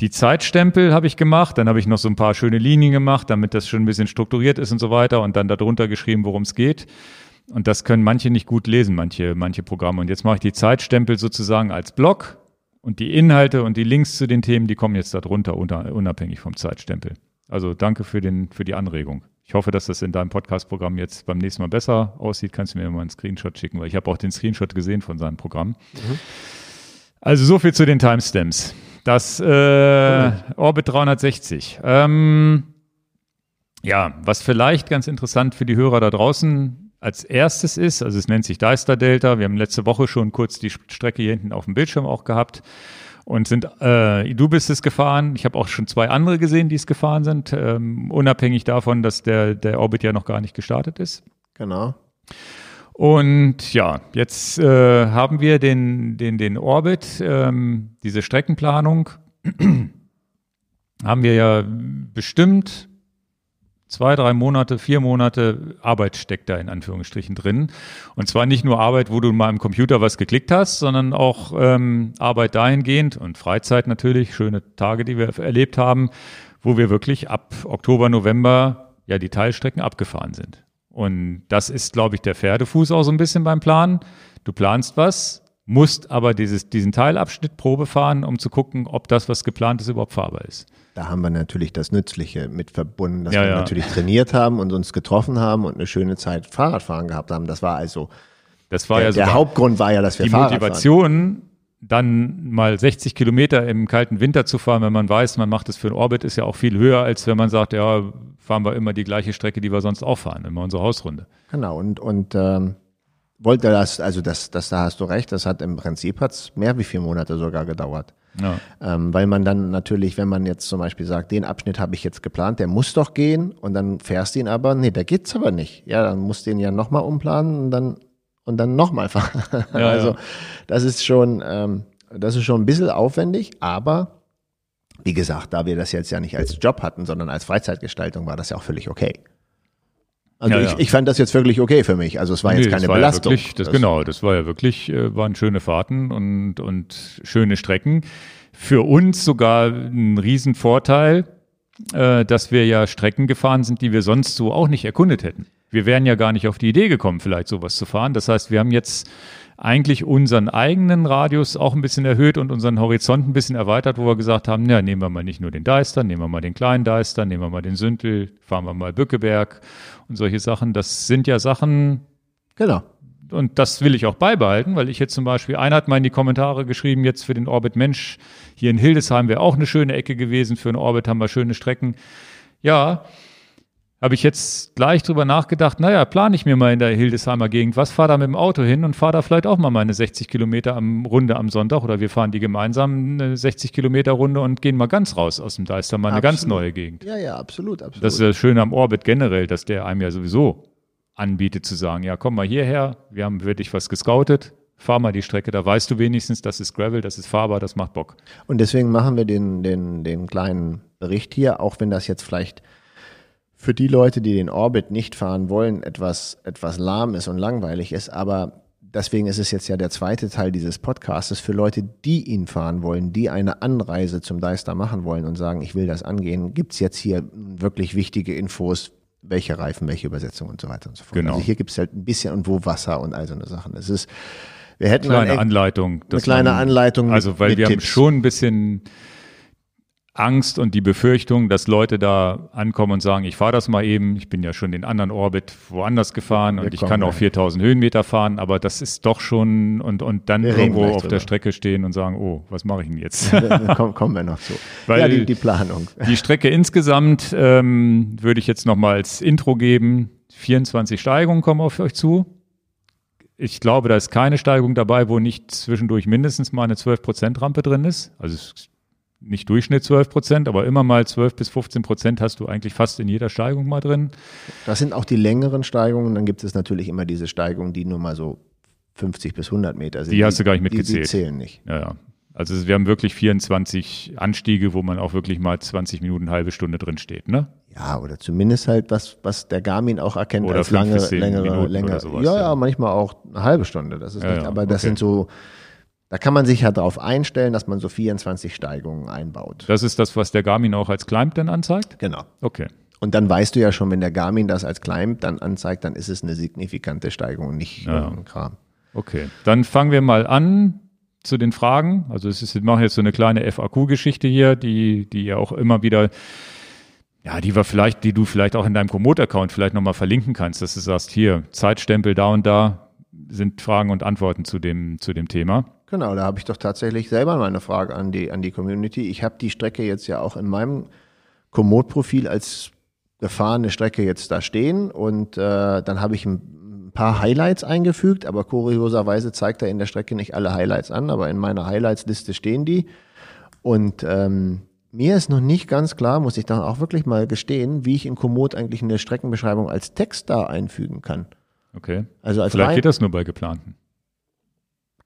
die Zeitstempel habe ich gemacht, dann habe ich noch so ein paar schöne Linien gemacht, damit das schon ein bisschen strukturiert ist und so weiter und dann darunter geschrieben, worum es geht. Und das können manche nicht gut lesen, manche, manche Programme. Und jetzt mache ich die Zeitstempel sozusagen als Block und die Inhalte und die Links zu den Themen, die kommen jetzt darunter, unabhängig vom Zeitstempel. Also danke für, den, für die Anregung. Ich hoffe, dass das in deinem Podcast-Programm jetzt beim nächsten Mal besser aussieht. Kannst du mir mal einen Screenshot schicken, weil ich habe auch den Screenshot gesehen von seinem Programm. Mhm. Also so viel zu den Timestamps. Das äh, Orbit 360. Ähm, ja, was vielleicht ganz interessant für die Hörer da draußen als erstes ist. Also es nennt sich Deister Delta. Wir haben letzte Woche schon kurz die Strecke hier hinten auf dem Bildschirm auch gehabt und sind, äh, du bist es gefahren. Ich habe auch schon zwei andere gesehen, die es gefahren sind, ähm, unabhängig davon, dass der, der Orbit ja noch gar nicht gestartet ist. Genau. Und ja, jetzt äh, haben wir den, den, den Orbit, ähm, diese Streckenplanung, (clears throat) haben wir ja bestimmt zwei, drei Monate, vier Monate Arbeit steckt da in Anführungsstrichen drin. Und zwar nicht nur Arbeit, wo du mal im Computer was geklickt hast, sondern auch ähm, Arbeit dahingehend und Freizeit natürlich, schöne Tage, die wir erlebt haben, wo wir wirklich ab Oktober, November ja die Teilstrecken abgefahren sind. Und das ist, glaube ich, der Pferdefuß auch so ein bisschen beim Planen. Du planst was, musst aber dieses, diesen Teilabschnitt Probe fahren, um zu gucken, ob das, was geplant ist, überhaupt fahrbar ist. Da haben wir natürlich das Nützliche mit verbunden, dass ja, wir ja. natürlich trainiert haben und uns getroffen haben und eine schöne Zeit Fahrradfahren gehabt haben. Das war also das war der, ja der Hauptgrund war ja, dass wir die Fahrrad Motivation, dann mal 60 Kilometer im kalten Winter zu fahren, wenn man weiß, man macht es für einen Orbit, ist ja auch viel höher, als wenn man sagt, ja, fahren wir immer die gleiche Strecke, die wir sonst auch fahren, immer unsere Hausrunde. Genau, und, und ähm, wollte das, also das, das, da hast du recht, das hat im Prinzip hat's mehr wie vier Monate sogar gedauert. Ja. Ähm, weil man dann natürlich, wenn man jetzt zum Beispiel sagt, den Abschnitt habe ich jetzt geplant, der muss doch gehen und dann fährst du ihn aber, nee, der geht's aber nicht. Ja, dann musst du ihn ja nochmal umplanen und dann und dann nochmal (laughs) fahren. Ja, also ja. das ist schon, ähm, das ist schon ein bisschen aufwendig, aber wie gesagt, da wir das jetzt ja nicht als Job hatten, sondern als Freizeitgestaltung, war das ja auch völlig okay. Also Ja, ich, ja. ich fand das jetzt wirklich okay für mich. Also es war jetzt Nee, keine das war Belastung. Ja wirklich, das, genau, das war ja wirklich, äh, waren schöne Fahrten und, und schöne Strecken. Für uns sogar ein Riesenvorteil, äh, dass wir ja Strecken gefahren sind, die wir sonst so auch nicht erkundet hätten. Wir wären ja gar nicht auf die Idee gekommen, vielleicht sowas zu fahren. Das heißt, wir haben jetzt eigentlich unseren eigenen Radius auch ein bisschen erhöht und unseren Horizont ein bisschen erweitert, wo wir gesagt haben, ja, nehmen wir mal nicht nur den Deister, nehmen wir mal den kleinen Deister, nehmen wir mal den Sündel, fahren wir mal Bückeberg und solche Sachen. Das sind ja Sachen, Genau. und das will ich auch beibehalten, weil ich jetzt zum Beispiel, einer hat mal in die Kommentare geschrieben, jetzt für den Orbit Mensch, hier in Hildesheim wäre auch eine schöne Ecke gewesen, für einen Orbit haben wir schöne Strecken. Ja, habe ich jetzt gleich drüber nachgedacht, naja, plane ich mir mal in der Hildesheimer Gegend was, fahre da mit dem Auto hin und fahre da vielleicht auch mal meine 60 Kilometer am Runde am Sonntag oder wir fahren die gemeinsam eine 60 Kilometer Runde und gehen mal ganz raus aus dem Deister, mal eine ganz Absolut. neue Gegend. Ja, ja, absolut, absolut. Das ist das Schöne am Orbit generell, dass der einem ja sowieso anbietet zu sagen, ja, komm mal hierher, wir haben wirklich was gescoutet, fahr mal die Strecke, da weißt du wenigstens, das ist Gravel, das ist fahrbar, das macht Bock. Und deswegen machen wir den, den, den kleinen Bericht hier, auch wenn das jetzt vielleicht für die Leute, die den Orbit nicht fahren wollen, etwas, etwas lahm ist und langweilig ist. Aber deswegen ist es jetzt ja der zweite Teil dieses Podcastes für Leute, die ihn fahren wollen, die eine Anreise zum Deister machen wollen und sagen, ich will das angehen, gibt's jetzt hier wirklich wichtige Infos, welche Reifen, welche Übersetzung und so weiter und so fort. Genau. Also hier gibt's halt ein bisschen und wo Wasser und all so eine Sachen. Es ist, wir hätten Kleine ein- Anleitung. eine kleine man- Anleitung. mit- Also, weil wir haben Tipps. schon ein bisschen Angst und die Befürchtung, dass Leute da ankommen und sagen, ich fahre das mal eben, ich bin ja schon den anderen Orbit woanders gefahren und ich kann auch gleich. 4000 Höhenmeter fahren, aber das ist doch schon und, und dann Wir irgendwo auf der. Strecke stehen und sagen, oh, was mache ich denn jetzt? Kommen, wir noch zu. (laughs) Weil- ja, die, die Planung. Die Strecke insgesamt ähm, würde ich jetzt nochmal als Intro geben. 24 Steigungen kommen auf euch zu. Ich glaube, da ist keine Steigung dabei, wo nicht zwischendurch mindestens mal eine 12% Rampe drin ist. Also es ist nicht Durchschnitt 12%, aber immer mal 12 bis 15% hast du eigentlich fast in jeder Steigung mal drin. Das sind auch die längeren Steigungen. Dann gibt es natürlich immer diese Steigungen, die nur mal so 50 bis 100 Meter sind. Die hast du gar nicht die, die mitgezählt. zählen nicht. Ja, ja. Also wir haben wirklich 24 Anstiege, wo man auch wirklich mal 20 Minuten, halbe Stunde drin steht, ne? Ja, oder zumindest halt was, was der Garmin auch erkennt Oder als lange, längere, längere. sowas, ja, ja. ja, manchmal auch eine halbe Stunde. Das ist Ja, nicht, aber das okay. sind so, da kann man sich ja darauf einstellen, dass man so 24 Steigungen einbaut. Das ist das, was der Garmin auch als Climb dann anzeigt? Genau. Okay. Und dann weißt du ja schon, wenn der Garmin das als Climb dann anzeigt, dann ist es eine signifikante Steigung und nicht Ja. irgendein Kram. Okay, dann fangen wir mal an zu den Fragen. Also es ist, wir machen jetzt so eine kleine FAQ-Geschichte hier, die, die ja auch immer wieder, ja, die wir vielleicht, die du vielleicht auch in deinem Komoot-Account vielleicht nochmal verlinken kannst, dass du sagst, hier, Zeitstempel da und da sind Fragen und Antworten zu dem, zu dem Thema. Genau, da habe ich doch tatsächlich selber mal eine Frage an die, an die Community. Ich habe die Strecke jetzt ja auch in meinem Komoot-Profil als gefahrene Strecke jetzt da stehen und äh, dann habe ich ein paar Highlights eingefügt, aber kurioserweise zeigt er in der Strecke nicht alle Highlights an, aber in meiner Highlights-Liste stehen die. Und ähm, mir ist noch nicht ganz klar, muss ich dann auch wirklich mal gestehen, wie ich in Komoot eigentlich eine Streckenbeschreibung als Text da einfügen kann. Okay. Also als Vielleicht rein- geht das nur bei geplanten.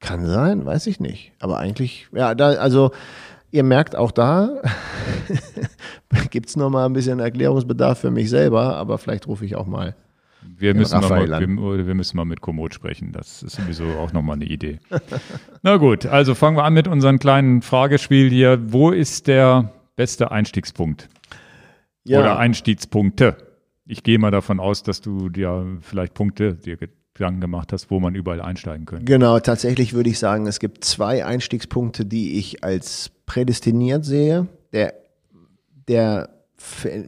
Kann sein, weiß ich nicht. Aber eigentlich, ja, da, also ihr merkt auch da, (laughs) gibt's noch mal ein bisschen Erklärungsbedarf für mich selber, aber vielleicht rufe ich auch mal. Wir müssen, mal, wir, wir müssen mal mit Komoot sprechen. Das ist sowieso auch nochmal eine Idee. (laughs) Na gut, also fangen wir an mit unserem kleinen Fragespiel hier. Wo ist der beste Einstiegspunkt? Oder Einstiegspunkte? Ich gehe mal davon aus, dass du dir vielleicht Punkte dir Gedanken gemacht hast, wo man überall einsteigen könnte. Genau, tatsächlich würde ich sagen, es gibt zwei Einstiegspunkte, die ich als prädestiniert sehe. Der, der,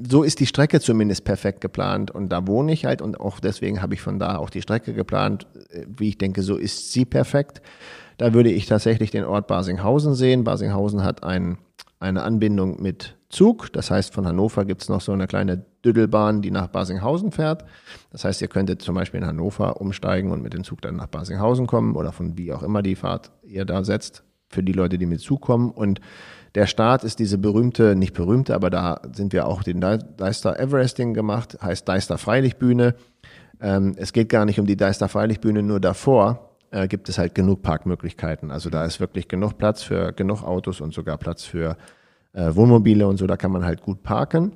so ist die Strecke zumindest perfekt geplant und da wohne ich halt und auch deswegen habe ich von da auch die Strecke geplant, wie ich denke, so ist sie perfekt. Da würde ich tatsächlich den Ort Basinghausen sehen. Basinghausen hat ein, eine Anbindung mit Zug. Das heißt, von Hannover gibt es noch so eine kleine Düdelbahn, die nach Basinghausen fährt. Das heißt, ihr könntet zum Beispiel in Hannover umsteigen und mit dem Zug dann nach Basinghausen kommen oder von wie auch immer die Fahrt ihr da setzt, für die Leute, die mit Zug kommen. Und der Start ist diese berühmte, nicht berühmte, aber da sind wir auch den Dei- Deister Everesting gemacht, heißt Deister Freilichtbühne. Ähm, es geht gar nicht um die Deister Freilichtbühne, nur davor äh, gibt es halt genug Parkmöglichkeiten. Also da ist wirklich genug Platz für genug Autos und sogar Platz für äh, Wohnmobile und so, da kann man halt gut parken.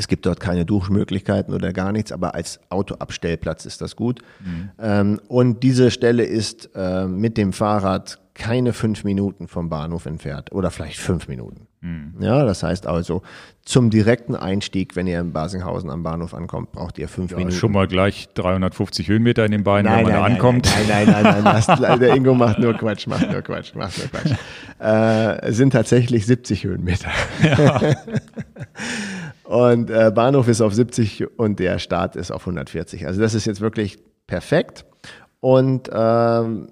Es gibt dort keine Duschmöglichkeiten oder gar nichts, aber als Autoabstellplatz ist das gut. Mhm. Ähm, und diese Stelle ist äh, mit dem Fahrrad keine fünf Minuten vom Bahnhof entfernt oder vielleicht fünf Minuten. Mhm. Ja, das heißt also, zum direkten Einstieg, wenn ihr in Basinghausen am Bahnhof ankommt, braucht ihr fünf ja, Minuten. Schon mal gleich 350 Höhenmeter in den Beinen, nein, wenn man nein, da ankommt. Nein, nein, nein, nein, nein der Ingo macht nur Quatsch, macht nur Quatsch, macht nur Quatsch. (laughs) Äh, es sind tatsächlich 70 Höhenmeter. Ja. (laughs) Und äh, Bahnhof ist auf 70 und der Start ist auf 140. Also das ist jetzt wirklich perfekt. Und ähm,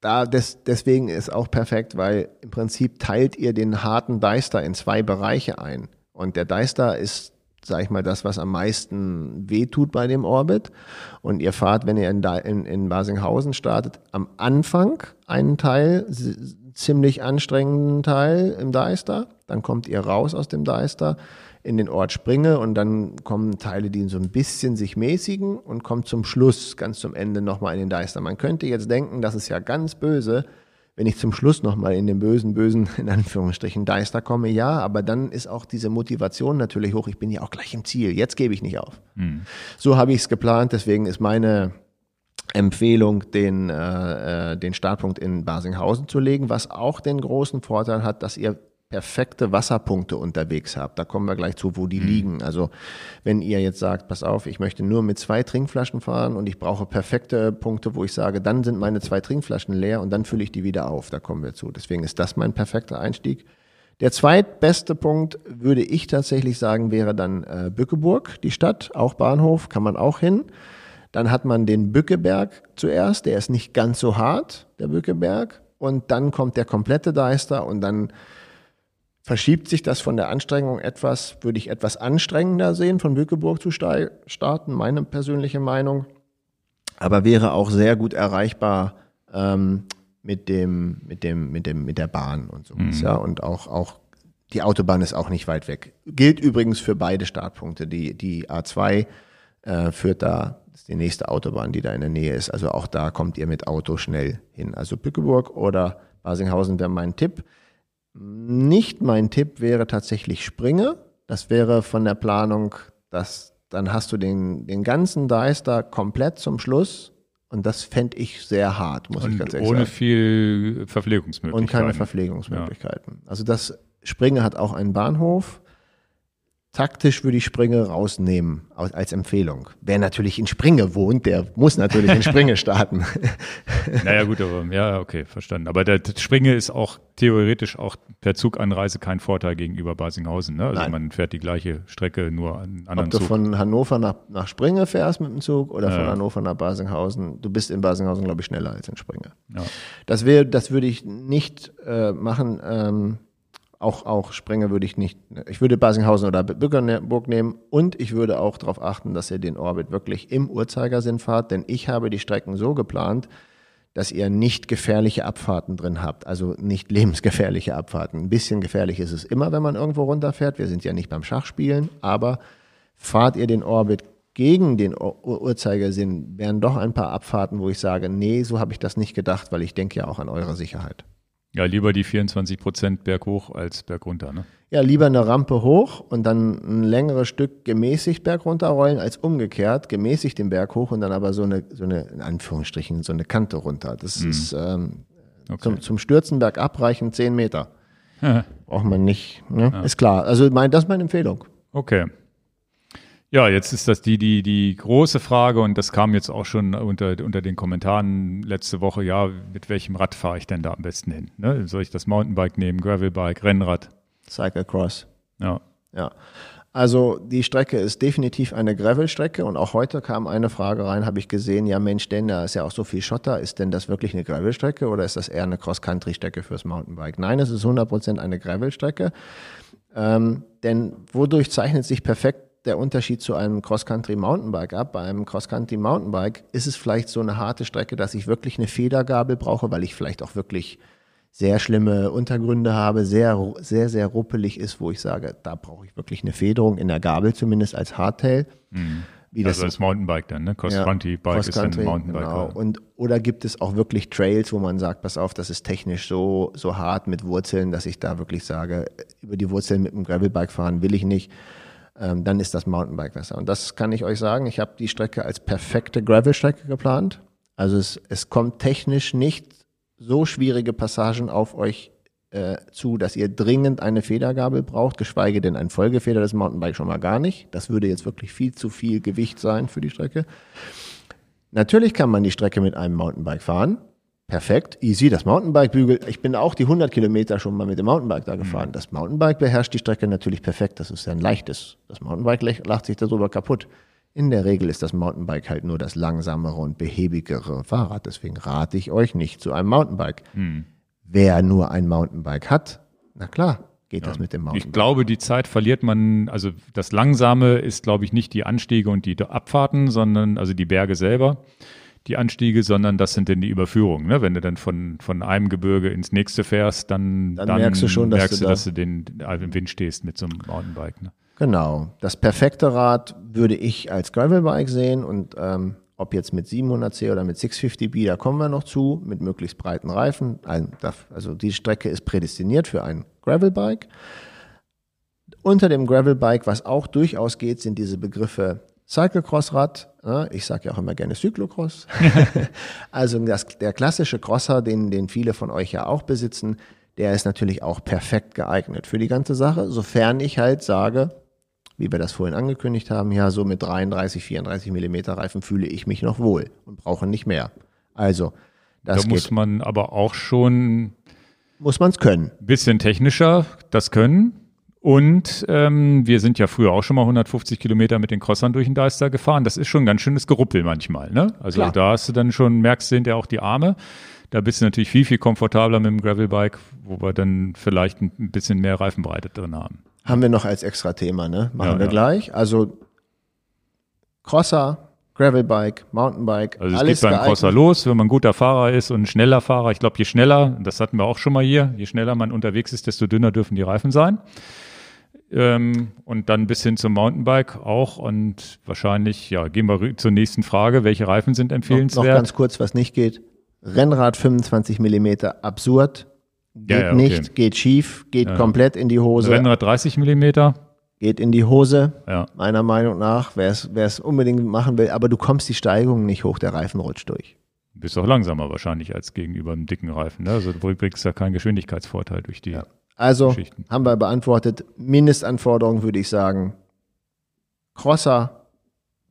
da des, deswegen ist auch perfekt, weil im Prinzip teilt ihr den harten Deister in zwei Bereiche ein. Und der Deister ist, sag ich mal, das, was am meisten wehtut bei dem Orbit. Und ihr fahrt, wenn ihr in, in, in Basinghausen startet, am Anfang einen Teil, ziemlich anstrengenden Teil im Deister. Dann kommt ihr raus aus dem Deister in den Ort springe und dann kommen Teile, die so ein bisschen sich mäßigen und kommt zum Schluss, ganz zum Ende nochmal in den Deister. Man könnte jetzt denken, das ist ja ganz böse, wenn ich zum Schluss nochmal in den bösen, bösen, (laughs) in Anführungsstrichen, Deister komme, ja, aber dann ist auch diese Motivation natürlich hoch. Ich bin ja auch gleich im Ziel. Jetzt gebe ich nicht auf. Mhm. So habe ich es geplant. Deswegen ist meine Empfehlung, den, äh, äh, den Startpunkt in Basinghausen zu legen, was auch den großen Vorteil hat, dass ihr perfekte Wasserpunkte unterwegs habt. Da kommen wir gleich zu, wo die mhm. liegen. Also wenn ihr jetzt sagt, pass auf, ich möchte nur mit zwei Trinkflaschen fahren und ich brauche perfekte Punkte, wo ich sage, dann sind meine zwei Trinkflaschen leer und dann fülle ich die wieder auf. Da kommen wir zu. Deswegen ist das mein perfekter Einstieg. Der zweitbeste Punkt, würde ich tatsächlich sagen, wäre dann äh, Bückeburg, die Stadt, auch Bahnhof, kann man auch hin. Dann hat man den Bückeberg zuerst, der ist nicht ganz so hart, der Bückeberg. Und dann kommt der komplette Deister und dann verschiebt sich das von der Anstrengung etwas, würde ich etwas anstrengender sehen, von Bückeburg zu starten, meine persönliche Meinung. Aber wäre auch sehr gut erreichbar ähm, mit dem, mit dem, mit dem, mit der Bahn und so. Mhm. Ja, und auch, auch die Autobahn ist auch nicht weit weg. Gilt übrigens für beide Startpunkte. Die, die A2 äh, führt da, das ist die nächste Autobahn, die da in der Nähe ist. Also auch da kommt ihr mit Auto schnell hin. Also Bückeburg oder Basinghausen wäre mein Tipp. Nicht mein Tipp wäre tatsächlich Springe. Das wäre von der Planung, dass dann hast du den, den ganzen Deister komplett zum Schluss und das fände ich sehr hart, muss und ich ganz ehrlich ohne sagen. Ohne viel Verpflegungsmöglichkeiten. Und keine Verpflegungsmöglichkeiten. Ja. Also das Springe hat auch einen Bahnhof. Taktisch würde ich Springe rausnehmen als Empfehlung. Wer natürlich in Springe wohnt, der muss natürlich in Springe (laughs) starten. naja gut, aber ja, okay, verstanden. Aber der Springe ist auch theoretisch auch per Zuganreise kein Vorteil gegenüber Basinghausen. Ne? Also Nein. man fährt die gleiche Strecke nur an anderen Ob du Zug. von Hannover nach, nach Springe fährst mit dem Zug oder ja. von Hannover nach Basinghausen, du bist in Basinghausen, glaube ich, schneller als in Springe. Ja. Das, wär, das würde ich nicht äh, machen. Ähm, auch, auch Sprenger würde ich nicht, ich würde Basinghausen oder Bückerburg nehmen und ich würde auch darauf achten, dass ihr den Orbit wirklich im Uhrzeigersinn fahrt, denn ich habe die Strecken so geplant, dass ihr nicht gefährliche Abfahrten drin habt, also nicht lebensgefährliche Abfahrten. Ein bisschen gefährlich ist es immer, wenn man irgendwo runterfährt. Wir sind ja nicht beim Schachspielen, aber fahrt ihr den Orbit gegen den Uhrzeigersinn, wären doch ein paar Abfahrten, wo ich sage, nee, so habe ich das nicht gedacht, weil ich denke ja auch an eure Sicherheit. Ja, lieber die 24 Prozent berghoch als bergunter, ne? Ja, lieber eine Rampe hoch und dann ein längeres Stück gemäßigt bergunter rollen, als umgekehrt, gemäßigt den Berg hoch und dann aber so eine, so eine, in Anführungsstrichen, so eine Kante runter. Das mhm. ist ähm, okay. zum, zum Stürzen bergab reichen 10 Meter. (laughs) Braucht man nicht, ne? Ja. Ist klar. Also mein, das ist meine Empfehlung. Okay. Ja, jetzt ist das die, die, die große Frage und das kam jetzt auch schon unter, unter den Kommentaren letzte Woche, ja, mit welchem Rad fahre ich denn da am besten hin? Ne? Soll ich das Mountainbike nehmen, Gravelbike, Rennrad? Cyclecross. Ja. Ja. Also die Strecke ist definitiv eine Gravelstrecke und auch heute kam eine Frage rein, habe ich gesehen, ja Mensch, denn da ist ja auch so viel Schotter, ist denn das wirklich eine Gravelstrecke oder ist das eher eine Cross-Country-Strecke fürs Mountainbike? Nein, es ist 100% eine Gravelstrecke, ähm, denn wodurch zeichnet sich perfekt der Unterschied zu einem Cross-Country-Mountainbike ab. Bei einem Cross-Country-Mountainbike ist es vielleicht so eine harte Strecke, dass ich wirklich eine Federgabel brauche, weil ich vielleicht auch wirklich sehr schlimme Untergründe habe, sehr, sehr, sehr ruppelig ist, wo ich sage, da brauche ich wirklich eine Federung in der Gabel, zumindest als Hardtail. Mhm. wie Also das das Mountainbike dann, ne? Cross-Country-Bike ist dann Cross-Country, Mountainbike. genau. ja. Und, oder gibt es auch wirklich Trails, wo man sagt, pass auf, das ist technisch so, so hart mit Wurzeln, dass ich da wirklich sage, über die Wurzeln mit dem Gravelbike fahren will ich nicht. Ähm, dann ist das Mountainbike besser. Und das kann ich euch sagen. Ich habe die Strecke als perfekte Gravelstrecke geplant. Also es, es kommt technisch nicht so schwierige Passagen auf euch äh, zu, dass ihr dringend eine Federgabel braucht, geschweige denn ein Folgefeder des Mountainbike schon mal gar nicht. Das würde jetzt wirklich viel zu viel Gewicht sein für die Strecke. Natürlich kann man die Strecke mit einem Mountainbike fahren. Perfekt, easy, das Mountainbike-Bügel. Ich bin auch die 100 Kilometer schon mal mit dem Mountainbike da gefahren. Das Mountainbike beherrscht die Strecke natürlich perfekt. Das ist ja ein leichtes. Das Mountainbike lacht sich darüber kaputt. In der Regel ist das Mountainbike halt nur das langsamere und behäbigere Fahrrad. Deswegen rate ich euch nicht zu einem Mountainbike. Wer nur ein Mountainbike hat, na klar, geht das mit dem Ich Mountainbike. glaube, die Zeit verliert man, also das Langsame ist, glaube ich, nicht die Anstiege und die Abfahrten, sondern, also die Berge selber, die Anstiege, sondern das sind dann die Überführungen. Ne? Wenn du dann von, von einem Gebirge ins nächste fährst, dann, Dann merkst du schon, dass merkst du du, da- dass du den, äh, im Wind stehst mit so einem Mountainbike. Ne? Genau. Das perfekte Rad würde ich als Gravelbike sehen und ähm, ob jetzt mit 700C oder mit 650B, da kommen wir noch zu, mit möglichst breiten Reifen. Also die Strecke ist prädestiniert für ein Gravelbike. Unter dem Gravelbike, was auch durchaus geht, sind diese Begriffe Cyclocross-Rad. Ja, ich sage ja auch immer gerne Cyclocross. (laughs) also das, der klassische Crosser, den, den viele von euch ja auch besitzen, der ist natürlich auch perfekt geeignet für die ganze Sache, sofern ich halt sage, wie wir das vorhin angekündigt haben, ja, so mit 33, 34 Millimeter Reifen fühle ich mich noch wohl und brauche nicht mehr. Also, das Da muss geht, man aber auch schon muss man es können. bisschen technischer das können. Und ähm, wir sind ja früher auch schon mal 150 Kilometer mit den Crossern durch den Deister gefahren. Das ist schon ein ganz schönes Geruppel manchmal. Ne? Also Klar. da hast du dann schon, merkst du hinterher auch die Arme. Da bist du natürlich viel, viel komfortabler mit dem Gravelbike, wo wir dann vielleicht ein ein bisschen mehr Reifenbreite drin haben. Haben wir noch als extra Thema, ne? Machen Ja, wir ja. gleich. Also, Crosser, Gravelbike, Mountainbike, Also es alles geht beim geeignet. Crosser los, wenn man ein guter Fahrer ist und ein schneller Fahrer. Ich glaube, je schneller, das hatten wir auch schon mal hier, je schneller man unterwegs ist, desto dünner dürfen die Reifen sein. Ähm, und dann bis hin zum Mountainbike auch. Und wahrscheinlich, ja, gehen wir zur nächsten Frage. Welche Reifen sind Noch, noch empfehlenswert? ganz kurz, was nicht geht. Rennrad 25 Millimeter, absurd. Geht Ja, ja, okay. nicht, geht schief, geht komplett in die Hose, Rennrad 30 Millimeter. geht in die Hose. Ja. Meiner Meinung nach, wer es unbedingt machen will, aber du kommst die Steigung nicht hoch, der Reifen rutscht durch. Bist auch langsamer wahrscheinlich als gegenüber einem dicken Reifen. Ne? Also du kriegst ja keinen Geschwindigkeitsvorteil durch die. Also haben wir beantwortet. Mindestanforderung würde ich sagen, Crosser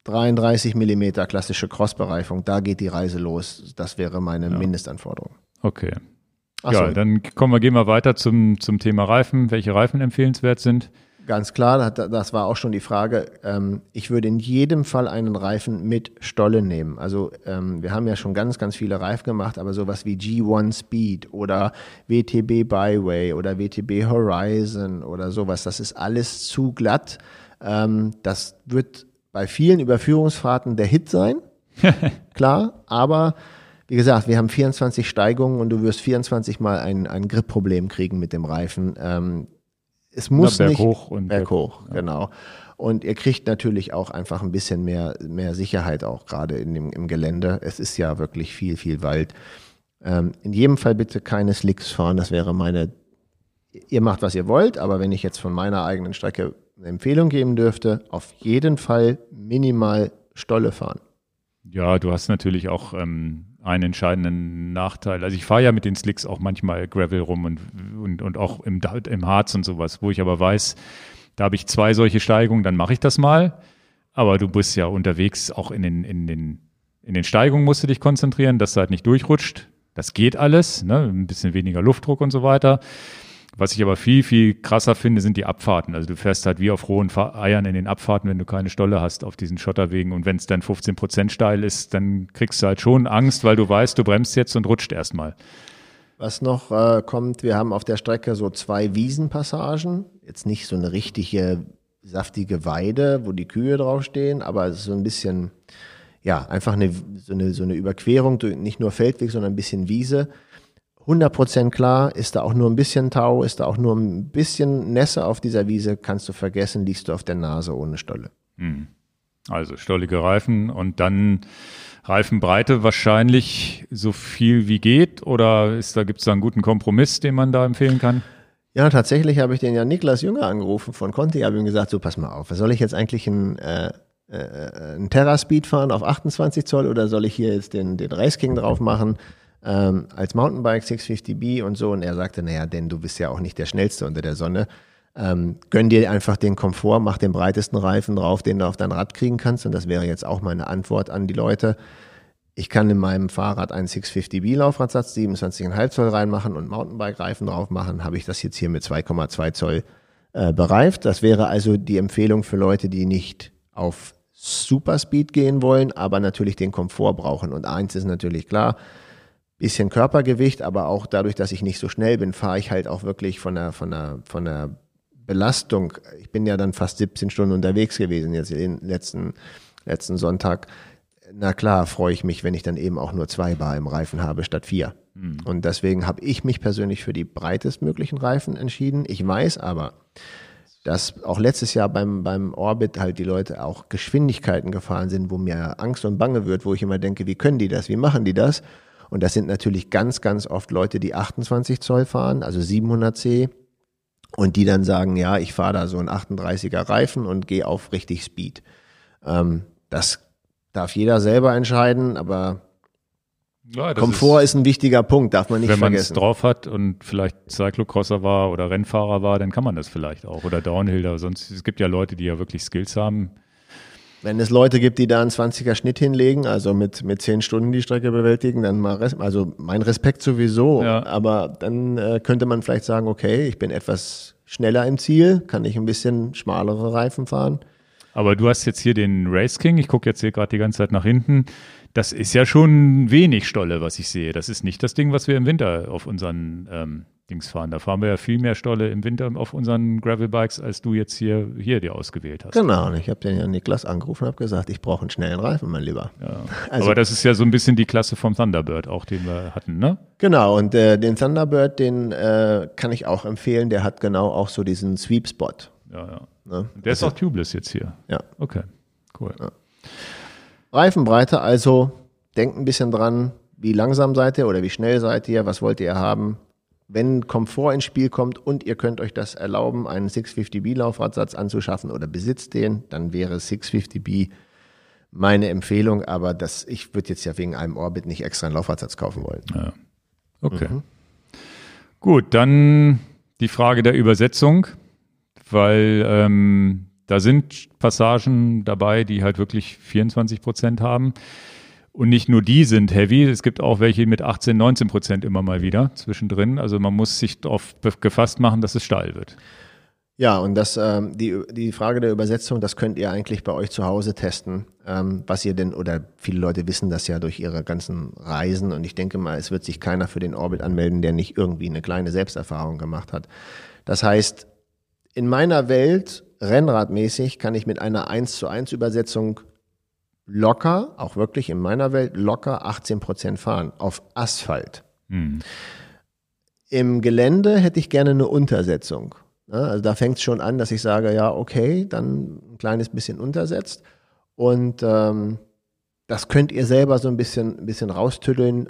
33 Millimeter klassische Crossbereifung, da geht die Reise los. Das wäre meine Mindestanforderung. Okay. Achso, Ja, dann kommen wir, gehen wir weiter zum, zum Thema Reifen. Welche Reifen empfehlenswert sind? Ganz klar, das- war auch schon die Frage. Ähm, Ich würde in jedem Fall einen Reifen mit Stolle nehmen. Also ähm, wir haben ja schon ganz, ganz viele Reifen gemacht, aber sowas wie G1 Speed oder WTB Byway oder WTB Horizon oder sowas, das ist alles zu glatt. Ähm, Das wird bei vielen Überführungsfahrten der Hit sein, (laughs) klar, aber wie gesagt, wir haben 24 Steigungen und du wirst 24 Mal ein, ein Gripproblem kriegen mit dem Reifen. Es muss Na, nicht berghoch und berghoch, genau. Und ihr kriegt natürlich auch einfach ein bisschen mehr, mehr Sicherheit auch gerade in dem, im Gelände. Es ist ja wirklich viel, viel Wald. Ähm, in jedem Fall bitte keine Slicks fahren. Das wäre meine. Ihr macht, was ihr wollt, aber wenn ich jetzt von meiner eigenen Strecke eine Empfehlung geben dürfte, auf jeden Fall minimal Stolle fahren. Ja, du hast natürlich auch ähm, einen entscheidenden Nachteil. Also ich fahre ja mit den Slicks auch manchmal Gravel rum und, und, und auch im, im Harz und sowas, wo ich aber weiß, da habe ich zwei solche Steigungen, dann mache ich das mal. Aber du bist ja unterwegs, auch in den, in den, in den Steigungen musst du dich konzentrieren, dass du halt nicht durchrutscht. Das geht alles, ne? ein bisschen weniger Luftdruck und so weiter. Was ich aber viel, viel krasser finde, sind die Abfahrten. Also du fährst halt wie auf rohen Eiern in den Abfahrten, wenn du keine Stolle hast auf diesen Schotterwegen. Und wenn es dann 15 Prozent steil ist, dann kriegst du halt schon Angst, weil du weißt, du bremst jetzt und rutscht erstmal. Was noch äh, kommt, wir haben auf der Strecke so zwei Wiesenpassagen. Jetzt nicht so eine richtige saftige Weide, wo die Kühe draufstehen, aber es ist so ein bisschen, ja, einfach eine, so, eine, so eine Überquerung, nicht nur Feldweg, sondern ein bisschen Wiese. 100% klar, ist da auch nur ein bisschen Tau, ist da auch nur ein bisschen Nässe auf dieser Wiese, kannst du vergessen, liegst du auf der Nase ohne Stolle. Also stollige Reifen und dann Reifenbreite wahrscheinlich so viel wie geht oder ist da gibt es da einen guten Kompromiss, den man da empfehlen kann? Ja, tatsächlich habe ich den ja Niklas Jünger angerufen von Conti, habe ihm gesagt, so pass mal auf, soll ich jetzt eigentlich ein äh, äh, ein Terra-Speed fahren auf 28 Zoll oder soll ich hier jetzt den, den Race King drauf machen ähm, als Mountainbike 650B und so? Und er sagte, naja, denn du bist ja auch nicht der Schnellste unter der Sonne. Ähm, gönn dir einfach den Komfort, mach den breitesten Reifen drauf, den du auf dein Rad kriegen kannst. Und das wäre jetzt auch meine Antwort an die Leute. Ich kann in meinem Fahrrad einen 650B Laufradsatz 27,5 Zoll reinmachen und Mountainbike-Reifen drauf machen. Habe ich das jetzt hier mit 2,2 Zoll äh, bereift. Das wäre also die Empfehlung für Leute, die nicht auf Superspeed gehen wollen, aber natürlich den Komfort brauchen. Und eins ist natürlich klar, bisschen Körpergewicht, aber auch dadurch, dass ich nicht so schnell bin, fahre ich halt auch wirklich von der, von der, von der Belastung. Ich bin ja dann fast 17 Stunden unterwegs gewesen, jetzt den letzten, letzten Sonntag. Na klar, freue ich mich, wenn ich dann eben auch nur zwei Bar im Reifen habe statt vier. Mhm. Und deswegen habe ich mich persönlich für die breitestmöglichen Reifen entschieden. Ich weiß aber, dass auch letztes Jahr beim, beim Orbit halt die Leute auch Geschwindigkeiten gefahren sind, wo mir Angst und Bange wird, wo ich immer denke, wie können die das, wie machen die das? Und das sind natürlich ganz, ganz oft Leute, die 28 Zoll fahren, also 700C, und die dann sagen, ja, ich fahre da so einen 38er Reifen und gehe auf richtig Speed. Ähm, das darf jeder selber entscheiden, aber ja, Komfort ist, ist, ein wichtiger Punkt, darf man nicht wenn vergessen. Wenn man es drauf hat und vielleicht Cyclocrosser war oder Rennfahrer war, dann kann man das vielleicht auch. Oder Downhiller. Sonst, es gibt ja Leute, die ja wirklich Skills haben. Wenn es Leute gibt, die da einen 20er Schnitt hinlegen, also mit, mit 10 Stunden die Strecke bewältigen, dann mal, Res also mein Respekt sowieso. Ja. Aber dann äh, könnte man vielleicht sagen, okay, ich bin etwas schneller im Ziel, kann ich ein bisschen schmalere Reifen fahren. Aber du hast jetzt hier den Race King, ich gucke jetzt hier gerade die ganze Zeit nach hinten. Das ist ja schon wenig Stolle, was ich sehe. Das ist nicht das Ding, was wir im Winter auf unseren ähm, Dings fahren. Da fahren wir ja viel mehr Stolle im Winter auf unseren Gravelbikes, als du jetzt hier, hier dir ausgewählt hast. Genau, und ich habe den ja Niklas angerufen und habe gesagt, ich brauche einen schnellen Reifen, mein Lieber. Ja. (laughs) Also, Aber das ist ja so ein bisschen die Klasse vom Thunderbird, auch den wir hatten, ne? Genau, und äh, den Thunderbird, den äh, kann ich auch empfehlen. Der hat genau auch so diesen Sweep-Spot. Ja, ja. Ne? Der ist also, auch tubeless jetzt hier. Ja. Okay, cool. Ja. Reifenbreite, also denkt ein bisschen dran, wie langsam seid ihr oder wie schnell seid ihr, was wollt ihr haben. Wenn Komfort ins Spiel kommt und ihr könnt euch das erlauben, einen 650B Laufradsatz anzuschaffen oder besitzt den, dann wäre 650B meine Empfehlung, aber das, ich würde jetzt ja wegen einem Orbit nicht extra einen Laufradsatz kaufen wollen. Ja. Okay. Mhm. Gut, dann die Frage der Übersetzung, weil ähm, da sind Passagen dabei, die halt wirklich 24 Prozent haben. Und nicht nur die sind heavy, es gibt auch welche mit 18, 19 Prozent immer mal wieder zwischendrin. Also man muss sich darauf gefasst machen, dass es steil wird. Ja, und das, ähm, die, die Frage der Übersetzung, das könnt ihr eigentlich bei euch zu Hause testen, ähm, was ihr denn, oder viele Leute wissen das ja durch ihre ganzen Reisen und ich denke mal, es wird sich keiner für den Orbit anmelden, der nicht irgendwie eine kleine Selbsterfahrung gemacht hat. Das heißt, in meiner Welt Rennradmäßig kann ich mit einer 1 zu 1 Übersetzung locker, auch wirklich in meiner Welt, locker 18 Prozent fahren auf Asphalt. Hm. Im Gelände hätte ich gerne eine Untersetzung. Also da fängt es schon an, dass ich sage, ja, okay, dann ein kleines bisschen untersetzt. Und ähm, das könnt ihr selber so ein bisschen, ein bisschen raustüddeln.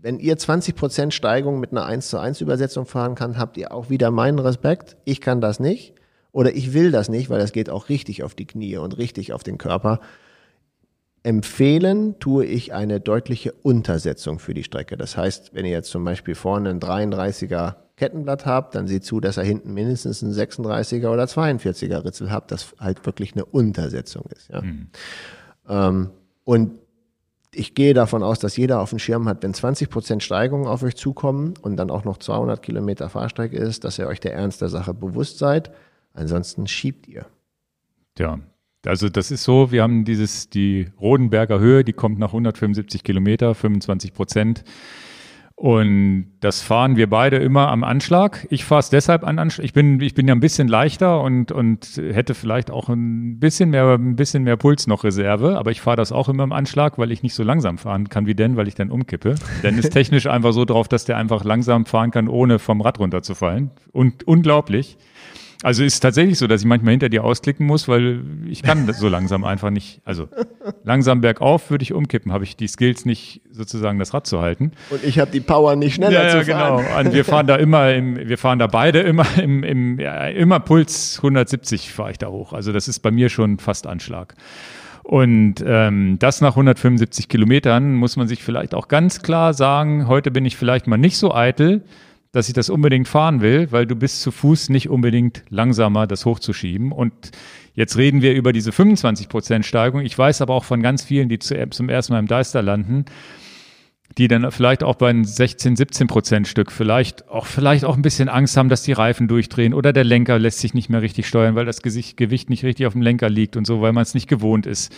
Wenn ihr 20 Prozent Steigung mit einer 1 zu 1 Übersetzung fahren kann, habt ihr auch wieder meinen Respekt. Ich kann das nicht. Oder ich will das nicht, weil das geht auch richtig auf die Knie und richtig auf den Körper. Empfehlen tue ich eine deutliche Untersetzung für die Strecke. Das heißt, wenn ihr jetzt zum Beispiel vorne ein 33er Kettenblatt habt, dann seht zu, dass ihr hinten mindestens ein 36er oder 42er Ritzel habt, das halt wirklich eine Untersetzung ist. Ja? Mhm. Ähm, und ich gehe davon aus, dass jeder auf dem Schirm hat, wenn 20 Prozent Steigung auf euch zukommen und dann auch noch 200 Kilometer Fahrstrecke ist, dass ihr euch der Ernst der Sache bewusst seid Ansonsten schiebt ihr. Ja, also das ist so, wir haben dieses, die Rodenberger Höhe, die kommt nach 175 Kilometer, 25 Prozent. Und das fahren wir beide immer am Anschlag. Ich fahre es deshalb an Anschlag. Ich bin, ich bin ja ein bisschen leichter und, und hätte vielleicht auch ein bisschen mehr, ein bisschen mehr Puls noch Reserve. Aber ich fahre das auch immer im Anschlag, weil ich nicht so langsam fahren kann wie denn, weil ich dann umkippe. Denn ist (laughs) technisch einfach so drauf, dass der einfach langsam fahren kann, ohne vom Rad runterzufallen. Und unglaublich. Also ist tatsächlich so, dass ich manchmal hinter dir ausklicken muss, weil ich kann so langsam einfach nicht. Also langsam bergauf würde ich umkippen, habe ich die Skills nicht sozusagen das Rad zu halten. Und ich habe die Power nicht schneller ja, zu ja, fahren. genau. Und wir fahren da (laughs) immer im, wir fahren da beide immer im, im ja, immer Puls 170 fahre ich da hoch. Also das ist bei mir schon fast Anschlag. Und ähm, das nach 175 Kilometern muss man sich vielleicht auch ganz klar sagen, heute bin ich vielleicht mal nicht so eitel, dass ich das unbedingt fahren will, weil du bist zu Fuß nicht unbedingt langsamer, das hochzuschieben. Und jetzt reden wir über diese 25 Prozent Steigung. Ich weiß aber auch von ganz vielen, die zum ersten Mal im Deister landen, die dann vielleicht auch bei einem 16, 17 Prozent Stück vielleicht auch, vielleicht auch ein bisschen Angst haben, dass die Reifen durchdrehen oder der Lenker lässt sich nicht mehr richtig steuern, weil das Gewicht nicht richtig auf dem Lenker liegt und so, weil man es nicht gewohnt ist.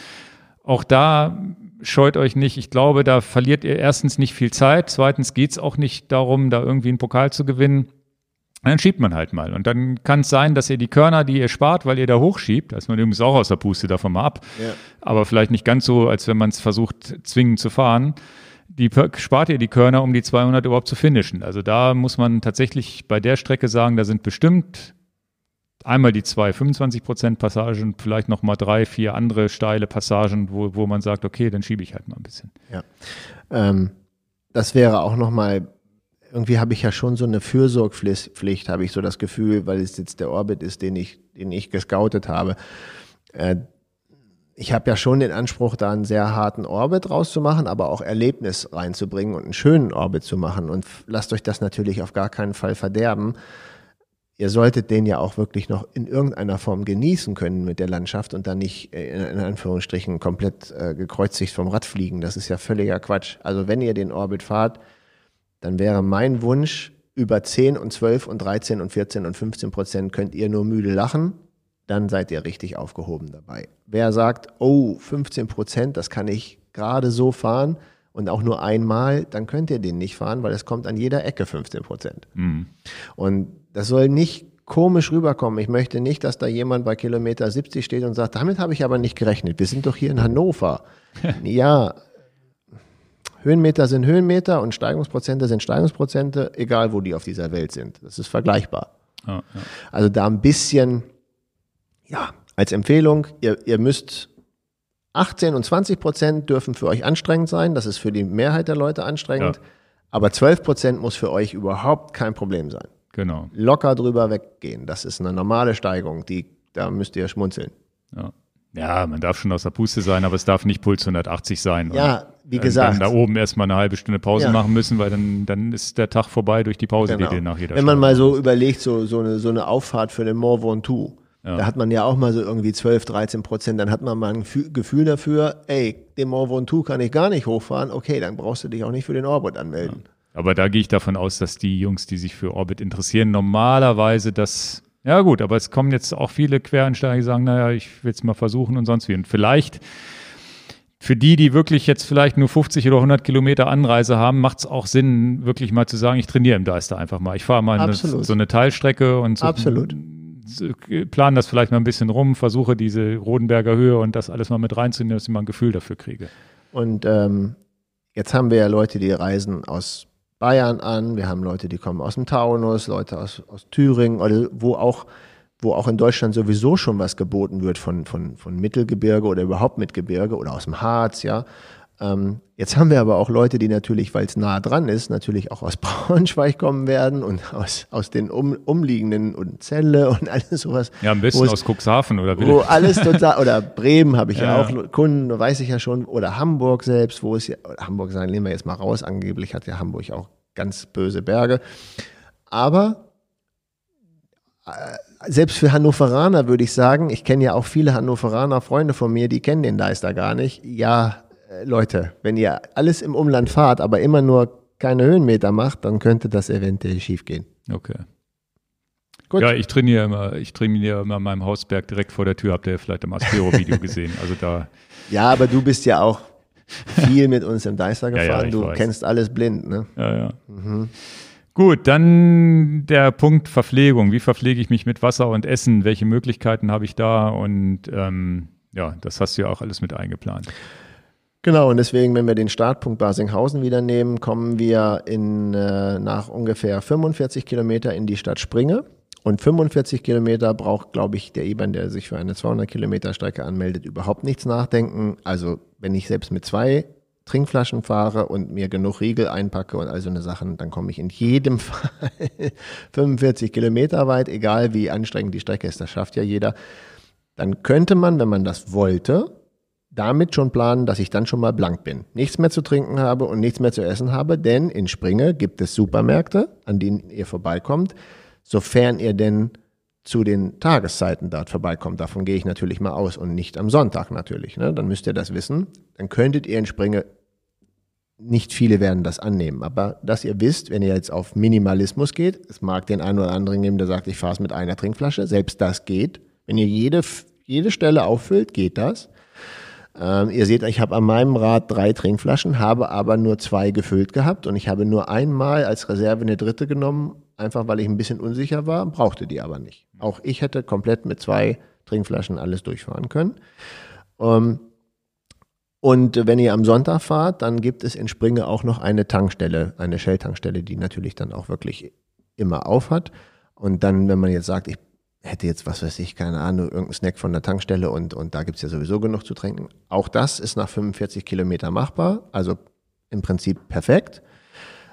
Auch da scheut euch nicht. Ich glaube, da verliert ihr erstens nicht viel Zeit. Zweitens geht es auch nicht darum, da irgendwie einen Pokal zu gewinnen. dann schiebt man halt mal. Und dann kann es sein, dass ihr die Körner, die ihr spart, weil ihr da hochschiebt, da ist man übrigens auch aus der Puste davon mal ab, ja. aber vielleicht nicht ganz so, als wenn man es versucht, zwingend zu fahren, die spart ihr die Körner, um die 200 überhaupt zu finishen. Also da muss man tatsächlich bei der Strecke sagen, da sind bestimmt einmal die zwei 25 Prozent Passagen, vielleicht noch mal drei, vier andere steile Passagen, wo, wo man sagt, okay, dann schiebe ich halt mal ein bisschen. Ja, ähm, das wäre auch noch mal irgendwie habe ich ja schon so eine Fürsorgpflicht, habe ich so das Gefühl, weil es jetzt der Orbit ist, den ich, den ich gescoutet habe. Äh, ich habe ja schon den Anspruch, da einen sehr harten Orbit rauszumachen, aber auch Erlebnis reinzubringen und einen schönen Orbit zu machen. Und lasst euch das natürlich auf gar keinen Fall verderben. Ihr solltet den ja auch wirklich noch in irgendeiner Form genießen können mit der Landschaft und dann nicht äh, in Anführungsstrichen komplett äh, gekreuzigt vom Rad fliegen. Das ist ja völliger Quatsch. Also wenn ihr den Orbit fahrt, dann wäre mein Wunsch, über 10 und 12 und 13 und 14 und 15 Prozent könnt ihr nur müde lachen dann seid ihr richtig aufgehoben dabei. Wer sagt, oh, 15 Prozent, das kann ich gerade so fahren und auch nur einmal, dann könnt ihr den nicht fahren, weil es kommt an jeder Ecke 15 Prozent. Mhm. Und das soll nicht komisch rüberkommen. Ich möchte nicht, dass da jemand bei Kilometer 70 steht und sagt, damit habe ich aber nicht gerechnet. Wir sind doch hier in Hannover. (laughs) ja, Höhenmeter sind Höhenmeter und Steigungsprozente sind Steigungsprozente, egal wo die auf dieser Welt sind. Das ist vergleichbar. Oh, ja. Also da ein bisschen ja, als Empfehlung, ihr, ihr müsst 18 und 20 Prozent dürfen für euch anstrengend sein. Das ist für die Mehrheit der Leute anstrengend. Ja. Aber 12 Prozent muss für euch überhaupt kein Problem sein. Genau. Locker drüber weggehen. Das ist eine normale Steigung. Die, da müsst ihr schmunzeln. Ja. Ja, man darf schon aus der Puste sein, aber es darf nicht Puls 180 sein. Ja, wie gesagt. Dann da oben erstmal eine halbe Stunde Pause ja. machen müssen, weil dann, dann ist der Tag vorbei durch die Pause, genau. die dir nach jeder Wenn man mal so überlegt, so, so, eine, so eine Auffahrt für den Mont Ventoux, ja. Da hat man ja auch mal so irgendwie 12, 13 Prozent. Dann hat man mal ein Gefühl dafür, ey, den Mont Ventoux kann ich gar nicht hochfahren. Okay, dann brauchst du dich auch nicht für den Orbit anmelden. Ja. Aber da gehe ich davon aus, dass die Jungs, die sich für Orbit interessieren, normalerweise das, ja gut, aber es kommen jetzt auch viele Quereinsteiger, die sagen, naja, ich will es mal versuchen und sonst wie. Und vielleicht für die, die wirklich jetzt vielleicht nur 50 oder 100 Kilometer Anreise haben, macht es auch Sinn, wirklich mal zu sagen, ich trainiere im Deister einfach mal. Ich fahre mal eine, so eine Teilstrecke und so. Absolut plane das vielleicht mal ein bisschen rum, versuche diese Rodenberger Höhe und das alles mal mit reinzunehmen, dass ich mal ein Gefühl dafür kriege. Und ähm, jetzt haben wir ja Leute, die reisen aus Bayern an, wir haben Leute, die kommen aus dem Taunus, Leute aus, aus Thüringen, oder wo auch, wo auch in Deutschland sowieso schon was geboten wird von, von, von Mittelgebirge oder überhaupt Mitgebirge oder aus dem Harz, ja. Ähm, jetzt haben wir aber auch Leute, die natürlich, weil es nah dran ist, natürlich auch aus (laughs) Braunschweig kommen werden und aus, aus den um, umliegenden und Celle und alles sowas. Ja, am besten aus Cuxhaven oder Will. Wo alles total, oder Bremen habe ich ja, ja, auch Kunden, weiß ich ja schon, oder Hamburg selbst, wo es ja, Hamburg sagen, nehmen wir jetzt mal raus, angeblich hat ja Hamburg auch ganz böse Berge. Aber äh, selbst für Hannoveraner würde ich sagen, ich kenne ja auch viele Hannoveraner Freunde von mir, die kennen den Deister gar nicht. Ja, Leute, wenn ihr alles im Umland fahrt, aber immer nur keine Höhenmeter macht, dann könnte das eventuell schiefgehen. Okay. Gut. Ja, ich trainiere immer, ich trainiere immer in meinem Hausberg direkt vor der Tür, habt ihr vielleicht im Aspero-Video (laughs) gesehen. Also da. Ja, aber du bist ja auch viel mit uns im Deister gefahren. (laughs) Ja, ja, du weiß. kennst alles blind, ne? Ja, ja. Mhm. Gut, dann der Punkt Verpflegung. Wie verpflege ich mich mit Wasser und Essen? Welche Möglichkeiten habe ich da? Und ähm, ja, das hast du ja auch alles mit eingeplant. Genau, und deswegen, wenn wir den Startpunkt Basinghausen wieder nehmen, kommen wir in, äh, nach ungefähr 45 Kilometer in die Stadt Springe. Und 45 Kilometer braucht, glaube ich, der IBAN, der sich für eine 200 Kilometer Strecke anmeldet, überhaupt nichts nachdenken. Also wenn ich selbst mit zwei Trinkflaschen fahre und mir genug Riegel einpacke und all so eine Sachen, dann komme ich in jedem (laughs) Fall 45 Kilometer weit, egal wie anstrengend die Strecke ist, das schafft ja jeder. Dann könnte man, wenn man das wollte, damit schon planen, dass ich dann schon mal blank bin, nichts mehr zu trinken habe und nichts mehr zu essen habe, denn in Springe gibt es Supermärkte, an denen ihr vorbeikommt, sofern ihr denn zu den Tageszeiten dort vorbeikommt. Davon gehe ich natürlich mal aus und nicht am Sonntag natürlich. Ne? Dann müsst ihr das wissen. Dann könntet ihr in Springe, nicht viele werden das annehmen, aber dass ihr wisst, wenn ihr jetzt auf Minimalismus geht, es mag den einen oder anderen geben, der sagt, ich fahre es mit einer Trinkflasche, selbst das geht. Wenn ihr jede, jede Stelle auffüllt, geht das. Ähm, ihr seht, ich habe an meinem Rad drei Trinkflaschen, habe aber nur zwei gefüllt gehabt und ich habe nur einmal als Reserve eine dritte genommen, einfach weil ich ein bisschen unsicher war, brauchte die aber nicht. Auch ich hätte komplett mit zwei Trinkflaschen alles durchfahren können. Ähm, und wenn ihr am Sonntag fahrt, dann gibt es in Springe auch noch eine Tankstelle, eine Shell-Tankstelle, die natürlich dann auch wirklich immer auf hat. Und dann, wenn man jetzt sagt, ich hätte jetzt, was weiß ich, keine Ahnung, irgendeinen Snack von der Tankstelle und, und da gibt's ja sowieso genug zu trinken. Auch das ist nach 45 Kilometer machbar, also im Prinzip perfekt.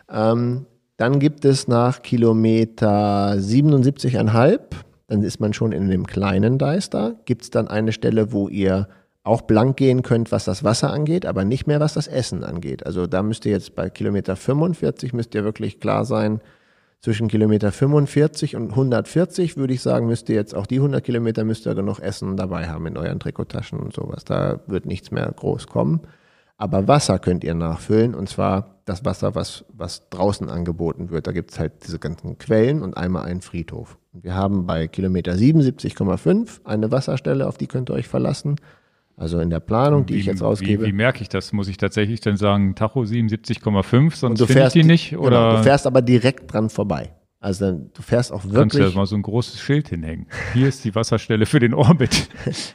Ähm, dann gibt es nach Kilometer 77,5, dann ist man schon in dem kleinen Deister, gibt's dann eine Stelle, wo ihr auch blank gehen könnt, was das Wasser angeht, aber nicht mehr, was das Essen angeht. Also da müsst ihr jetzt bei Kilometer 45 müsst ihr wirklich klar sein, zwischen Kilometer 45 und 140 würde ich sagen, müsst ihr jetzt auch die 100 Kilometer müsst ihr genug Essen dabei haben in euren Trikottaschen und sowas. Da wird nichts mehr groß kommen. Aber Wasser könnt ihr nachfüllen und zwar das Wasser, was, was draußen angeboten wird. Da gibt es halt diese ganzen Quellen und einmal einen Friedhof. Wir haben bei Kilometer 77,5 eine Wasserstelle, auf die könnt ihr euch verlassen. Also in der Planung, die wie, ich jetzt ausgebe. Wie, wie, merke ich das? Muss ich tatsächlich dann sagen, Tacho 77,5, sonst finde ich die nicht? Genau, oder? Genau, du fährst aber direkt dran vorbei. Also du fährst auch wirklich. Kannst du ja mal so ein großes Schild hinhängen. Hier ist die Wasserstelle für den Orbit.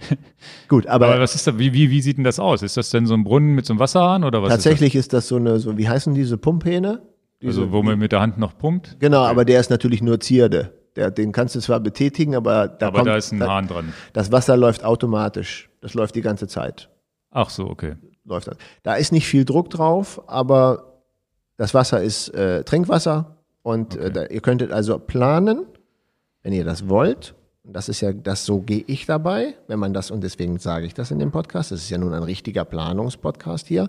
(laughs) Gut, aber, aber was ist da, wie, wie, wie sieht denn das aus? Ist das denn so ein Brunnen mit so einem Wasserhahn oder was? Tatsächlich ist das, ist das so eine, so, wie heißen diese Pumphähne? Diese, also wo man mit der Hand noch pumpt? Genau, aber der ist natürlich nur Zierde. Der, den kannst du zwar betätigen, aber da aber kommt, da ist ein Hahn dran. Das Wasser läuft automatisch. Das läuft die ganze Zeit. Ach so, okay. Läuft das. Da ist nicht viel Druck drauf, aber das Wasser ist äh, Trinkwasser und okay. äh, da, ihr könntet also planen, wenn ihr das wollt. Das ist ja, das so gehe ich dabei, wenn man das, und deswegen sage ich das in dem Podcast, das ist ja nun ein richtiger Planungspodcast hier.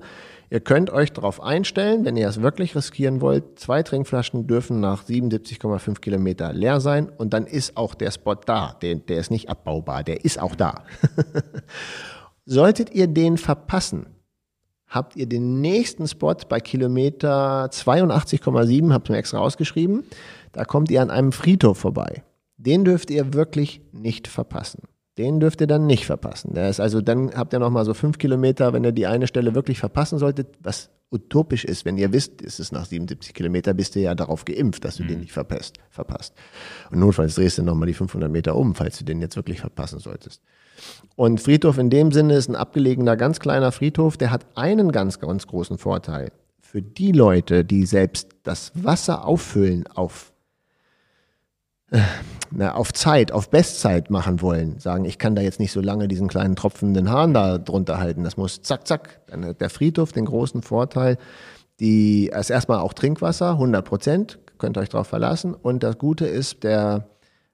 Ihr könnt euch darauf einstellen, wenn ihr es wirklich riskieren wollt, zwei Trinkflaschen dürfen nach 77,5 Kilometer leer sein und dann ist auch der Spot da. Der, der ist nicht abbaubar, der ist auch da. (laughs) Solltet ihr den verpassen, habt ihr den nächsten Spot bei Kilometer 82,7, habt ihr mir extra rausgeschrieben, da kommt ihr an einem Friedhof vorbei. Den dürft ihr wirklich nicht verpassen. Den dürft ihr dann nicht verpassen. Der ist also, dann habt ihr noch mal so fünf Kilometer, wenn ihr die eine Stelle wirklich verpassen solltet, was utopisch ist, wenn ihr wisst, ist es nach 77 Kilometer, bist du ja darauf geimpft, dass du mhm. den nicht verpasst, verpasst. Und notfalls drehst du noch mal die 500 Meter um, falls du den jetzt wirklich verpassen solltest. Und Friedhof in dem Sinne ist ein abgelegener, ganz kleiner Friedhof, der hat einen ganz, ganz großen Vorteil. Für die Leute, die selbst das Wasser auffüllen auf, na, auf Zeit, auf Bestzeit machen wollen, sagen, ich kann da jetzt nicht so lange diesen kleinen tropfenden Hahn da drunter halten, das muss zack, zack. Dann hat der Friedhof den großen Vorteil, die ist erstmal auch Trinkwasser, 100 Prozent, könnt ihr euch darauf verlassen. Und das Gute ist, der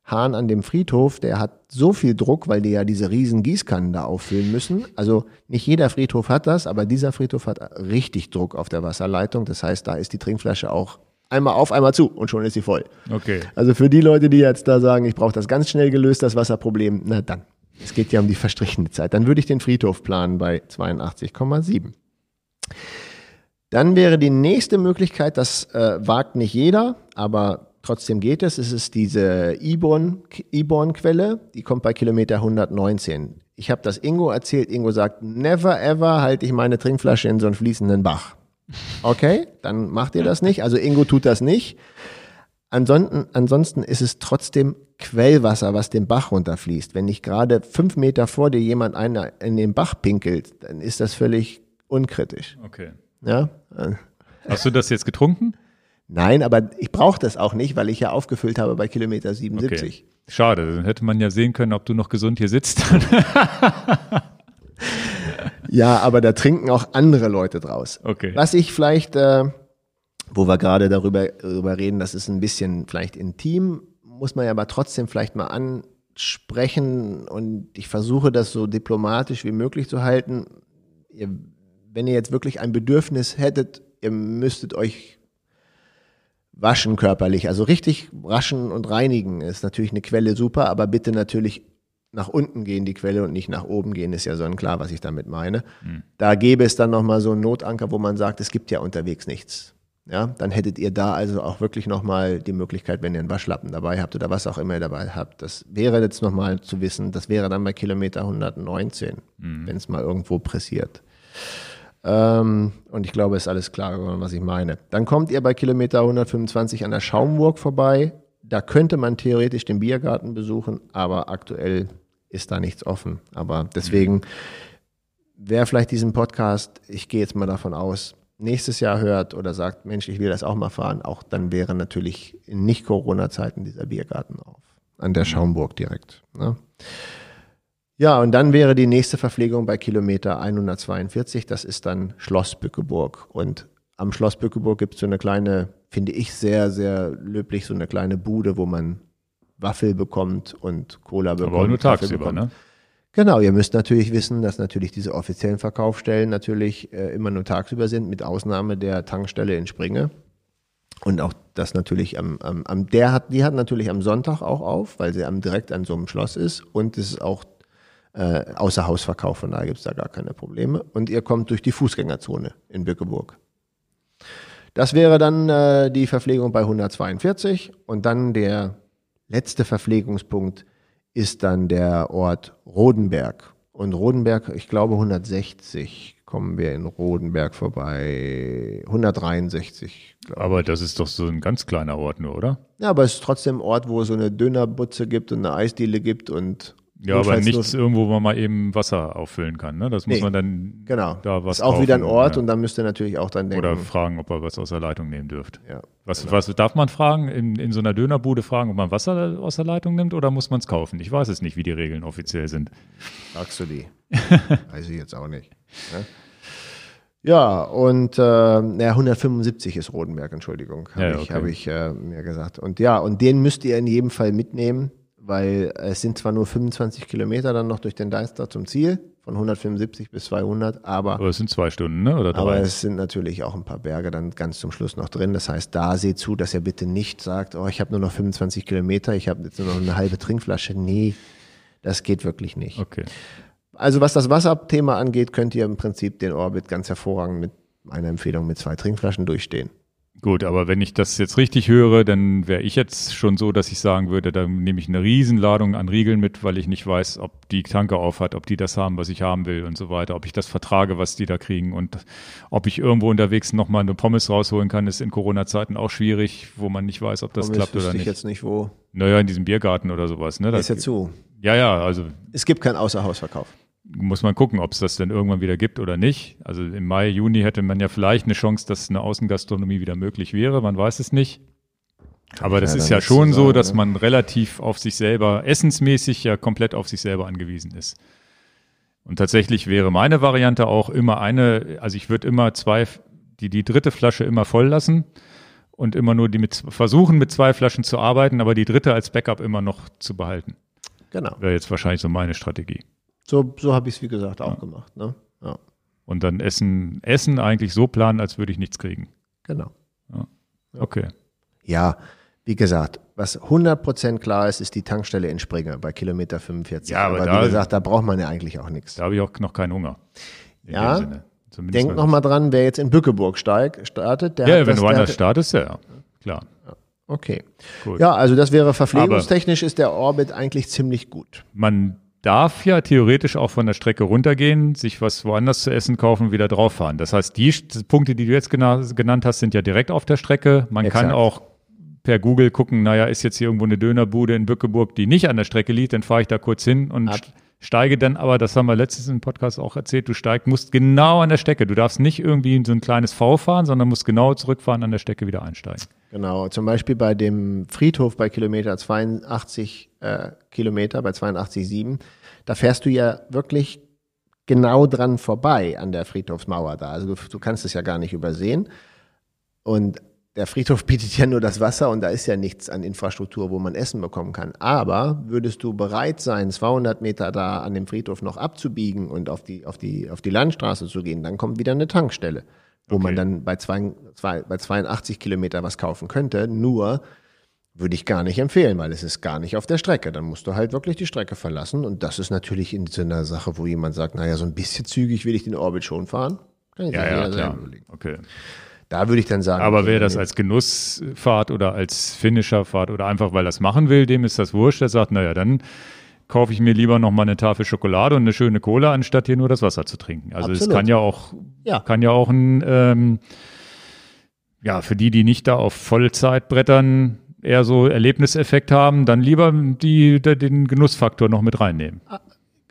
Hahn an dem Friedhof, der hat so viel Druck, weil die ja diese riesen Gießkannen da auffüllen müssen. Also nicht jeder Friedhof hat das, aber dieser Friedhof hat richtig Druck auf der Wasserleitung. Das heißt, da ist die Trinkflasche auch einmal auf, einmal zu und schon ist sie voll. Okay. Also für die Leute, die jetzt da sagen, ich brauche das ganz schnell gelöst, das Wasserproblem, na dann. Es geht ja um die verstrichene Zeit. Dann würde ich den Friedhof planen bei 82,7. Dann wäre die nächste Möglichkeit, das äh, wagt nicht jeder, aber Trotzdem geht es. Es ist diese Iborn-Quelle, die kommt bei Kilometer 119. Ich habe das Ingo erzählt. Ingo sagt, never ever halte ich meine Trinkflasche in so einen fließenden Bach. Okay, dann macht ihr das nicht. Also Ingo tut das nicht. Ansonsten, ansonsten ist es trotzdem Quellwasser, was den Bach runterfließt. Wenn nicht gerade fünf Meter vor dir jemand einer in den Bach pinkelt, dann ist das völlig unkritisch. Okay. Ja. Hast du das jetzt getrunken? Nein, aber ich brauche das auch nicht, weil ich ja aufgefüllt habe bei Kilometer 77. Okay. Schade, dann hätte man ja sehen können, ob du noch gesund hier sitzt. (laughs) ja, aber da trinken auch andere Leute draus. Okay. Was ich vielleicht, äh, wo wir gerade darüber, darüber reden, das ist ein bisschen vielleicht intim, muss man ja aber trotzdem vielleicht mal ansprechen und ich versuche das so diplomatisch wie möglich zu halten. Ihr, wenn ihr jetzt wirklich ein Bedürfnis hättet, ihr müsstet euch waschen körperlich, also richtig waschen und reinigen ist natürlich eine Quelle super, aber bitte natürlich nach unten gehen die Quelle und nicht nach oben gehen, ist ja sonnenklar, was ich damit meine. Mhm. Da gäbe es dann nochmal so einen Notanker, wo man sagt, es gibt ja unterwegs nichts. Ja, dann hättet ihr da also auch wirklich nochmal die Möglichkeit, wenn ihr einen Waschlappen dabei habt oder was auch immer ihr dabei habt. Das wäre jetzt nochmal zu wissen, das wäre dann bei Kilometer 119, mhm. wenn es mal irgendwo pressiert. Ähm, und ich glaube, es ist alles klar geworden, was ich meine. Dann kommt ihr bei Kilometer 125 an der Schaumburg vorbei. Da könnte man theoretisch den Biergarten besuchen, aber aktuell ist da nichts offen. Aber deswegen, wer vielleicht diesen Podcast, ich gehe jetzt mal davon aus, nächstes Jahr hört oder sagt, Mensch, ich will das auch mal fahren, auch dann wäre natürlich in Nicht-Corona-Zeiten dieser Biergarten auf. An der mhm. Schaumburg direkt. Ne? Ja, und dann wäre die nächste Verpflegung bei Kilometer 142, das ist dann Schloss Bückeburg. Und am Schloss Bückeburg gibt es so eine kleine, finde ich sehr, sehr löblich, so eine kleine Bude, wo man Waffel bekommt und Cola bekommt. Aber nur tagsüber, ne? Genau, ihr müsst natürlich wissen, dass natürlich diese offiziellen Verkaufsstellen natürlich äh, immer nur tagsüber sind, mit Ausnahme der Tankstelle in Springe. Und auch das natürlich am, am, am der hat, die hat natürlich am Sonntag auch auf, weil sie am direkt an so einem Schloss ist und es ist auch äh, außer Hausverkauf, von daher gibt es da gar keine Probleme. Und ihr kommt durch die Fußgängerzone in Bückeburg. Das wäre dann äh, die Verpflegung bei 142 und dann der letzte Verpflegungspunkt ist dann der Ort Rodenberg. Und Rodenberg, ich glaube 160 kommen wir in Rodenberg vorbei. 163. Aber das ist doch so ein ganz kleiner Ort nur, oder? Ja, aber es ist trotzdem ein Ort, wo es so eine Dönerbutze gibt und eine Eisdiele gibt und ja, aber nichts irgendwo, wo man mal eben Wasser auffüllen kann. Ne? Das muss nee, man dann genau. da was Ist auch wieder ein Ort ja. und dann müsst ihr natürlich auch dann denken. Oder fragen, ob ihr was aus der Leitung nehmen dürft. Ja, was, genau. was darf man fragen? In, in so einer Dönerbude fragen, ob man Wasser aus der Leitung nimmt oder muss man es kaufen? Ich weiß es nicht, wie die Regeln offiziell sind. Sagst du die? (laughs) weiß ich jetzt auch nicht. Ne? Ja, und äh, ja, 175 ist Rodenberg, Entschuldigung, habe ja, okay. ich, hab ich äh, mir gesagt. Und ja, und den müsst ihr in jedem Fall mitnehmen weil es sind zwar nur 25 Kilometer dann noch durch den Deister zum Ziel, von 175 bis 200, aber. Aber es sind zwei Stunden, ne? Oder drei? Aber es sind natürlich auch ein paar Berge dann ganz zum Schluss noch drin. Das heißt, da seht zu, dass er bitte nicht sagt, oh, ich habe nur noch 25 Kilometer, ich habe jetzt nur noch eine halbe Trinkflasche. Nee, das geht wirklich nicht. Okay. Also was das Wasserthema angeht, könnt ihr im Prinzip den Orbit ganz hervorragend mit einer Empfehlung mit zwei Trinkflaschen durchstehen. Gut, aber wenn ich das jetzt richtig höre, dann wäre ich jetzt schon so, dass ich sagen würde, da nehme ich eine Riesenladung an Riegeln mit, weil ich nicht weiß, ob die Tanke aufhat, ob die das haben, was ich haben will und so weiter, ob ich das vertrage, was die da kriegen und ob ich irgendwo unterwegs nochmal eine Pommes rausholen kann, ist in Corona-Zeiten auch schwierig, wo man nicht weiß, ob das Pommes klappt oder nicht. ich jetzt nicht wo. Naja, in diesem Biergarten oder sowas. Ne? Das ist ja zu. Ja, ja, also. Es gibt keinen Außerhausverkauf muss man gucken, ob es das denn irgendwann wieder gibt oder nicht. Also im Mai, Juni hätte man ja vielleicht eine Chance, dass eine Außengastronomie wieder möglich wäre. Man weiß es nicht. Aber das ja, ist ja schon so, dass ne? man relativ auf sich selber, essensmäßig ja komplett auf sich selber angewiesen ist. Und tatsächlich wäre meine Variante auch immer eine, also ich würde immer zwei, die, die dritte Flasche immer voll lassen und immer nur die mit, versuchen mit zwei Flaschen zu arbeiten, aber die dritte als Backup immer noch zu behalten. Genau. Wäre jetzt wahrscheinlich so meine Strategie. So, so habe ich es, wie gesagt, auch ja. gemacht. Ne? Ja. Und dann Essen, Essen eigentlich so planen, als würde ich nichts kriegen. Genau. Ja. Okay. Ja, wie gesagt, was 100% klar ist, ist die Tankstelle in Springer bei Kilometer 45. Ja, aber, aber da, wie gesagt, da braucht man ja eigentlich auch nichts. Da habe ich auch noch keinen Hunger. Ja, denk nochmal dran, wer jetzt in Bückeburg steigt, startet, der Ja, wenn das, du woanders startest, ja, klar. Okay. Gut. Ja, also das wäre verpflegungstechnisch aber ist der Orbit eigentlich ziemlich gut. Man darf ja theoretisch auch von der Strecke runtergehen, sich was woanders zu essen kaufen, wieder drauf fahren. Das heißt, die Punkte, die du jetzt genannt hast, sind ja direkt auf der Strecke. Man Exakt. kann auch per Google gucken, naja, ist jetzt hier irgendwo eine Dönerbude in Bückeburg, die nicht an der Strecke liegt, dann fahre ich da kurz hin und Ab. steige dann aber, das haben wir letztens im Podcast auch erzählt, du steigst, musst genau an der Strecke. Du darfst nicht irgendwie in so ein kleines V fahren, sondern musst genau zurückfahren, an der Strecke wieder einsteigen. Genau, zum Beispiel bei dem Friedhof bei Kilometer 82 äh, Kilometer, bei 82,7, da fährst du ja wirklich genau dran vorbei an der Friedhofsmauer da. Also du, du kannst es ja gar nicht übersehen. Und der Friedhof (laughs) bietet ja nur das Wasser und da ist ja nichts an Infrastruktur, wo man Essen bekommen kann. Aber würdest du bereit sein, 200 Meter da an dem Friedhof noch abzubiegen und auf die, auf die, auf die Landstraße zu gehen, dann kommt wieder eine Tankstelle wo okay. man dann bei, zwei, bei 82 Kilometer was kaufen könnte. Nur würde ich gar nicht empfehlen, weil es ist gar nicht auf der Strecke. Dann musst du halt wirklich die Strecke verlassen. Und das ist natürlich in so einer Sache, wo jemand sagt, naja, so ein bisschen zügig will ich den Orbit schon fahren. Kann ich ja, ja, klar. Überlegen. Okay. Da würde ich dann sagen. Aber wer das als Genussfahrt oder als Finisherfahrt oder einfach weil das machen will, dem ist das wurscht. Der sagt, naja, dann kaufe ich mir lieber noch mal eine Tafel Schokolade und eine schöne Cola, anstatt hier nur das Wasser zu trinken. Also es kann ja auch, ja. kann ja auch ein, ähm, ja, für die, die nicht da auf Vollzeit brettern, eher so Erlebniseffekt haben, dann lieber die, den Genussfaktor noch mit reinnehmen. Ah,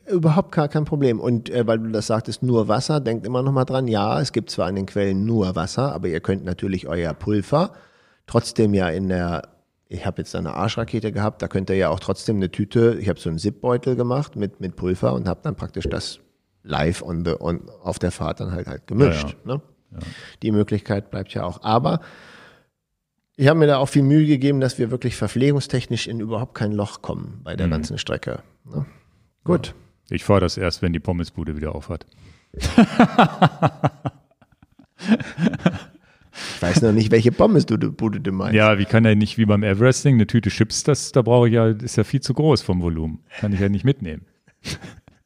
überhaupt gar kein Problem. Und äh, weil du das sagtest, nur Wasser, denkt immer noch mal dran, ja, es gibt zwar in den Quellen nur Wasser, aber ihr könnt natürlich euer Pulver trotzdem ja in der ich habe jetzt eine Arschrakete gehabt, da könnt ihr ja auch trotzdem eine Tüte, ich habe so einen Zipbeutel gemacht mit, mit Pulver und habe dann praktisch das live on the, on, auf der Fahrt dann halt halt gemischt. Ja, ja. Ne? Ja. Die Möglichkeit bleibt ja auch. Aber ich habe mir da auch viel Mühe gegeben, dass wir wirklich verpflegungstechnisch in überhaupt kein Loch kommen bei der mhm. ganzen Strecke. Ne? Gut. Ich fahre das erst, wenn die Pommesbude wieder aufhat. Ich weiß noch nicht, welche Pommes du, du, du meinst. Ja, wie kann er nicht wie beim Everesting eine Tüte Chips, das da brauche ich ja, ist ja viel zu groß vom Volumen. Kann ich ja nicht mitnehmen.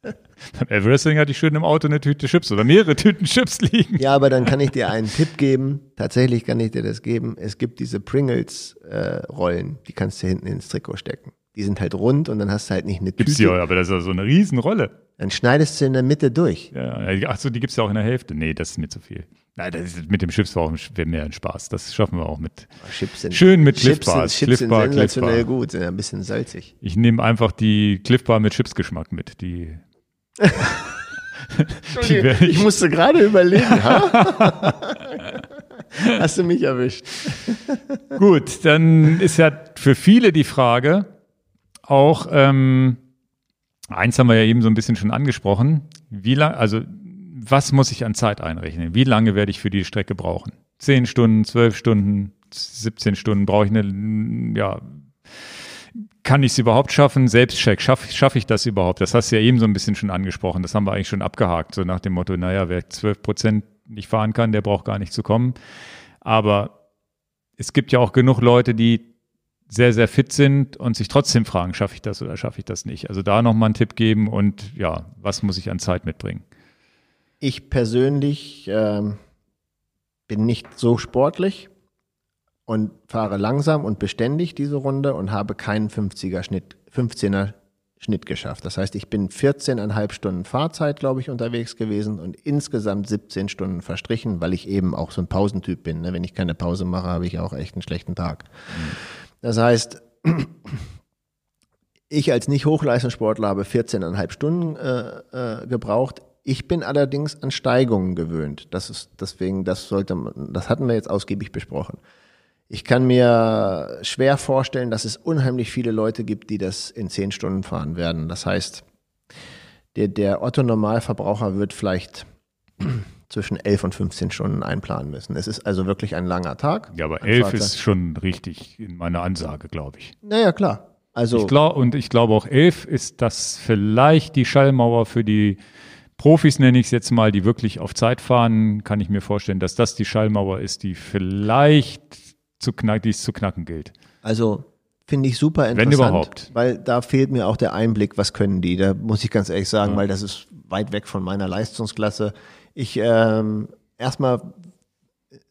Beim Everesting hatte ich schön im Auto eine Tüte Chips oder mehrere Tüten Chips liegen. Ja, aber dann kann ich dir einen Tipp geben. Tatsächlich kann ich dir das geben. Es gibt diese Pringles-Rollen, äh, die kannst du hinten ins Trikot stecken. Die sind halt rund und dann hast du halt nicht eine Tüte. Gibt's ja, aber das ist ja so eine Riesenrolle. Dann schneidest du in der Mitte durch. Ja, achso, die gibt's ja auch in der Hälfte. Nee, das ist mir zu viel. Nein, das ist, mit dem Chips war auch mehr ein Spaß. Das schaffen wir auch mit. Chips sind, schön mit Chips Cliff sind, Chips sind sensationell gut, sind ein bisschen salzig. Ich nehme einfach die Cliff Bar mit Chipsgeschmack mit. Die, ich, musste gerade überlegen. (laughs) Hast du mich erwischt? Gut, dann ist ja für viele die Frage auch, ähm, eins haben wir ja eben so ein bisschen schon angesprochen, wie lange, also was muss ich an Zeit einrechnen? Wie lange werde ich für die Strecke brauchen? Zehn Stunden, zwölf Stunden, 17 Stunden brauche ich eine, ja, kann ich es überhaupt schaffen? Selbstcheck, schaffe schaff ich das überhaupt? Das hast du ja eben so ein bisschen schon angesprochen. Das haben wir eigentlich schon abgehakt, so nach dem Motto, naja, wer zwölf Prozent nicht fahren kann, der braucht gar nicht zu kommen. Aber es gibt ja auch genug Leute, die sehr, sehr fit sind und sich trotzdem fragen, schaffe ich das oder schaffe ich das nicht? Also da nochmal einen Tipp geben und ja, was muss ich an Zeit mitbringen? Ich persönlich äh, bin nicht so sportlich und fahre langsam und beständig diese Runde und habe keinen 50er Schnitt, 15er Schnitt geschafft. Das heißt, ich bin 14,5 Stunden Fahrzeit, glaube ich, unterwegs gewesen und insgesamt 17 Stunden verstrichen, weil ich eben auch so ein Pausentyp bin. Ne? Wenn ich keine Pause mache, habe ich auch echt einen schlechten Tag. Mhm. Das heißt, (clears throat) ich als Nicht-Hochleistungssportler habe 14,5 Stunden äh, äh, gebraucht. Ich bin allerdings an Steigungen gewöhnt. Das ist deswegen, das sollte man, das hatten wir jetzt ausgiebig besprochen. Ich kann mir schwer vorstellen, dass es unheimlich viele Leute gibt, die das in zehn Stunden fahren werden. Das heißt, der, der Otto-Normalverbraucher wird vielleicht (clears throat) zwischen 11 und 15 Stunden einplanen müssen. Es ist also wirklich ein langer Tag. Ja, aber 11 ist schon richtig in meiner Ansage, glaube ich. Naja, klar. Also ich glaub, und ich glaube auch 11 ist das vielleicht die Schallmauer für die Profis nenne ich es jetzt mal, die wirklich auf Zeit fahren, kann ich mir vorstellen, dass das die Schallmauer ist, die vielleicht zu knacken, die es zu knacken gilt. Also finde ich super interessant. Wenn überhaupt. Weil da fehlt mir auch der Einblick, was können die. Da muss ich ganz ehrlich sagen, ja. weil das ist weit weg von meiner Leistungsklasse. Ich ähm, erstmal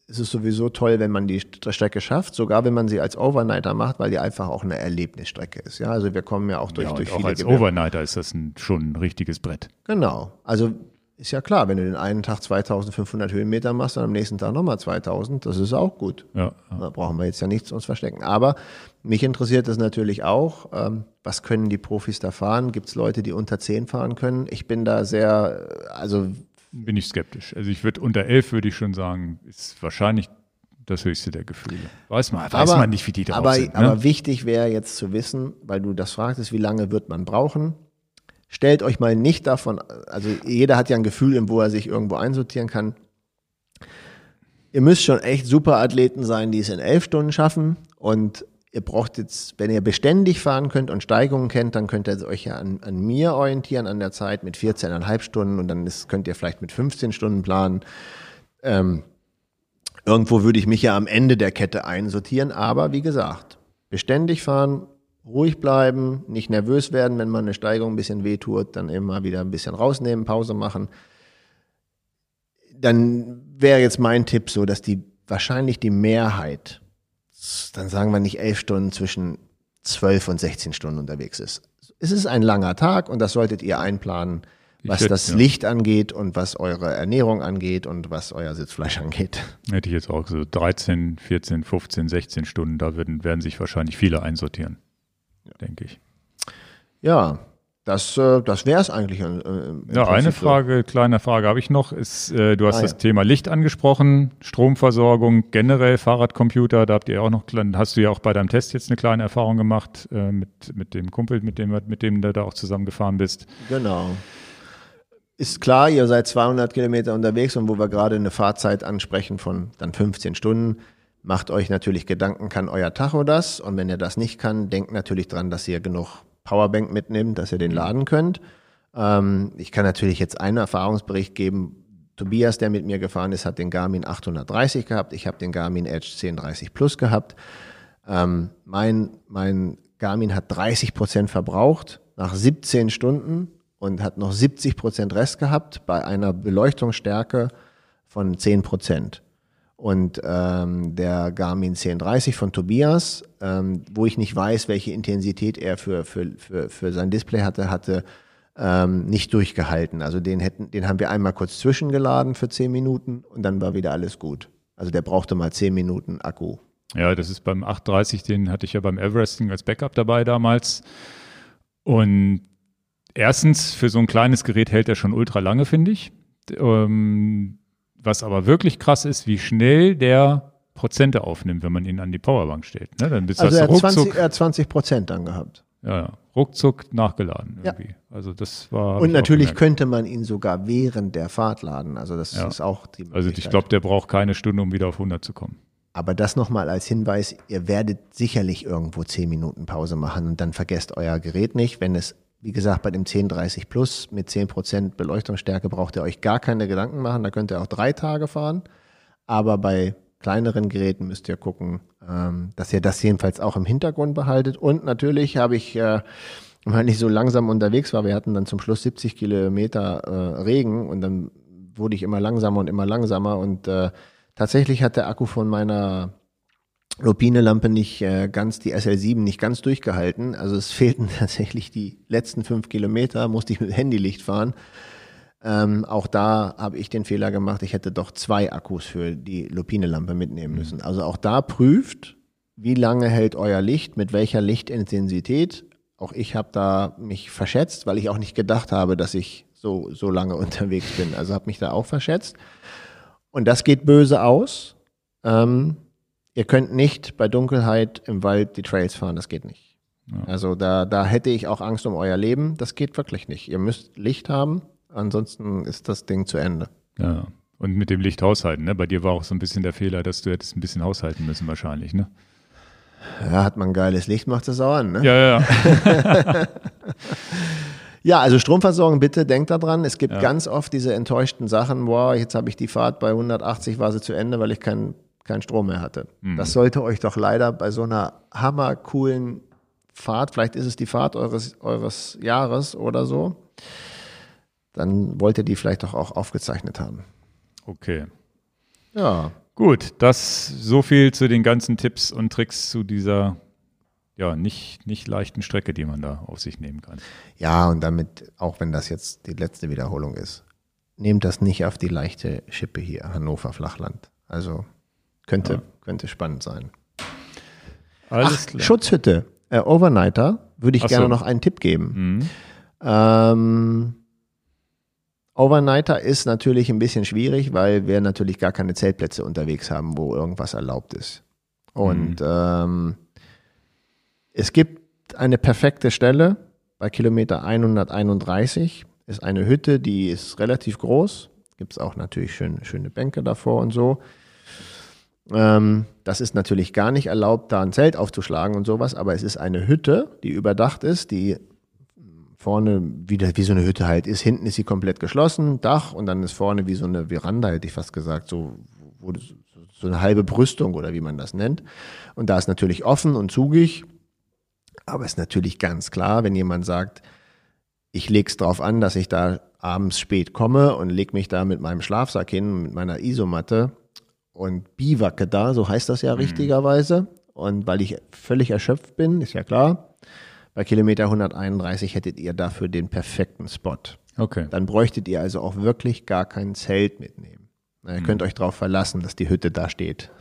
ist es sowieso toll, wenn man die Strecke schafft, sogar wenn man sie als Overnighter macht, weil die einfach auch eine Erlebnisstrecke ist. Ja, also wir kommen ja auch durch, ja, durch auch viele als Gewerbe. Overnighter ist das ein, schon ein richtiges Brett. Genau. Also ist ja klar, wenn du den einen Tag 2500 Höhenmeter machst und am nächsten Tag nochmal 2000, das ist auch gut. Ja, ja. Da brauchen wir jetzt ja nichts uns verstecken. Aber mich interessiert das natürlich auch. Ähm, was können die Profis da fahren? Gibt es Leute, die unter 10 fahren können? Ich bin da sehr, also bin ich skeptisch. Also ich würde unter elf würde ich schon sagen, ist wahrscheinlich das höchste der Gefühle. Weiß man, weiß aber, man nicht, wie die drauf aber, sind. Ne? Aber wichtig wäre jetzt zu wissen, weil du das fragtest, wie lange wird man brauchen? Stellt euch mal nicht davon, also jeder hat ja ein Gefühl, wo er sich irgendwo einsortieren kann. Ihr müsst schon echt super Athleten sein, die es in elf Stunden schaffen. Und ihr braucht jetzt, wenn ihr beständig fahren könnt und Steigungen kennt, dann könnt ihr euch ja an, an mir orientieren an der Zeit mit 14,5 Stunden und dann ist, könnt ihr vielleicht mit 15 Stunden planen. Ähm, irgendwo würde ich mich ja am Ende der Kette einsortieren, aber wie gesagt, beständig fahren, ruhig bleiben, nicht nervös werden, wenn man eine Steigung ein bisschen wehtut, dann immer wieder ein bisschen rausnehmen, Pause machen. Dann wäre jetzt mein Tipp so, dass die wahrscheinlich die Mehrheit, dann sagen wir nicht elf Stunden, zwischen zwölf und 16 Stunden unterwegs ist. Es ist ein langer Tag und das solltet ihr einplanen, was hätte- das ja. Licht angeht und was eure Ernährung angeht und was euer Sitzfleisch angeht. Hätte ich jetzt auch so 13, 14, 15, 16 Stunden, da werden, werden sich wahrscheinlich viele einsortieren, denke ich. Ja, das, äh, das wäre es eigentlich. äh, Ja, eine Prinzip so. Frage, kleine Frage habe ich noch. Ist, äh, du hast Ah, das ja. Thema Licht angesprochen, Stromversorgung, generell Fahrradcomputer, da habt ihr auch noch, hast du ja auch bei deinem Test jetzt eine kleine Erfahrung gemacht äh, mit, mit dem Kumpel, mit dem, mit dem du da auch zusammengefahren bist. Genau. Ist klar, ihr seid 200 Kilometer unterwegs und wo wir gerade eine Fahrzeit ansprechen von dann 15 Stunden, macht euch natürlich Gedanken, kann euer Tacho das? Und wenn ihr das nicht kann, denkt natürlich dran, dass ihr genug Powerbank mitnimmt, dass ihr den laden könnt. Ähm, ich kann natürlich jetzt einen Erfahrungsbericht geben. Tobias, der mit mir gefahren ist, hat den Garmin 830 gehabt. Ich habe den Garmin Edge 1030 Plus gehabt. Ähm, mein, mein Garmin hat 30 Prozent verbraucht nach 17 Stunden und hat noch 70 Prozent Rest gehabt bei einer Beleuchtungsstärke von 10 Prozent. Und ähm, der Garmin 1030 von Tobias, ähm, wo ich nicht weiß, welche Intensität er für, für, für, für sein Display hatte, hatte ähm, nicht durchgehalten. Also den hätten, den haben wir einmal kurz zwischengeladen für 10 Minuten und dann war wieder alles gut. Also der brauchte mal 10 Minuten Akku. Ja, das ist beim 830, den hatte ich ja beim Everesting als Backup dabei damals. Und erstens, für so ein kleines Gerät hält er schon ultra lange, finde ich. Ähm, was aber wirklich krass ist, wie schnell der Prozente aufnimmt, wenn man ihn an die Powerbank stellt. Ne? Dann bist Also er hat ruckzuck, 20, er hat 20 Prozent dann gehabt. ja, ja, ruckzuck nachgeladen Ja. irgendwie. Also das war. Und natürlich könnte man ihn sogar während der Fahrt laden. Also das Ja. ist auch die Also ich glaube, der braucht keine Stunde, um wieder auf 100 zu kommen. Aber das nochmal als Hinweis, ihr werdet sicherlich irgendwo 10 Minuten Pause machen und dann vergesst euer Gerät nicht. Wenn es, wie gesagt, bei dem 1030 Plus mit 10% Beleuchtungsstärke braucht ihr euch gar keine Gedanken machen. Da könnt ihr auch drei Tage fahren. Aber bei kleineren Geräten müsst ihr gucken, ähm, dass ihr das jedenfalls auch im Hintergrund behaltet. Und natürlich habe ich, äh, weil ich so langsam unterwegs war, wir hatten dann zum Schluss 70 Kilometer äh, Regen und dann wurde ich immer langsamer und immer langsamer und äh, tatsächlich hat der Akku von meiner Lupine-Lampe nicht äh, ganz, die SL7 nicht ganz durchgehalten. Also es (laughs) fehlten tatsächlich die letzten fünf Kilometer, musste ich mit Handylicht fahren. Ähm, auch da habe ich den Fehler gemacht, ich hätte doch zwei Akkus für die Lupine-Lampe mitnehmen müssen. Also auch da prüft, wie lange hält euer Licht, mit welcher Lichtintensität. Auch ich habe da mich verschätzt, weil ich auch nicht gedacht habe, dass ich so, so lange (laughs) unterwegs bin. Also habe mich da auch verschätzt. Und das geht böse aus. Ähm, ihr könnt nicht bei Dunkelheit im Wald die Trails fahren, das geht nicht. Also da, da hätte ich auch Angst um euer Leben. Das geht wirklich nicht. Ihr müsst Licht haben, ansonsten ist das Ding zu Ende. Ja. Und mit dem Licht haushalten, ne? Bei dir war auch so ein bisschen der Fehler, dass du hättest ein bisschen haushalten müssen wahrscheinlich, ne? Ja, hat man geiles Licht, macht es auch an. Ne? Ja, ja, ja. (laughs) Ja, also Stromversorgung, bitte denkt daran. Es gibt ganz oft diese enttäuschten Sachen, boah, jetzt habe ich die Fahrt bei 180 war sie zu Ende, weil ich keinen keinen Strom mehr hatte. Das sollte euch doch leider bei so einer hammercoolen Fahrt, vielleicht ist es die Fahrt eures, eures Jahres oder so, dann wollt ihr die vielleicht doch auch aufgezeichnet haben. Okay. Ja, Gut, das so viel zu den ganzen Tipps und Tricks zu dieser ja nicht, nicht leichten Strecke, die man da auf sich nehmen kann. ja, und damit, auch wenn das jetzt die letzte Wiederholung ist, nehmt das nicht auf die leichte Schippe hier, Hannover Flachland. Also könnte, könnte spannend sein. Alles Ach, Schutzhütte, äh, Overnighter, würde ich Ach gerne so. noch einen Tipp geben. Mhm. Ähm, Overnighter ist natürlich ein bisschen schwierig, weil wir natürlich gar keine Zeltplätze unterwegs haben, wo irgendwas erlaubt ist. Und ähm, es gibt eine perfekte Stelle bei Kilometer 131 ist eine Hütte, die ist relativ groß. Gibt es auch natürlich schön, schöne Bänke davor und so. Ähm, das ist natürlich gar nicht erlaubt, da ein Zelt aufzuschlagen und sowas, aber es ist eine Hütte, die überdacht ist, die vorne wie, wie so eine Hütte halt ist. Hinten ist sie komplett geschlossen, Dach und dann ist vorne wie so eine Veranda, hätte ich fast gesagt, so, wo, so eine halbe Brüstung oder wie man das nennt. Und da ist natürlich offen und zugig, aber ist natürlich ganz klar, wenn jemand sagt, ich lege es darauf an, dass ich da abends spät komme und lege mich da mit meinem Schlafsack hin, mit meiner Isomatte und biwacke da, so heißt das ja mhm. richtigerweise. Und weil ich völlig erschöpft bin, ist ja klar, bei Kilometer 131 hättet ihr dafür den perfekten Spot. Okay. Dann bräuchtet ihr also auch wirklich gar kein Zelt mitnehmen. Ihr mhm. könnt euch darauf verlassen, dass die Hütte da steht.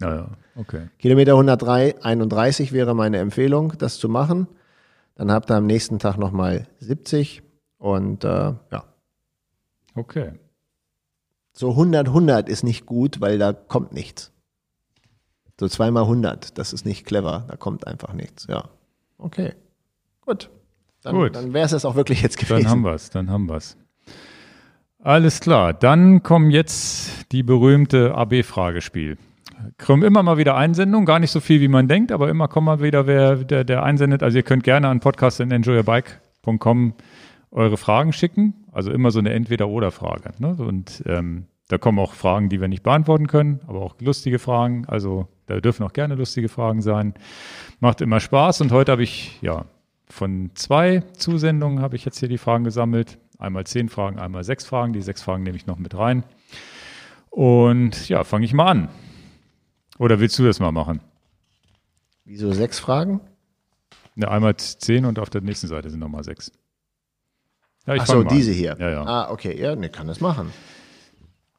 Ja, ja, okay. Kilometer 103, 31 wäre meine Empfehlung, das zu machen. Dann habt ihr am nächsten Tag nochmal 70 und äh, ja. Okay. So 100, 100 ist nicht gut, weil da kommt nichts. So zweimal 100, das ist nicht clever, da kommt einfach nichts. Ja. Okay. Gut. Dann, Gut. dann wäre es das auch wirklich jetzt gewesen. Dann haben wir es, dann haben wir es. Alles klar, dann kommen jetzt die berühmte AB-Fragespiel. Kommen immer mal wieder Einsendungen, gar nicht so viel, wie man denkt, aber immer kommt mal wieder wer, der, der einsendet. Also ihr könnt gerne an podcast.enjoyyourbike.com eure Fragen schicken. Also immer so eine Entweder-Oder-Frage. Ne? Und ähm, da kommen auch Fragen, die wir nicht beantworten können, aber auch lustige Fragen. Also da dürfen auch gerne lustige Fragen sein. Macht immer Spaß. Und heute habe ich ja von zwei Zusendungen habe ich jetzt hier die Fragen gesammelt. Einmal zehn Fragen, einmal sechs Fragen. Die sechs Fragen nehme ich noch mit rein. Und ja, fange ich mal an. Oder willst du das mal machen? Wieso sechs Fragen? Ja, einmal zehn und auf der nächsten Seite sind nochmal sechs. Ja, Ach so, diese hier. Ja, ja. Ah, okay, ja, ne, kann das machen.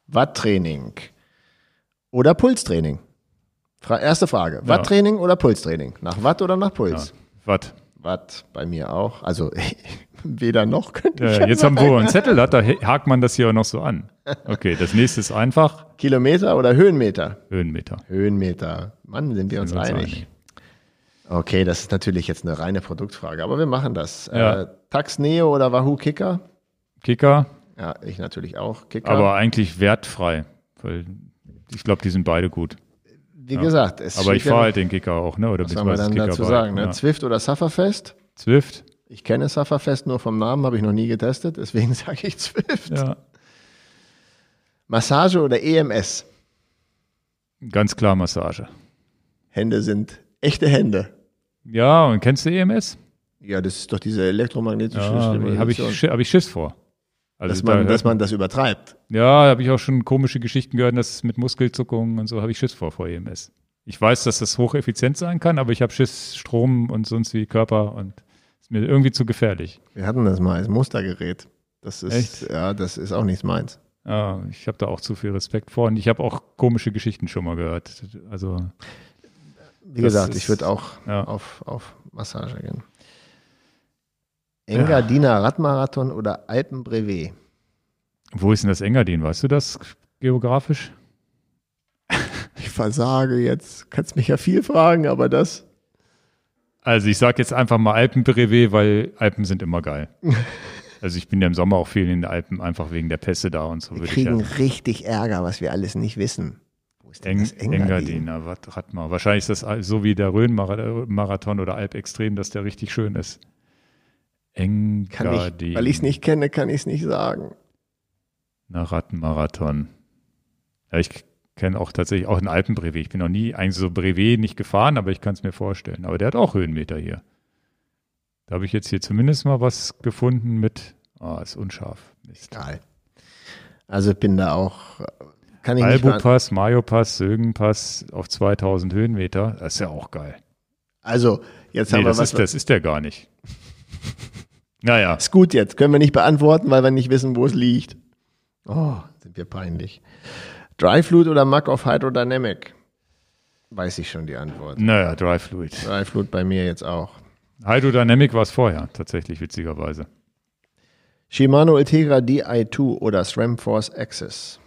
Watttraining oder Pulstraining? Fra erste Frage. Watttraining oder Pulstraining? Nach Watt oder nach Puls? Watt. Watt bei mir auch. Also (laughs) weder noch könnte ich. Ja, jetzt haben wir einen Zettel, hat, da (laughs) hakt man das hier auch noch so an. Okay, das nächste ist einfach. Kilometer oder Höhenmeter? Höhenmeter. Höhenmeter. Mann, sind wir uns, sind uns einig. einig. Okay, das ist natürlich jetzt eine reine Produktfrage, aber wir machen das. Ja. Äh, Tax Neo oder Wahoo Kicker? Kicker. Ja, ich natürlich auch. Kicker. Aber eigentlich wertfrei, weil ich glaube, die sind beide gut. Wie ja. gesagt, es Aber ich fahre halt den Kicker auch, ne? Oder was soll man dann dazu sagen? Ne? Ja. Zwift oder Sufferfest? Zwift. Ich kenne Sufferfest nur vom Namen, habe ich noch nie getestet, deswegen (laughs) sage ich Zwift. Ja. Massage oder EMS? Ganz klar Massage. Hände sind echte Hände. Ja, und kennst du EMS? Ja, das ist doch diese elektromagnetische ja, Habe ich, hab ich Schiss vor. Also dass, man, da dass man das übertreibt. Ja, habe ich auch schon komische Geschichten gehört, dass mit Muskelzuckungen und so habe ich Schiss vor vor EMS. Ich weiß, dass das hocheffizient sein kann, aber ich habe Schiss, Strom und sonst wie Körper und ist mir irgendwie zu gefährlich. Wir hatten das mal als Mustergerät. Das ist, Echt? ja, das ist auch nichts meins. Ja, ich habe da auch zu viel Respekt vor und ich habe auch komische Geschichten schon mal gehört. Also wie gesagt, ist, ich würde auch ja. auf, auf Massage gehen. Engadiner ja. Radmarathon oder Alpenbrevet? Wo ist denn das Engadin? Weißt du das geografisch? (laughs) Ich versage jetzt. Kannst mich ja viel fragen, aber das. Also ich sage jetzt einfach mal Alpenbrevet, weil Alpen sind immer geil. (laughs) Also ich bin ja im Sommer auch viel in den Alpen, einfach wegen der Pässe da und so. Wir kriegen ja. richtig Ärger, was wir alles nicht wissen. Wo ist denn Eng, das Engadin? Engadin, mal. Wahrscheinlich ist das so wie der Rhön-Marathon oder Alpextrem, dass der richtig schön ist. Engadin. Ich, weil ich es nicht kenne, kann ich es nicht sagen. Na, Radmarathon. Ja, ich kenne auch tatsächlich auch einen Alpenbrevet. Ich bin noch nie eigentlich so Brevet nicht gefahren, aber ich kann es mir vorstellen. Aber der hat auch Höhenmeter hier. Da habe ich jetzt hier zumindest mal was gefunden mit, ah, oh, ist unscharf. Mist. Geil. Also ich bin da auch, kann ich Albu-Pass, Mayo-Pass, Sögen-Pass auf 2000 Höhenmeter, das ist ja auch geil. Also, jetzt nee, haben wir das was. Ist, das ist der gar nicht. (laughs) naja. Ist gut jetzt, können wir nicht beantworten, weil wir nicht wissen, wo es liegt. Oh, sind wir peinlich. Dry Fluid oder Mac of Hydrodynamic? Weiß ich schon die Antwort. Naja, Dry Fluid. Dry Fluid bei mir jetzt auch. Hydrodynamic war es vorher, tatsächlich, witzigerweise. Shimano Ultegra Di2 oder SRAM Force Access?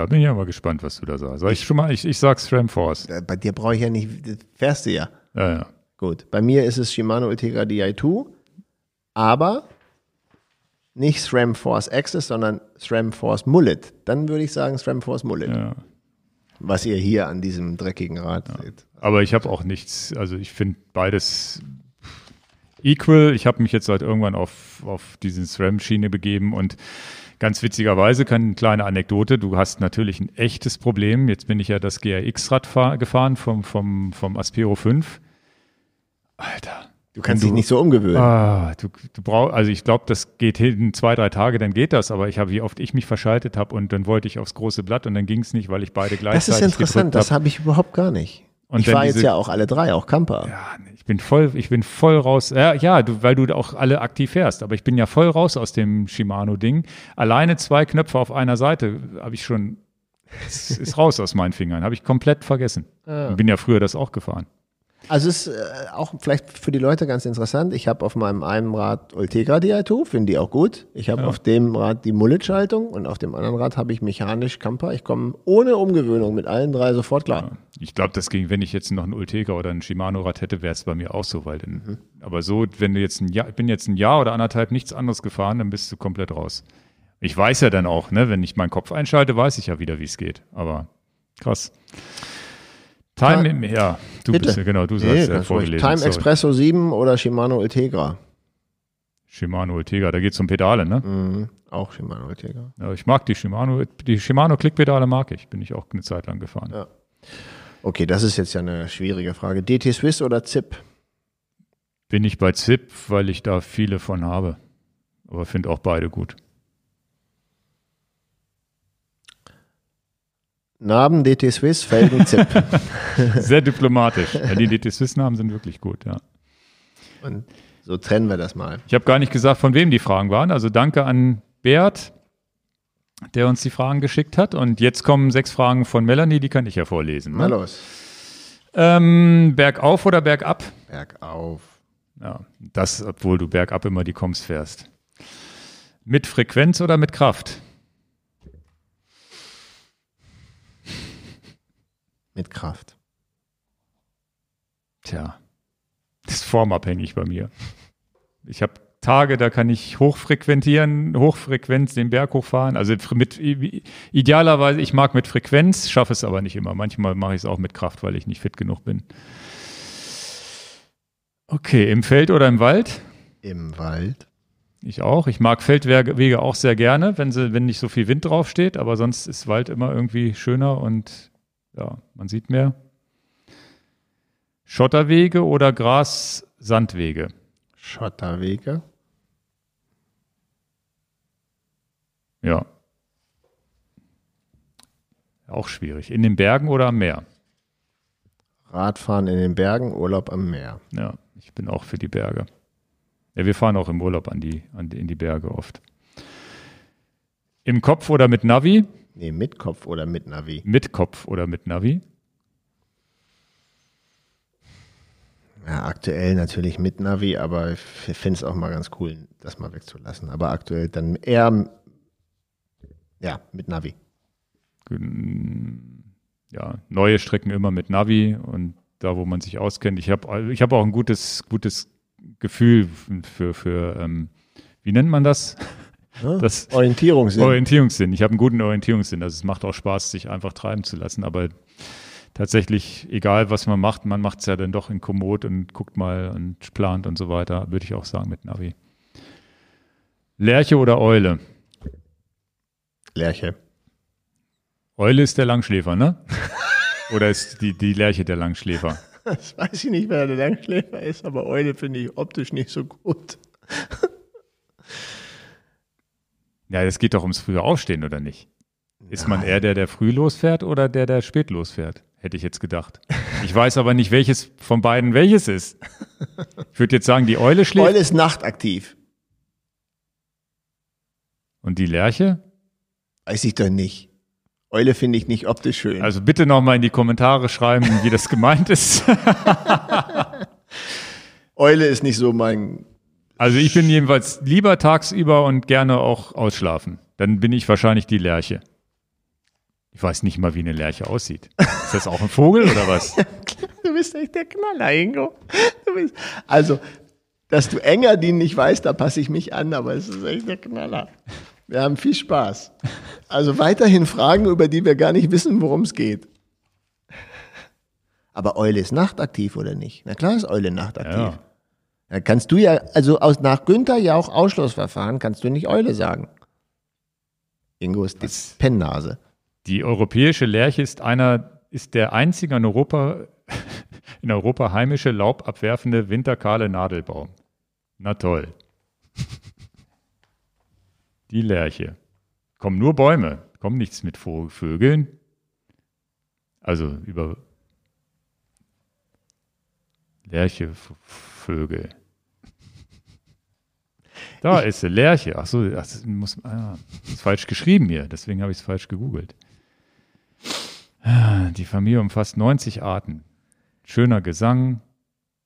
Da bin ich ja mal gespannt, was du da sagst. Sag ich schon mal, ich, ich sag SRAM Force. Äh, Bei dir brauche ich ja nicht, das fährst du ja. Ja, ja. Gut, bei mir ist es Shimano Ultegra Di2, aber nicht SRAM Force Access, sondern SRAM Force Mullet. Dann würde ich sagen SRAM Force Mullet, ja. was ihr hier an diesem dreckigen Rad seht. Aber ich habe auch nichts, also ich finde beides equal. Ich habe mich jetzt halt irgendwann auf, auf diese SRAM-Schiene begeben und ganz witzigerweise, keine kleine Anekdote, du hast natürlich ein echtes Problem. Jetzt bin ich ja das GRX-Rad fahr- gefahren vom, vom, vom Aspero 5. Alter. Du kannst Wenn dich nicht so umgewöhnen. Ah, du, du brauchst, also ich glaube, das geht hin zwei, drei Tage, dann geht das, aber ich habe, wie oft ich mich verschaltet habe und dann wollte ich aufs große Blatt und dann ging es nicht, weil ich beide das gleichzeitig ist interessant, das habe. habe ich überhaupt gar nicht. Und ich war jetzt ja auch alle drei, auch Camper. Ja, ich bin voll, ich bin voll raus. Ja, ja du, weil du auch alle aktiv fährst, aber ich bin ja voll raus aus dem Shimano-Ding. Alleine zwei Knöpfe auf einer Seite habe ich schon, es ist raus aus meinen Fingern, habe ich komplett vergessen. Bin ja früher das auch gefahren. Also es ist äh, auch vielleicht für die Leute ganz interessant. Ich habe auf meinem einen Rad Ultegra Di2, finde die auch gut. Ich habe auf dem Rad die Mullet-Schaltung und auf dem anderen Rad habe ich mechanisch Camper. Ich komme ohne Umgewöhnung mit allen drei sofort klar. Ich glaube, das ging, wenn ich jetzt noch ein Ultegra oder ein Shimano-Rad hätte, wäre es bei mir auch so, weil dann, aber so, wenn du jetzt ein Jahr, ich bin jetzt ein Jahr oder anderthalb nichts anderes gefahren, dann bist du komplett raus. Ich weiß ja dann auch, ne, wenn ich meinen Kopf einschalte, weiß ich ja wieder, wie es geht. Aber krass. Time, ja, du Bitte. bist ja, genau, du Nee, ja ganz ruhig. vorgelesen. Time sorry. Expresso 7 oder Shimano Ultegra? Shimano Ultegra, da geht es um Pedale, ne? Mhm. Auch Shimano Ultegra. Ja, ich mag die Shimano, die Shimano Klickpedale mag ich, bin ich auch eine Zeit lang gefahren. Ja. Okay, das ist jetzt ja eine schwierige Frage. DT Swiss oder ZIP? Bin ich bei ZIP, weil ich da viele von habe. Aber finde auch beide gut. Narben DT Swiss, Felgen ZIP. (laughs) Sehr diplomatisch. Ja, die DT Swiss-Namen sind wirklich gut, ja. Und so trennen wir das mal. Ich habe gar nicht gesagt, von wem die Fragen waren. Also danke an Bert, der uns die Fragen geschickt hat. Und jetzt kommen sechs Fragen von Melanie, die kann ich ja vorlesen. Mal Ne? los. Ähm, bergauf oder bergab? Bergauf. Ja, das, obwohl du bergab immer die Koms fährst. Mit Frequenz oder mit Kraft? Mit Kraft. Tja, das ist formabhängig bei mir. Ich habe Tage, da kann ich hochfrequentieren, hochfrequenz den Berg hochfahren. Also mit idealerweise, ich mag mit Frequenz, schaffe es aber nicht immer. Manchmal mache ich es auch mit Kraft, weil ich nicht fit genug bin. Okay, im Feld oder im Wald? Im Wald. Ich auch. Ich mag Feldwege auch sehr gerne, wenn sie, wenn nicht so viel Wind draufsteht, aber sonst ist Wald immer irgendwie schöner und ja, man sieht mehr. Schotterwege oder Gras-Sandwege? Schotterwege. Ja. Auch schwierig. In den Bergen oder am Meer? Radfahren in den Bergen, Urlaub am Meer. Ja, ich bin auch für die Berge. Ja, wir fahren auch im Urlaub an die, an die, in die Berge oft. Im Kopf oder mit Navi? Nee, mit Kopf oder mit Navi. Mit Kopf oder mit Navi? Ja, aktuell natürlich mit Navi, aber ich finde es auch mal ganz cool, das mal wegzulassen. Aber aktuell dann eher ja, mit Navi. Ja, neue Strecken immer mit Navi und da, wo man sich auskennt. Ich habe ich hab auch ein gutes, gutes Gefühl für, für ähm, wie nennt man das? (laughs) Ja, Das Orientierungssinn. Orientierungssinn. Ich habe einen guten Orientierungssinn. Also es macht auch Spaß, sich einfach treiben zu lassen. Aber tatsächlich, egal was man macht, man macht es ja dann doch in Komoot und guckt mal und plant und so weiter, würde ich auch sagen mit Navi. Lerche oder Eule? Lerche. Eule ist der Langschläfer, ne? (laughs) Oder ist die, die Lerche der Langschläfer? (laughs) Das weiß ich nicht, wer der Langschläfer ist, aber Eule finde ich optisch nicht so gut. Ja, es geht doch ums frühe Aufstehen, oder nicht? Ist man eher der, der früh losfährt oder der, der spät losfährt? Hätte ich jetzt gedacht. Ich weiß aber nicht, welches von beiden welches ist. Ich würde jetzt sagen, die Eule schläft Eule ist nachtaktiv. und die Lerche. Weiß ich doch nicht. Eule finde ich nicht optisch schön. Also bitte nochmal in die Kommentare schreiben, wie das gemeint ist. (laughs) Eule ist nicht so mein Also ich bin jedenfalls lieber tagsüber und gerne auch ausschlafen. Dann bin ich wahrscheinlich die Lerche. Ich weiß nicht mal, wie eine Lerche aussieht. Ist das auch ein Vogel oder was? (laughs) du bist echt der Knaller, Ingo. Du bist, also, dass du Engadin nicht weißt, da passe ich mich an, aber es ist echt der Knaller. Wir haben viel Spaß. Also weiterhin Fragen, über die wir gar nicht wissen, worum es geht. Aber Eule ist nachtaktiv oder nicht? Na klar ist Eule nachtaktiv. Ja. Da kannst du ja, also aus, nach Günther ja auch Ausschlussverfahren, kannst du nicht Eule sagen. Ingo ist die Pennnase. Die europäische Lerche ist einer, ist der einzige in Europa, (laughs) in Europa heimische laubabwerfende winterkahle Nadelbaum. Na toll. (laughs) Die Lerche. Kommen nur Bäume, kommen nichts mit Vögeln. Also über Lerche, Vögel. Da ist sie, Lerche. Ach so, das muss, ah, ist falsch geschrieben hier, deswegen habe ich es falsch gegoogelt. Ah, Die Familie umfasst 90 Arten. Schöner Gesang.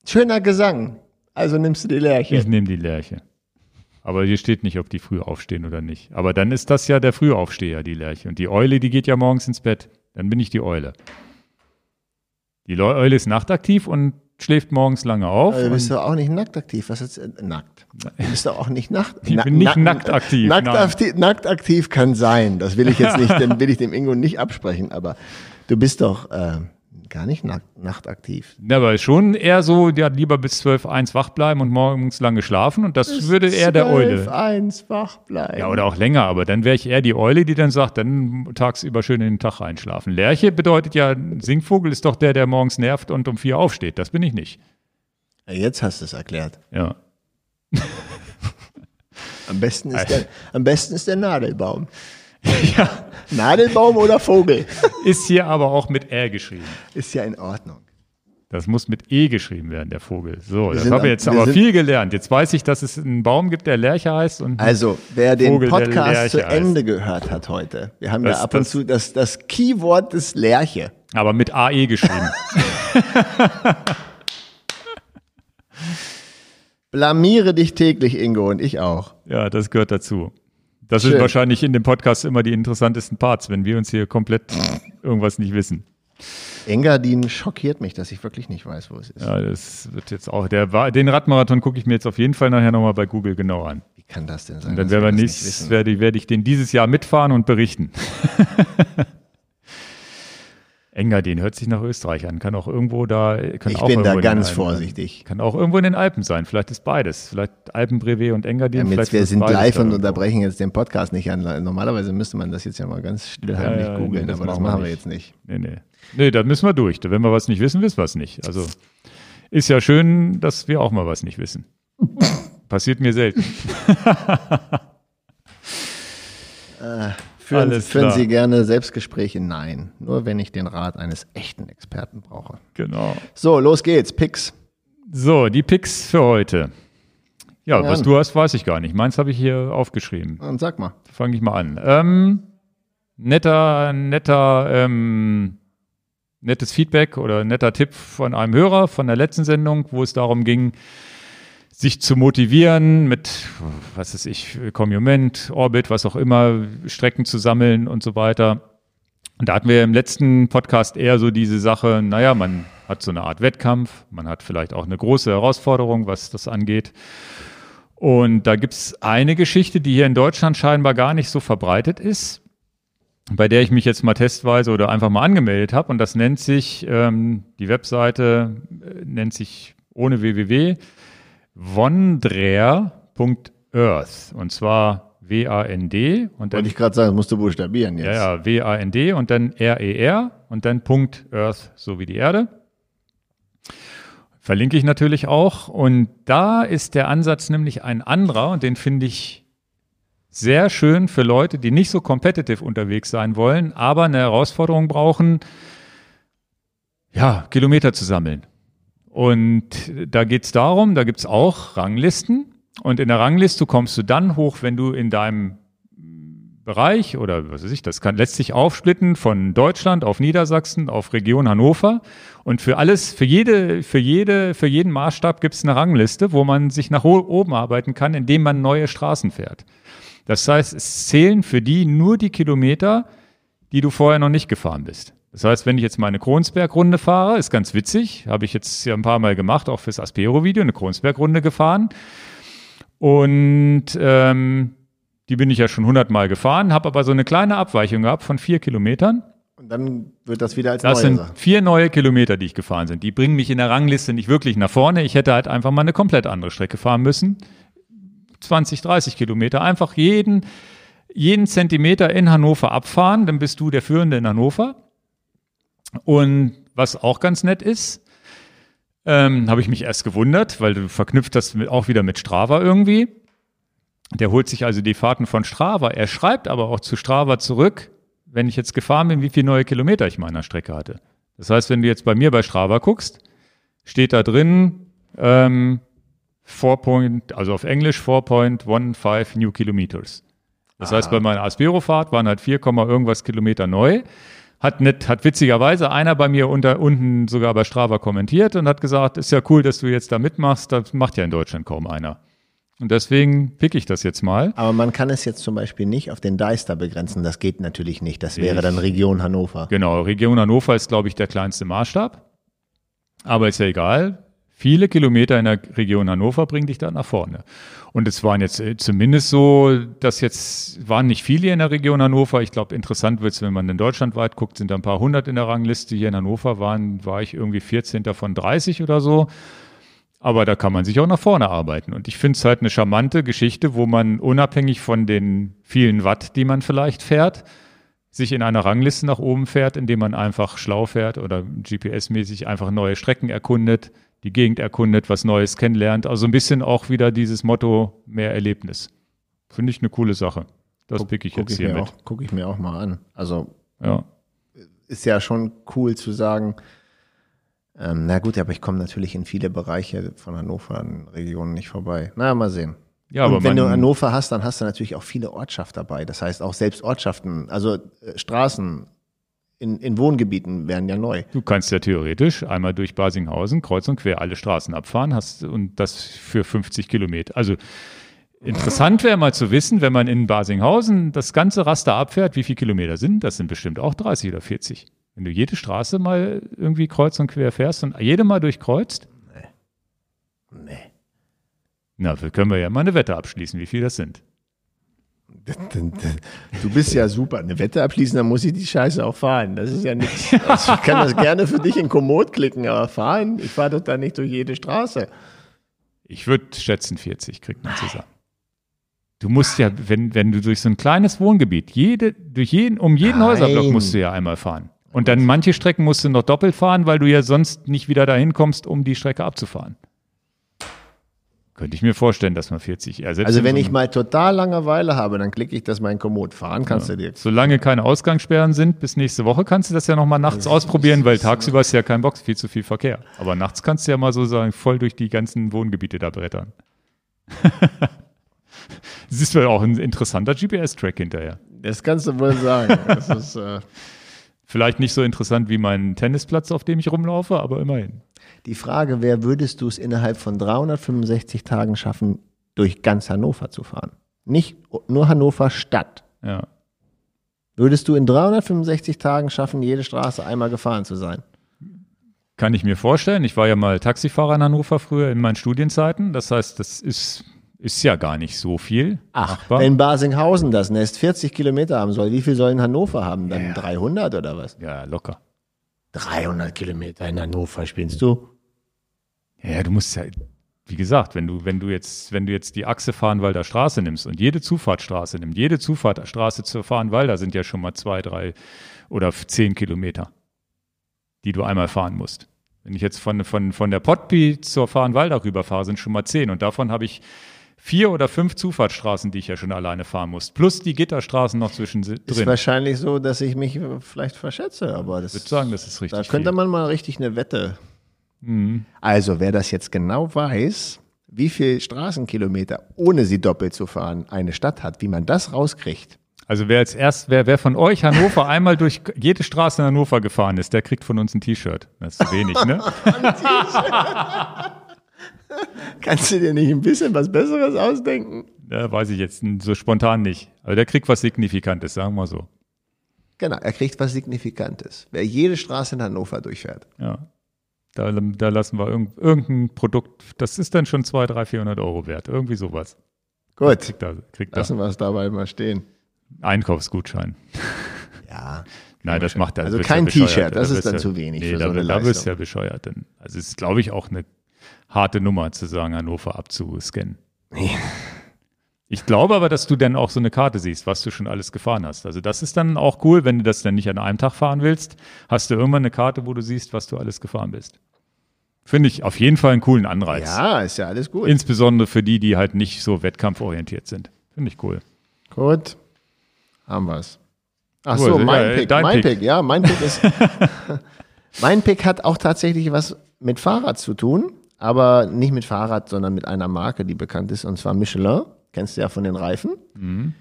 Schöner Gesang. Also nimmst du die Lerche. Ich nehme die Lerche. Aber hier steht nicht, ob die früh aufstehen oder nicht. Aber dann ist das ja der Frühaufsteher, die Lerche. Und die Eule, die geht ja morgens ins Bett. Dann bin ich die Eule. Die Eule ist nachtaktiv und schläft morgens lange auf. Also, du bist doch auch nicht nackt aktiv. Was ist äh, nackt? Du bist doch auch nicht nackt. Ich bin nicht nackt aktiv, Nackt, aktiv, nackt aktiv kann sein. Das will ich jetzt nicht, (laughs) dann will ich dem Ingo nicht absprechen. Aber du bist doch äh, gar nicht nachtaktiv. Ja, aber schon eher so, ja, lieber bis 12, 1 wach bleiben und morgens lange schlafen. Und das würde eher der Eule. eins wach bleiben. Ja, oder auch länger, aber dann wäre ich eher die Eule, die dann sagt, dann tagsüber schön in den Tag einschlafen. Lerche bedeutet ja, ein Singvogel ist doch der, der morgens nervt und um vier aufsteht. Das bin ich nicht. Jetzt hast du es erklärt. Ja. Am besten ist der, am besten ist der Nadelbaum. (laughs) ja. Nadelbaum oder Vogel? Ist hier aber auch mit R geschrieben. Ist ja in Ordnung. Das muss mit E geschrieben werden, der Vogel. So, das sind habe ich jetzt wir aber viel gelernt. Jetzt weiß ich, dass es einen Baum gibt, der Lerche heißt. Und Also, wer den Vogel, Podcast zu heißt. Ende gehört hat heute, wir haben Das- ja ab und das- zu das, das Keyword des Lerche. aber mit AE geschrieben. (laughs) (laughs) Blamiere dich täglich, Ingo, und ich auch. ja, das gehört dazu. Das Schön. sind wahrscheinlich in dem Podcast immer die interessantesten Parts, wenn wir uns hier komplett irgendwas nicht wissen. Engadin schockiert mich, dass ich wirklich nicht weiß, wo es ist. Ja, das wird jetzt auch, der, den Radmarathon gucke ich mir jetzt auf jeden Fall nachher nochmal bei Google genau an. Wie kann das denn sein? Und dann werden wir nicht werde ich den dieses Jahr mitfahren und berichten. (laughs) Engadin hört sich nach Österreich an, kann auch irgendwo da, kann Ich auch bin da irgendwo in den ganz Alpen vorsichtig. Kann auch irgendwo in den Alpen sein. Vielleicht ist beides. Vielleicht Alpenbrevet und Engadin. Ja, jetzt, wir sind live und unterbrechen jetzt den Podcast nicht an. Normalerweise müsste man das jetzt ja mal ganz stillheimlich Ja, ja, googeln, nee, aber das machen wir nicht. jetzt nicht. Nee, nee. Nee, da müssen wir durch. Wenn wir was nicht wissen, wissen wir es nicht. Also ist ja schön, dass wir auch mal was nicht wissen. (laughs) Passiert mir selten. Führen, Alles führen klar. Sie gerne Selbstgespräche? Nein. Nur wenn ich den Rat eines echten Experten brauche. Genau. So, los geht's. Picks. So, die Picks für heute. Ja, Fang was an. du hast, weiß ich gar nicht. Meins habe ich hier aufgeschrieben. Und sag mal. Fange ich mal an. Ähm, netter, netter, ähm, nettes Feedback oder netter Tipp von einem Hörer von der letzten Sendung, wo es darum ging, sich zu motivieren mit, was weiß ich, Commument, Orbit, was auch immer, Strecken zu sammeln und so weiter. Und da hatten wir im letzten Podcast eher so diese Sache, naja, man hat so eine Art Wettkampf, man hat vielleicht auch eine große Herausforderung, was das angeht. Und da gibt's eine Geschichte, die hier in Deutschland scheinbar gar nicht so verbreitet ist, bei der ich mich jetzt mal testweise oder einfach mal angemeldet habe. Und das nennt sich, ähm, die Webseite äh, nennt sich ohne www wondrer.earth. Und zwar W-A-N-D und dann Wollte ich gerade sagen, das musst du buchstabieren jetzt. ja, ja, W-A-N-D und dann R-E-R und dann Punkt Earth, so wie die Erde. Verlinke ich natürlich auch. Und da ist der Ansatz nämlich ein anderer und den finde ich sehr schön für Leute, die nicht so competitive unterwegs sein wollen, aber eine Herausforderung brauchen, ja, Kilometer zu sammeln. Und da geht's darum, da gibt's auch Ranglisten. Und in der Rangliste kommst du dann hoch, wenn du in deinem Bereich oder was weiß ich, das kann, lässt sich aufsplitten von Deutschland auf Niedersachsen auf Region Hannover. Und für alles, für jede, für jede, für jeden Maßstab gibt es eine Rangliste, wo man sich nach oben arbeiten kann, indem man neue Straßen fährt. Das heißt, es zählen für die nur die Kilometer, die du vorher noch nicht gefahren bist. Das heißt, wenn ich jetzt meine Kronsberg-Runde fahre, ist ganz witzig, habe ich jetzt ja ein paar Mal gemacht, auch fürs Aspero-Video, eine Kronsberg-Runde gefahren. Und ähm, die bin ich ja schon hundertmal gefahren, habe aber so eine kleine Abweichung gehabt von vier Kilometern. Und dann wird das wieder als Das neue sind Sache. vier neue Kilometer, die ich gefahren sind. Die bringen mich in der Rangliste nicht wirklich nach vorne. Ich hätte halt einfach mal eine komplett andere Strecke fahren müssen. 20, 30 Kilometer. Einfach jeden, jeden Zentimeter in Hannover abfahren, dann bist du der Führende in Hannover. Und was auch ganz nett ist, ähm, habe ich mich erst gewundert, weil du verknüpft das auch wieder mit Strava irgendwie. Der holt sich also die Fahrten von Strava. Er schreibt aber auch zu Strava zurück, wenn ich jetzt gefahren bin, wie viele neue Kilometer ich meiner Strecke hatte. Das heißt, wenn du jetzt bei mir bei Strava guckst, steht da drin, ähm, 4 point, also auf Englisch 4.15 New Kilometers. Das heißt, bei meiner Aspero-Fahrt waren halt 4, Komma irgendwas Kilometer neu. Hat nicht, hat witzigerweise einer bei mir unter, unten sogar bei Strava kommentiert und hat gesagt, ist ja cool, dass du jetzt da mitmachst, das macht ja in Deutschland kaum einer. Und deswegen pick ich das jetzt mal. Aber man kann es jetzt zum Beispiel nicht auf den Deister begrenzen. Das geht natürlich nicht. Das wäre Ich- dann Region Hannover. Genau, Region Hannover ist, glaube ich, der kleinste Maßstab. Aber ist ja egal. Viele Kilometer in der Region Hannover bringen dich da nach vorne. Und es waren jetzt äh, zumindest so, dass jetzt waren nicht viele in der Region Hannover. Ich glaube, interessant wird es, wenn man in Deutschland weit guckt, sind da ein paar hundert in der Rangliste. Hier in Hannover waren, war ich irgendwie 14. von 30 oder so. Aber da kann man sich auch nach vorne arbeiten. Und ich finde es halt eine charmante Geschichte, wo man unabhängig von den vielen Watt, die man vielleicht fährt, sich in einer Rangliste nach oben fährt, indem man einfach schlau fährt oder GPS-mäßig einfach neue Strecken erkundet, die Gegend erkundet, was Neues kennenlernt. Also ein bisschen auch wieder dieses Motto mehr Erlebnis. Finde ich eine coole Sache. Das pick ich Gucke jetzt ich, hier mit. auch- guck ich mir auch mal an. Also Ja. ist ja schon cool zu sagen, ähm, na gut, aber ich komme natürlich in viele Bereiche von Hannover, in Regionen nicht vorbei. Na, mal sehen. Ja, aber und wenn man- du Hannover hast, dann hast du natürlich auch viele Ortschaften dabei. Das heißt auch selbst Ortschaften, also äh, Straßen in, in Wohngebieten wären ja neu. Du kannst ja theoretisch einmal durch Basinghausen kreuz und quer alle Straßen abfahren hast und das für 50 Kilometer. Also interessant wäre mal zu wissen, wenn man in Basinghausen das ganze Raster abfährt, wie viele Kilometer sind. Das sind bestimmt auch 30 oder 40. Wenn du jede Straße mal irgendwie kreuz und quer fährst und jede mal durchkreuzt, Nee. na, wir können wir ja mal eine Wette abschließen, wie viel das sind. (laughs) Du bist ja super. Eine Wette abschließen, dann muss ich die Scheiße auch fahren. Das ist ja nichts. Also ich kann das gerne für dich in Komoot klicken, aber fahren, ich fahre doch da nicht durch jede Straße. Ich würde schätzen 40 kriegt man zusammen. Du musst ja, wenn, wenn du durch so ein kleines Wohngebiet, jede, durch jeden, um jeden Nein. Häuserblock musst du ja einmal fahren. Und dann manche Strecken musst du noch doppelt fahren, weil du ja sonst nicht wieder dahin kommst, um die Strecke abzufahren. Könnte ich mir vorstellen, dass man 40 ersetzt. Also wenn so ich mal total Langeweile habe, dann klicke ich das mal in Komoot. Fahren kannst du dir. Solange keine Ausgangssperren sind, bis nächste Woche kannst du das ja nochmal nachts ausprobieren, weil tagsüber ist ja kein Box, viel zu viel Verkehr. Aber nachts kannst du ja mal so sagen, voll durch die ganzen Wohngebiete da brettern. (laughs) Das ist ja auch ein interessanter GPS-Track hinterher. Das kannst du wohl sagen. Das ist, äh, Vielleicht nicht so interessant wie mein Tennisplatz, auf dem ich rumlaufe, aber immerhin. die Frage wäre, würdest du es innerhalb von 365 Tagen schaffen, durch ganz Hannover zu fahren? Nicht nur Hannover Stadt. Ja. Würdest du in 365 Tagen schaffen, jede Straße einmal gefahren zu sein? Kann ich mir vorstellen. Ich war ja mal Taxifahrer in Hannover früher in meinen Studienzeiten. Das heißt, das ist, ist ja gar nicht so viel. machbar. wenn Basinghausen das Nest 40 Kilometer haben soll, wie viel soll in Hannover haben? Dann 300 oder was? ja, locker. 300 Kilometer in Hannover spielst du? Ja, du musst ja, wie gesagt, wenn du, wenn du jetzt, wenn du jetzt die Achse Fahrenwalder Straße nimmst und jede Zufahrtsstraße nimmst, jede Zufahrtsstraße zur Fahrenwalder sind ja schon mal zwei, drei oder zehn Kilometer, die du einmal fahren musst. Wenn ich jetzt von, von, von der Potby zur Fahrenwalder rüberfahre, sind schon mal zehn und davon habe ich vier oder fünf Zufahrtsstraßen, die ich ja schon alleine fahren muss, plus die Gitterstraßen noch zwischen Ist wahrscheinlich so, dass ich mich äh, vielleicht verschätze, aber das Ich würde sagen, das ist richtig. Da könnte viel. man mal richtig eine Wette. Also, wer das jetzt genau weiß, wie viel Straßenkilometer, ohne sie doppelt zu fahren, eine Stadt hat, wie man das rauskriegt. Also wer jetzt erst, wer, wer von euch Hannover (laughs) einmal durch jede Straße in Hannover gefahren ist, der kriegt von uns ein T-Shirt. Das ist zu wenig, ne? (laughs) (laughs) (laughs) Kannst du dir nicht ein bisschen was Besseres ausdenken? Ja, weiß ich jetzt so spontan nicht. Aber der kriegt was Signifikantes, sagen wir so. Genau, er kriegt was Signifikantes. Wer jede Straße in Hannover durchfährt. Ja. Da, da lassen wir irgend, irgendein Produkt, das ist dann schon 200, 300, 400 Euro wert. Irgendwie sowas. Gut, Kriegt da, kriegt lassen wir es dabei mal stehen. da Einkaufsgutschein. (laughs) Ja. Nein, das macht er. Also kein. T-Shirt, das Da ist dann ja, zu wenig Nee, für da, so eine da wirst du Leistung. ja bescheuert. Denn, also es ist, glaube ich, auch eine harte Nummer zu sagen, Hannover abzuscannen. Ich glaube aber, dass du dann auch so eine Karte siehst, was du schon alles gefahren hast. Also das ist dann auch cool, wenn du das dann nicht an einem Tag fahren willst, hast du irgendwann eine Karte, wo du siehst, was du alles gefahren bist. Finde ich auf jeden Fall einen coolen Anreiz. Ja, ist ja alles gut. Insbesondere für die, die halt nicht so wettkampforientiert sind. Finde ich cool. Gut, haben wir's. Ach Cool, so, mein ja, Pick, dein mein Pick. Pick, ja, mein Pick ist, (laughs) mein Pick hat auch tatsächlich was mit Fahrrad zu tun, aber nicht mit Fahrrad, sondern mit einer Marke, die bekannt ist, und zwar Michelin. Kennst du ja von den Reifen. Mhm.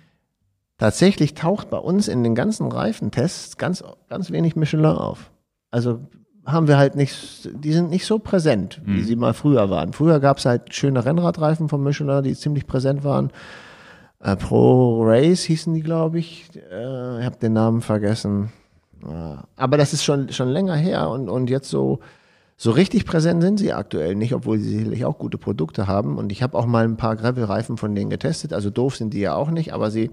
Tatsächlich taucht bei uns in den ganzen Reifentests ganz, ganz wenig Michelin auf. Also haben wir halt nicht, die sind nicht so präsent, wie Mhm. sie mal früher waren. Früher gab es halt schöne Rennradreifen von Michelin, die ziemlich präsent waren. Äh, Pro Race hießen die, glaube ich. Äh, ich habe den Namen vergessen. Ja. Aber das ist schon, schon länger her und, und jetzt so, so richtig präsent sind sie aktuell nicht, obwohl sie sicherlich auch gute Produkte haben. Und ich habe auch mal ein paar Gravel-Reifen von denen getestet. Also doof sind die ja auch nicht, aber sie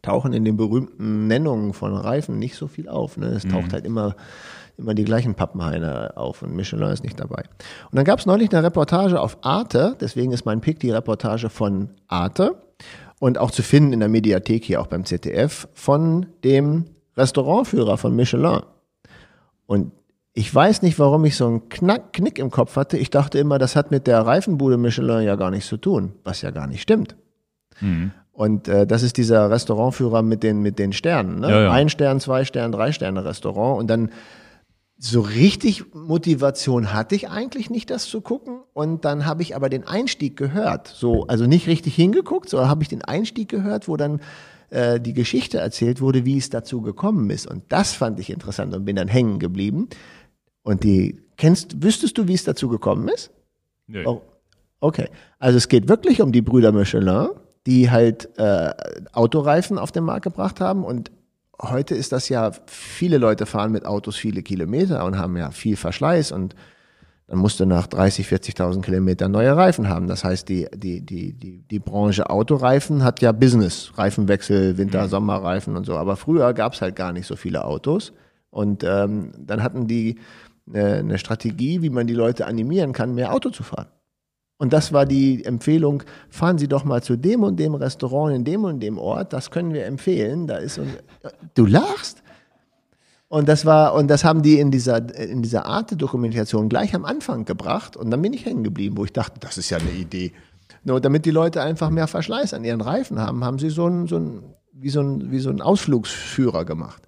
tauchen in den berühmten Nennungen von Reifen nicht so viel auf. Ne? Es taucht halt immer, immer die gleichen Pappenhaine auf und Michelin ist nicht dabei. Und dann gab es neulich eine Reportage auf Arte, deswegen ist mein Pick die Reportage von Arte und auch zu finden in der Mediathek hier auch beim ZDF von dem Restaurantführer von Michelin. Und ich weiß nicht, warum ich so einen Knack, Knick im Kopf hatte. Ich dachte immer, das hat mit der Reifenbude Michelin ja gar nichts zu tun, was ja gar nicht stimmt. Und äh, das ist dieser Restaurantführer mit den, mit den Sternen. Ne? Ja, ja. Ein Stern, zwei Stern, drei Sterne Restaurant. Und dann so richtig Motivation hatte ich eigentlich nicht, das zu gucken. Und dann habe ich aber den Einstieg gehört. So, also nicht richtig hingeguckt, sondern habe ich den Einstieg gehört, wo dann äh, die Geschichte erzählt wurde, wie es dazu gekommen ist. Und das fand ich interessant und bin dann hängen geblieben. Und die, kennst, wüsstest du, wie es dazu gekommen ist? Nö. Oh, okay. Also es geht wirklich um die Brüder Michelin, die halt äh, Autoreifen auf den Markt gebracht haben und heute ist das ja, viele Leute fahren mit Autos viele Kilometer und haben ja viel Verschleiß und dann musst du nach 30, 40.000 Kilometern neue Reifen haben. Das heißt, die, die, die, die, die Branche Autoreifen hat ja Business, Reifenwechsel, Winter, Sommerreifen und so. Aber früher gab es halt gar nicht so viele Autos. Und ähm, dann hatten die eine, eine Strategie, wie man die Leute animieren kann, mehr Auto zu fahren. Und das war die Empfehlung, fahren Sie doch mal zu dem und dem Restaurant in dem und dem Ort, das können wir empfehlen. Da ist und, du lachst. Und das war, und das haben die in dieser, in dieser Arte-Dokumentation gleich am Anfang gebracht. Und dann bin ich hängen geblieben, wo ich dachte, das ist ja eine Idee. Nur damit die Leute einfach mehr Verschleiß an ihren Reifen haben, haben sie so einen, so einen, wie so einen, wie so einen Ausflugsführer gemacht.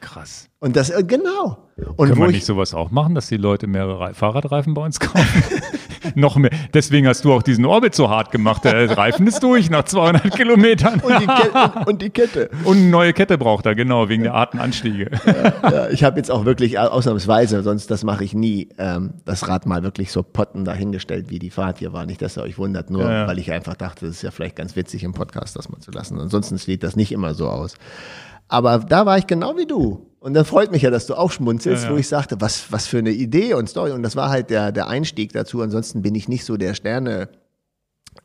Krass. Und das, äh, genau. Und Können wir ich, nicht sowas auch machen, dass die Leute mehrere Rei- Fahrradreifen bei uns kaufen? (laughs) Noch mehr. Deswegen hast du auch diesen Orbit so hart gemacht. Der Reifen ist durch nach 200 Kilometern. und, die Kette, (laughs) und, die Kette. Und eine neue Kette braucht er, genau, wegen der Artenanstiege. Ja, ich habe jetzt auch wirklich au- ausnahmsweise, sonst das mache ich nie, ähm, das Rad mal wirklich so potten dahingestellt, wie die Fahrt hier war. Nicht, dass ihr euch wundert, nur Ja, ja. weil ich einfach dachte, das ist ja vielleicht ganz witzig im Podcast das mal zu lassen. Ansonsten sieht das nicht immer so aus. Aber da war ich genau wie du. Und dann freut mich ja, dass du auch schmunzelst, Ja, ja. wo ich sagte, was, was für eine Idee und Story. Und das war halt der, der Einstieg dazu. Ansonsten bin ich nicht so der Sterne,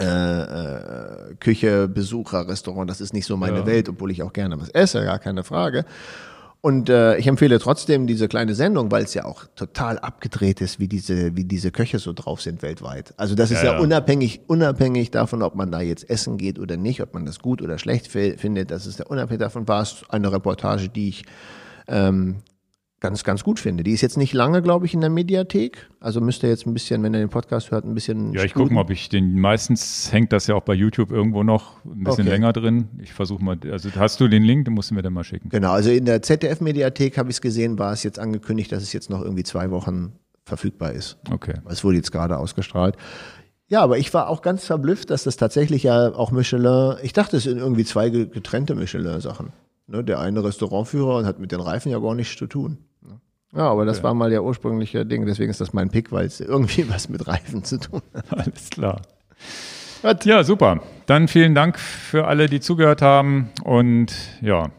äh, äh, Küche, Besucher, Restaurant. Das ist nicht so meine Ja. Welt, obwohl ich auch gerne was esse, gar keine Frage. Und äh, ich empfehle trotzdem diese kleine Sendung, weil es ja auch total abgedreht ist, wie diese, wie diese Köche so drauf sind weltweit. Also das ist Ja, ja, ja. unabhängig, unabhängig davon, ob man da jetzt essen geht oder nicht, ob man das gut oder schlecht fi- findet. Das ist ja unabhängig davon, war es eine Reportage, die ich ähm, ganz, ganz gut finde. Die ist jetzt nicht lange, glaube ich, in der Mediathek. Also müsst ihr jetzt ein bisschen, wenn ihr den Podcast hört, ein bisschen. Ja, ich gucke mal, ob ich den, meistens hängt das ja auch bei YouTube irgendwo noch ein bisschen Okay. länger drin. Ich versuche mal, also hast du den Link, den musst du mir dann mal schicken. Genau, also in der ZDF-Mediathek habe ich es gesehen, war es jetzt angekündigt, dass es jetzt noch irgendwie zwei Wochen verfügbar ist. Okay. Es wurde jetzt gerade ausgestrahlt. Ja, aber ich war auch ganz verblüfft, dass das tatsächlich ja auch Michelin, ich dachte, es sind irgendwie zwei getrennte Michelin-Sachen. Ne, der eine Restaurantführer und hat mit den Reifen ja gar nichts zu tun. Ja, aber das okay. war mal der ursprüngliche Ding, deswegen ist das mein Pick, weil es irgendwie (laughs) was mit Reifen zu tun hat. Alles klar. Ja, super. Dann vielen Dank für alle, die zugehört haben und ja,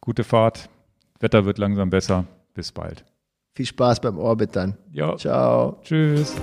gute Fahrt. Wetter wird langsam besser. Bis bald. Viel Spaß beim Orbit dann. Ja. Ciao. Tschüss.